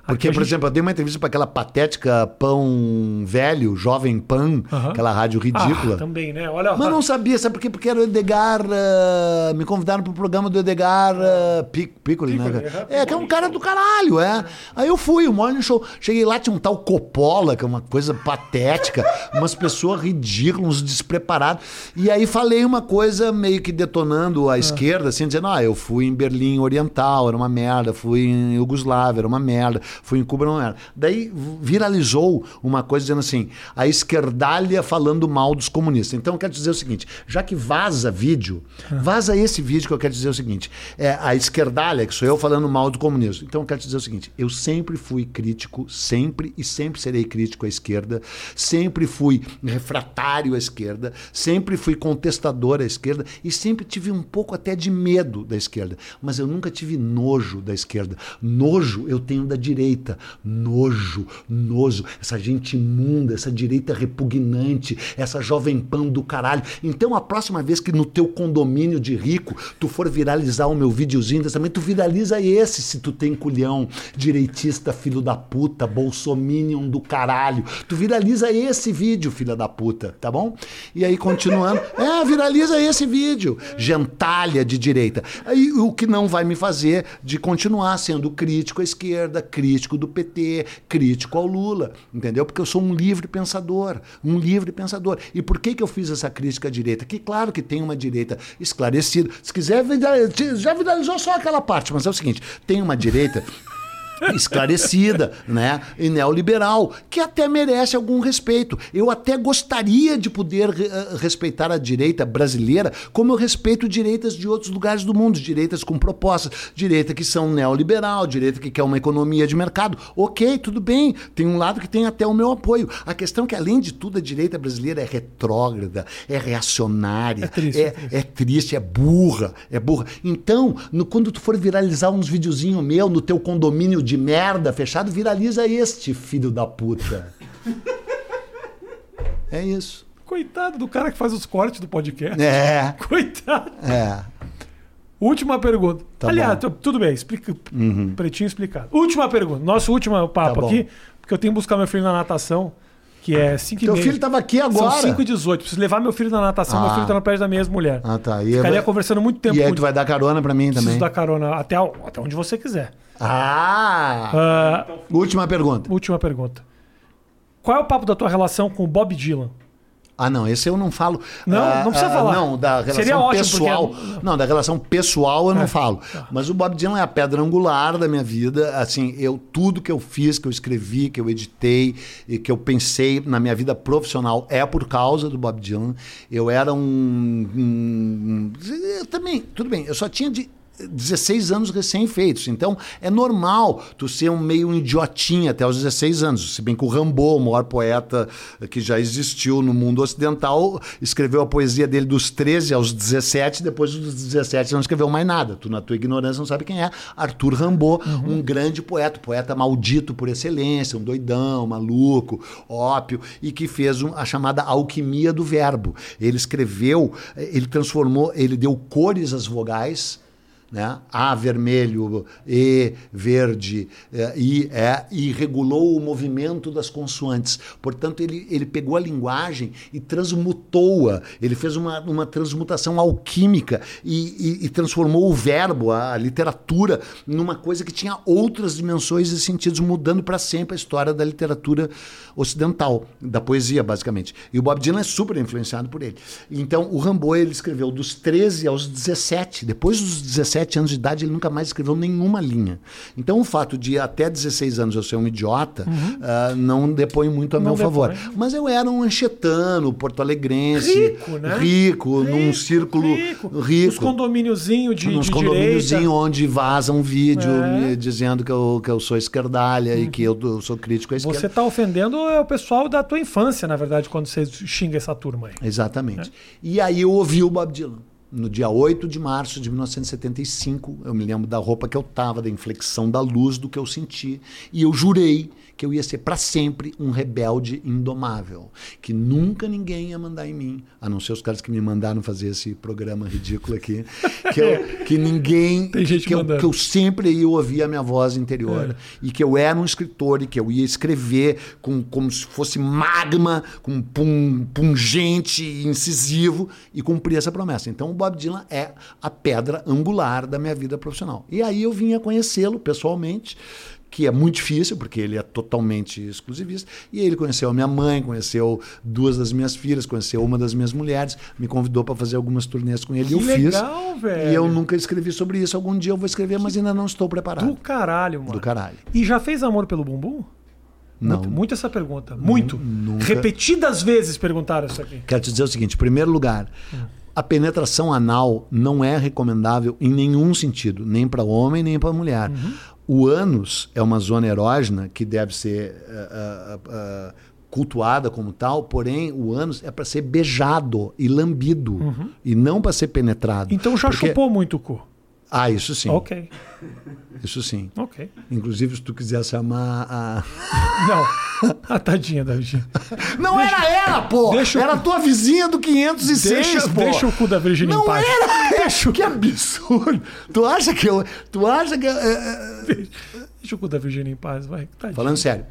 Porque, por gente- exemplo, eu dei uma entrevista para aquela patética Pão Velho, Jovem Pan, aquela rádio ridícula. Ah, também, né? Olha Mas não sabia, sabe por quê? Porque era o Edgar. ah, me convidaram pro programa do Edgar uh, Piccoli, né? Piccoli, cara? é, que é um cara do caralho, é. Aí eu fui, o morning show. Cheguei lá, tinha um tal Coppola, que é uma coisa patética, *laughs* umas pessoas ridículas, uns despreparados. E aí falei uma coisa meio que detonando a esquerda, assim, dizendo: ah, eu fui em Berlim Oriental, era uma merda, fui em Iugoslávia, era uma merda, fui em Cuba, era uma merda. Daí viralizou uma coisa dizendo assim: a esquerdalha falando mal dos comunistas. Então eu quero dizer o seguinte: já que vaza vídeo, vaza esse vídeo que eu quero dizer o seguinte: é a esquerdalha, que sou eu falando mal do comunismo. Então eu quero dizer o seguinte: eu sempre fui crítico, sempre e sempre serei crítico à esquerda, sempre fui refratário à esquerda, sempre fui contestador à esquerda e sempre tive um pouco até de medo da esquerda, mas eu nunca tive nojo da esquerda. Nojo eu tenho da direita. Direita. Nojo, nojo. Essa gente imunda, essa direita repugnante, essa jovem pan do caralho. Então, a próxima vez que no teu condomínio de rico tu for viralizar o meu videozinho também, tu viraliza esse se tu tem culhão. Direitista, filho da puta, bolsominion do caralho. Tu viraliza esse vídeo, filha da puta, tá bom? E aí, continuando. *laughs* É, viraliza esse vídeo. Gentalha de direita. Aí, o que não vai me fazer de continuar sendo crítico à esquerda, crítico do PT, crítico ao Lula, entendeu? Porque eu sou um livre pensador, um livre pensador. E por que, que eu fiz essa crítica à direita? Que claro que tem uma direita esclarecida. Se quiser, já viralizou só aquela parte, mas é o seguinte: tem uma direita esclarecida, né, e neoliberal, que até merece algum respeito. Eu até gostaria de poder uh, respeitar a direita brasileira, como eu respeito direitas de outros lugares do mundo, direitas com propostas, direita que são neoliberal, direita que quer uma economia de mercado. OK, tudo bem. Tem um lado que tem até o meu apoio. A questão é que além de tudo a direita brasileira é retrógrada, é reacionária, É triste, é, é triste. é triste, é burra, é burra. Então, no- quando tu for viralizar uns videozinhos meu no teu condomínio de merda fechado, viraliza este filho da puta. É isso. Coitado do cara que faz os cortes do podcast. É, *laughs* Coitado. é. Última pergunta. Tá Aliás, bom. tu- tudo bem, explica. Pretinho explicado. Última pergunta. Nosso último papo Tá aqui, porque eu tenho que buscar meu filho na natação, que é 5 e Teu meia. filho tava aqui agora. São 5 e 18. Preciso levar meu filho na natação, meu Ah. filho tá no pé da minha ex-mulher. Ah, tá. E, Ficaria conversando muito tempo e aí tu vai dar carona pra mim Preciso também. dar carona até, até onde você quiser. Ah! Ah, Última pergunta. última pergunta. Qual é o papo da tua relação com o Bob Dylan? Ah, não, esse eu não falo. Não, Ah, não precisa ah, falar. Não, da relação Seria ótimo, pessoal. porque- É. Não, da relação pessoal eu não falo. Mas o Bob Dylan é a pedra angular da minha vida. Assim, eu tudo que eu fiz, que eu escrevi, que eu editei e que eu pensei na minha vida profissional é por causa do Bob Dylan. Eu era um, um- eu também, tudo bem. Eu só tinha de 16 anos recém-feitos. Então, é normal tu ser um meio idiotinha até os 16 anos. Se bem que o Rambo, o maior poeta que já existiu no mundo ocidental, escreveu a poesia dele dos 13 aos 17, depois dos 17 não escreveu mais nada. Tu, na tua ignorância, não sabe quem é. Arthur Rambo, um grande poeta, poeta maldito por excelência, um doidão, maluco, ópio, e que fez um- a chamada alquimia do verbo. Ele escreveu, eh, ele transformou, ele deu cores às vogais, né? A vermelho, E verde, é, I é, e regulou o movimento das consoantes. Portanto, ele, ele pegou a linguagem e transmutou-a. Ele fez uma, uma transmutação alquímica e, e- e transformou o verbo, a, a literatura, numa coisa que tinha outras dimensões e sentidos, mudando para sempre a história da literatura ocidental, da poesia, basicamente. E o Bob Dylan é super influenciado por ele. Então, o Rambo, ele escreveu dos 13 aos 17. Depois dos 17 anos de idade, ele nunca mais escreveu nenhuma linha. Então, o fato de até 16 anos eu ser um idiota ah, não depõe muito a Uhum. Não meu favor. depõe. Mas eu era um anchetano, porto-alegrense. Rico, né? Rico, num Rico, círculo rico. rico. Os condomíniozinhos de, Nos de condomíniozinhos direita. onde vaza um vídeo É. dizendo que eu, que eu sou esquerdalha e que eu, eu sou crítico à esquerda. Você tá ofendendo é o pessoal da tua infância, na verdade, quando você xinga essa turma aí. Exatamente. E aí eu ouvi o Bob Dylan. No dia 8 de março de 1975, eu me lembro da roupa que eu tava, da inflexão da luz, do que eu senti. E eu jurei que eu ia ser para sempre um rebelde indomável. Que nunca ninguém ia mandar em mim, a não ser os caras que me mandaram fazer esse programa ridículo aqui. *laughs* Que, eu- que ninguém. Tem gente que eu, que eu sempre ia ouvir a minha voz interior. E que eu era um escritor e que eu ia escrever com, como se fosse magma, com pum, pungente, incisivo, e cumprir essa promessa. Então o Bob Dylan é a pedra angular da minha vida profissional. E aí eu vinha conhecê-lo pessoalmente. Que é muito difícil, porque ele é totalmente exclusivista. E ele conheceu a minha mãe, conheceu duas das minhas filhas, conheceu uma das minhas mulheres, me convidou para fazer algumas turnês com ele. Que eu fiz. legal, velho. E eu nunca escrevi sobre isso. Algum dia eu vou escrever, mas ainda não estou preparado. Do caralho, mano. Do caralho. E já fez amor pelo bumbum? Não. Muito, muito essa pergunta. Muito. nunca. Repetidas vezes perguntaram isso aqui. Quero te dizer o seguinte: em primeiro lugar, a penetração anal não é recomendável em nenhum sentido, nem para homem nem para mulher. O ânus é uma zona erógena que deve ser ah, ah, ah, cultuada como tal, porém o ânus é para ser beijado e lambido e não para ser penetrado. Então já Porque- chupou muito o cu. Ah, isso sim. Ok, Isso sim. ok. Inclusive, se tu quiser chamar a. *laughs* Não. A tadinha da Virgínia. Não era ela, pô! deixa Era a tua vizinha do 506, Deixa, pô! deixa o cu da Virgínia em Não paz. era! Deixa, que absurdo! Tu acha que eu. Tu acha que. é, é, Deixa o cu da Virgínia em paz, vai. Tadinha. Falando sério,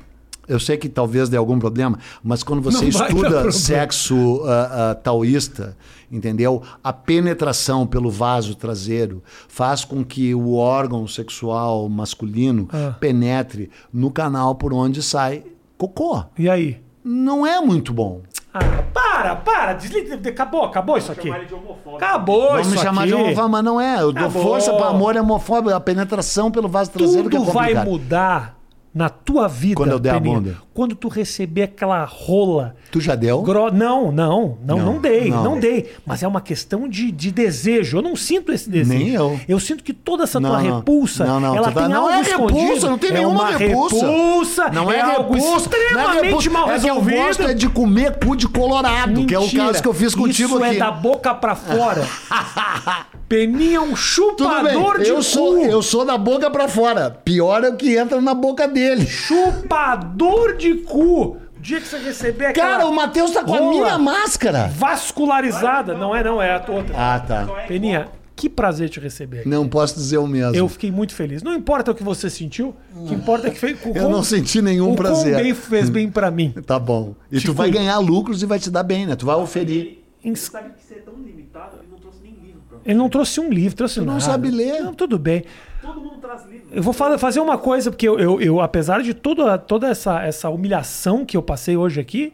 eu sei que talvez dê algum problema, mas quando você Não estuda sexo ah, ah, taoísta, entendeu? A penetração pelo vaso traseiro faz com que o órgão sexual masculino Ah. penetre no canal por onde sai cocô. E aí? Não é muito bom. Ah, para, para. Desliga. Acabou, acabou isso aqui. Chamar ele de homofóbico. Acabou Vamos isso me chamar aqui. de homofóbico, mas não é. Eu dou força para amor é homofóbico. A penetração pelo vaso traseiro que é Tudo vai complicado. mudar na tua vida, Quando eu der a Peninha, bunda. Quando tu receber aquela rola Tu já deu? Gro- Não, não, não, Não, não, dei, não. não. dei. Mas é uma questão de, de desejo. Eu não sinto esse desejo. Nem eu. Eu sinto que toda essa Não, tua não. repulsa, Não, não, ela tá- tem não algo é escondido. repulsa, não tem é nenhuma uma repulsa. repulsa. Não é, algo repulsa. é extremamente repulsa. mal é que eu resolvido. gosto é de comer cu de colorado, que é o Mentira. caso que eu fiz contigo Isso aqui. é da boca pra fora. *laughs* Peninha é um chupador de eu cu. sou, eu sou da boca pra fora. Pior é o que entra na boca dele. Chupador de cu. O dia que você receber aquela Cara, o Matheus tá com a rola minha máscara. vascularizada. Não é, não, é a outra. Ah, tá. Peninha, que prazer te receber aqui. Não posso dizer o mesmo. Eu fiquei muito feliz. Não importa o que você sentiu, o que importa é que fez. Eu não senti nenhum o prazer. quão bem fez bem pra mim. *laughs* Tá bom. E Te tu vai cuida. ganhar lucros e vai te dar bem, né? Tu vai oferir. Ins- Sabe que você é tão limitado, ele não trouxe nem livro pra Ele não trouxe um livro, trouxe Tu não nada. sabe ler. Não, tudo bem. Todo mundo traz livro. Eu vou fa- fazer uma coisa, porque eu, eu, eu, apesar de toda, toda essa, essa humilhação que eu passei hoje aqui,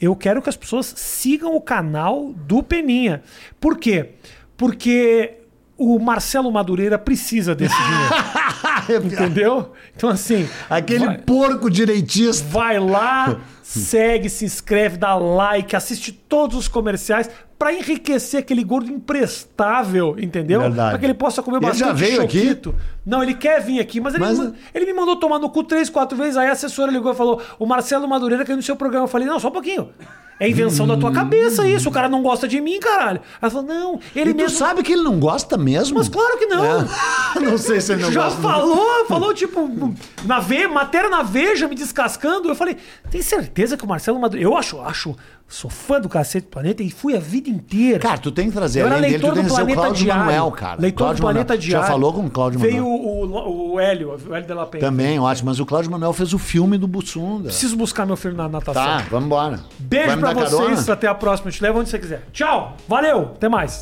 eu quero que as pessoas sigam o canal do Peninha. Por quê? Porque o Marcelo Madureira precisa desse dinheiro. *laughs* entendeu? Então, assim. Aquele vai- porco direitista. Vai lá, segue, se inscreve, dá like, assiste todos os comerciais pra enriquecer aquele gordo imprestável, entendeu? Pra que ele possa comer Ele bastante já veio aqui? choquito. Não, ele quer vir aqui, mas, ele, Mas- me- ele me mandou tomar no cu três, quatro vezes. Aí a assessora ligou e falou: o Marcelo Madureira ir no seu programa. Eu falei: não, só um pouquinho. É invenção da tua cabeça isso. O cara não gosta de mim, caralho. Ela falou: não, ele E tu mesmo. sabe que ele não gosta mesmo? Mas claro que não. É. *laughs* não sei se ele não Já gosta. falou, *laughs* falou tipo, na ve, matéria na Veja, me descascando. Eu falei, tem certeza que o Marcelo Madureira. Eu acho, acho, sou fã do Cacete do Planeta e fui a vida inteira. Cara, tu tem que trazer eu era além dele, tu do que trazer o Planeta Cláudio Diário. Manuel, cara. Leitor Cláudio do Planeta Manuel. Diário. Já falou com o Cláudio Veio Manuel? o, o, o Hélio, o Hélio de la Penha. Também, acho. Mas o Cláudio Manuel fez o filme do Bussunda. Preciso buscar meu filho na natação. Tá, vamos embora. Beijo Vai pra vocês, carona? até a próxima. Eu te levo onde você quiser. Tchau, valeu, até mais.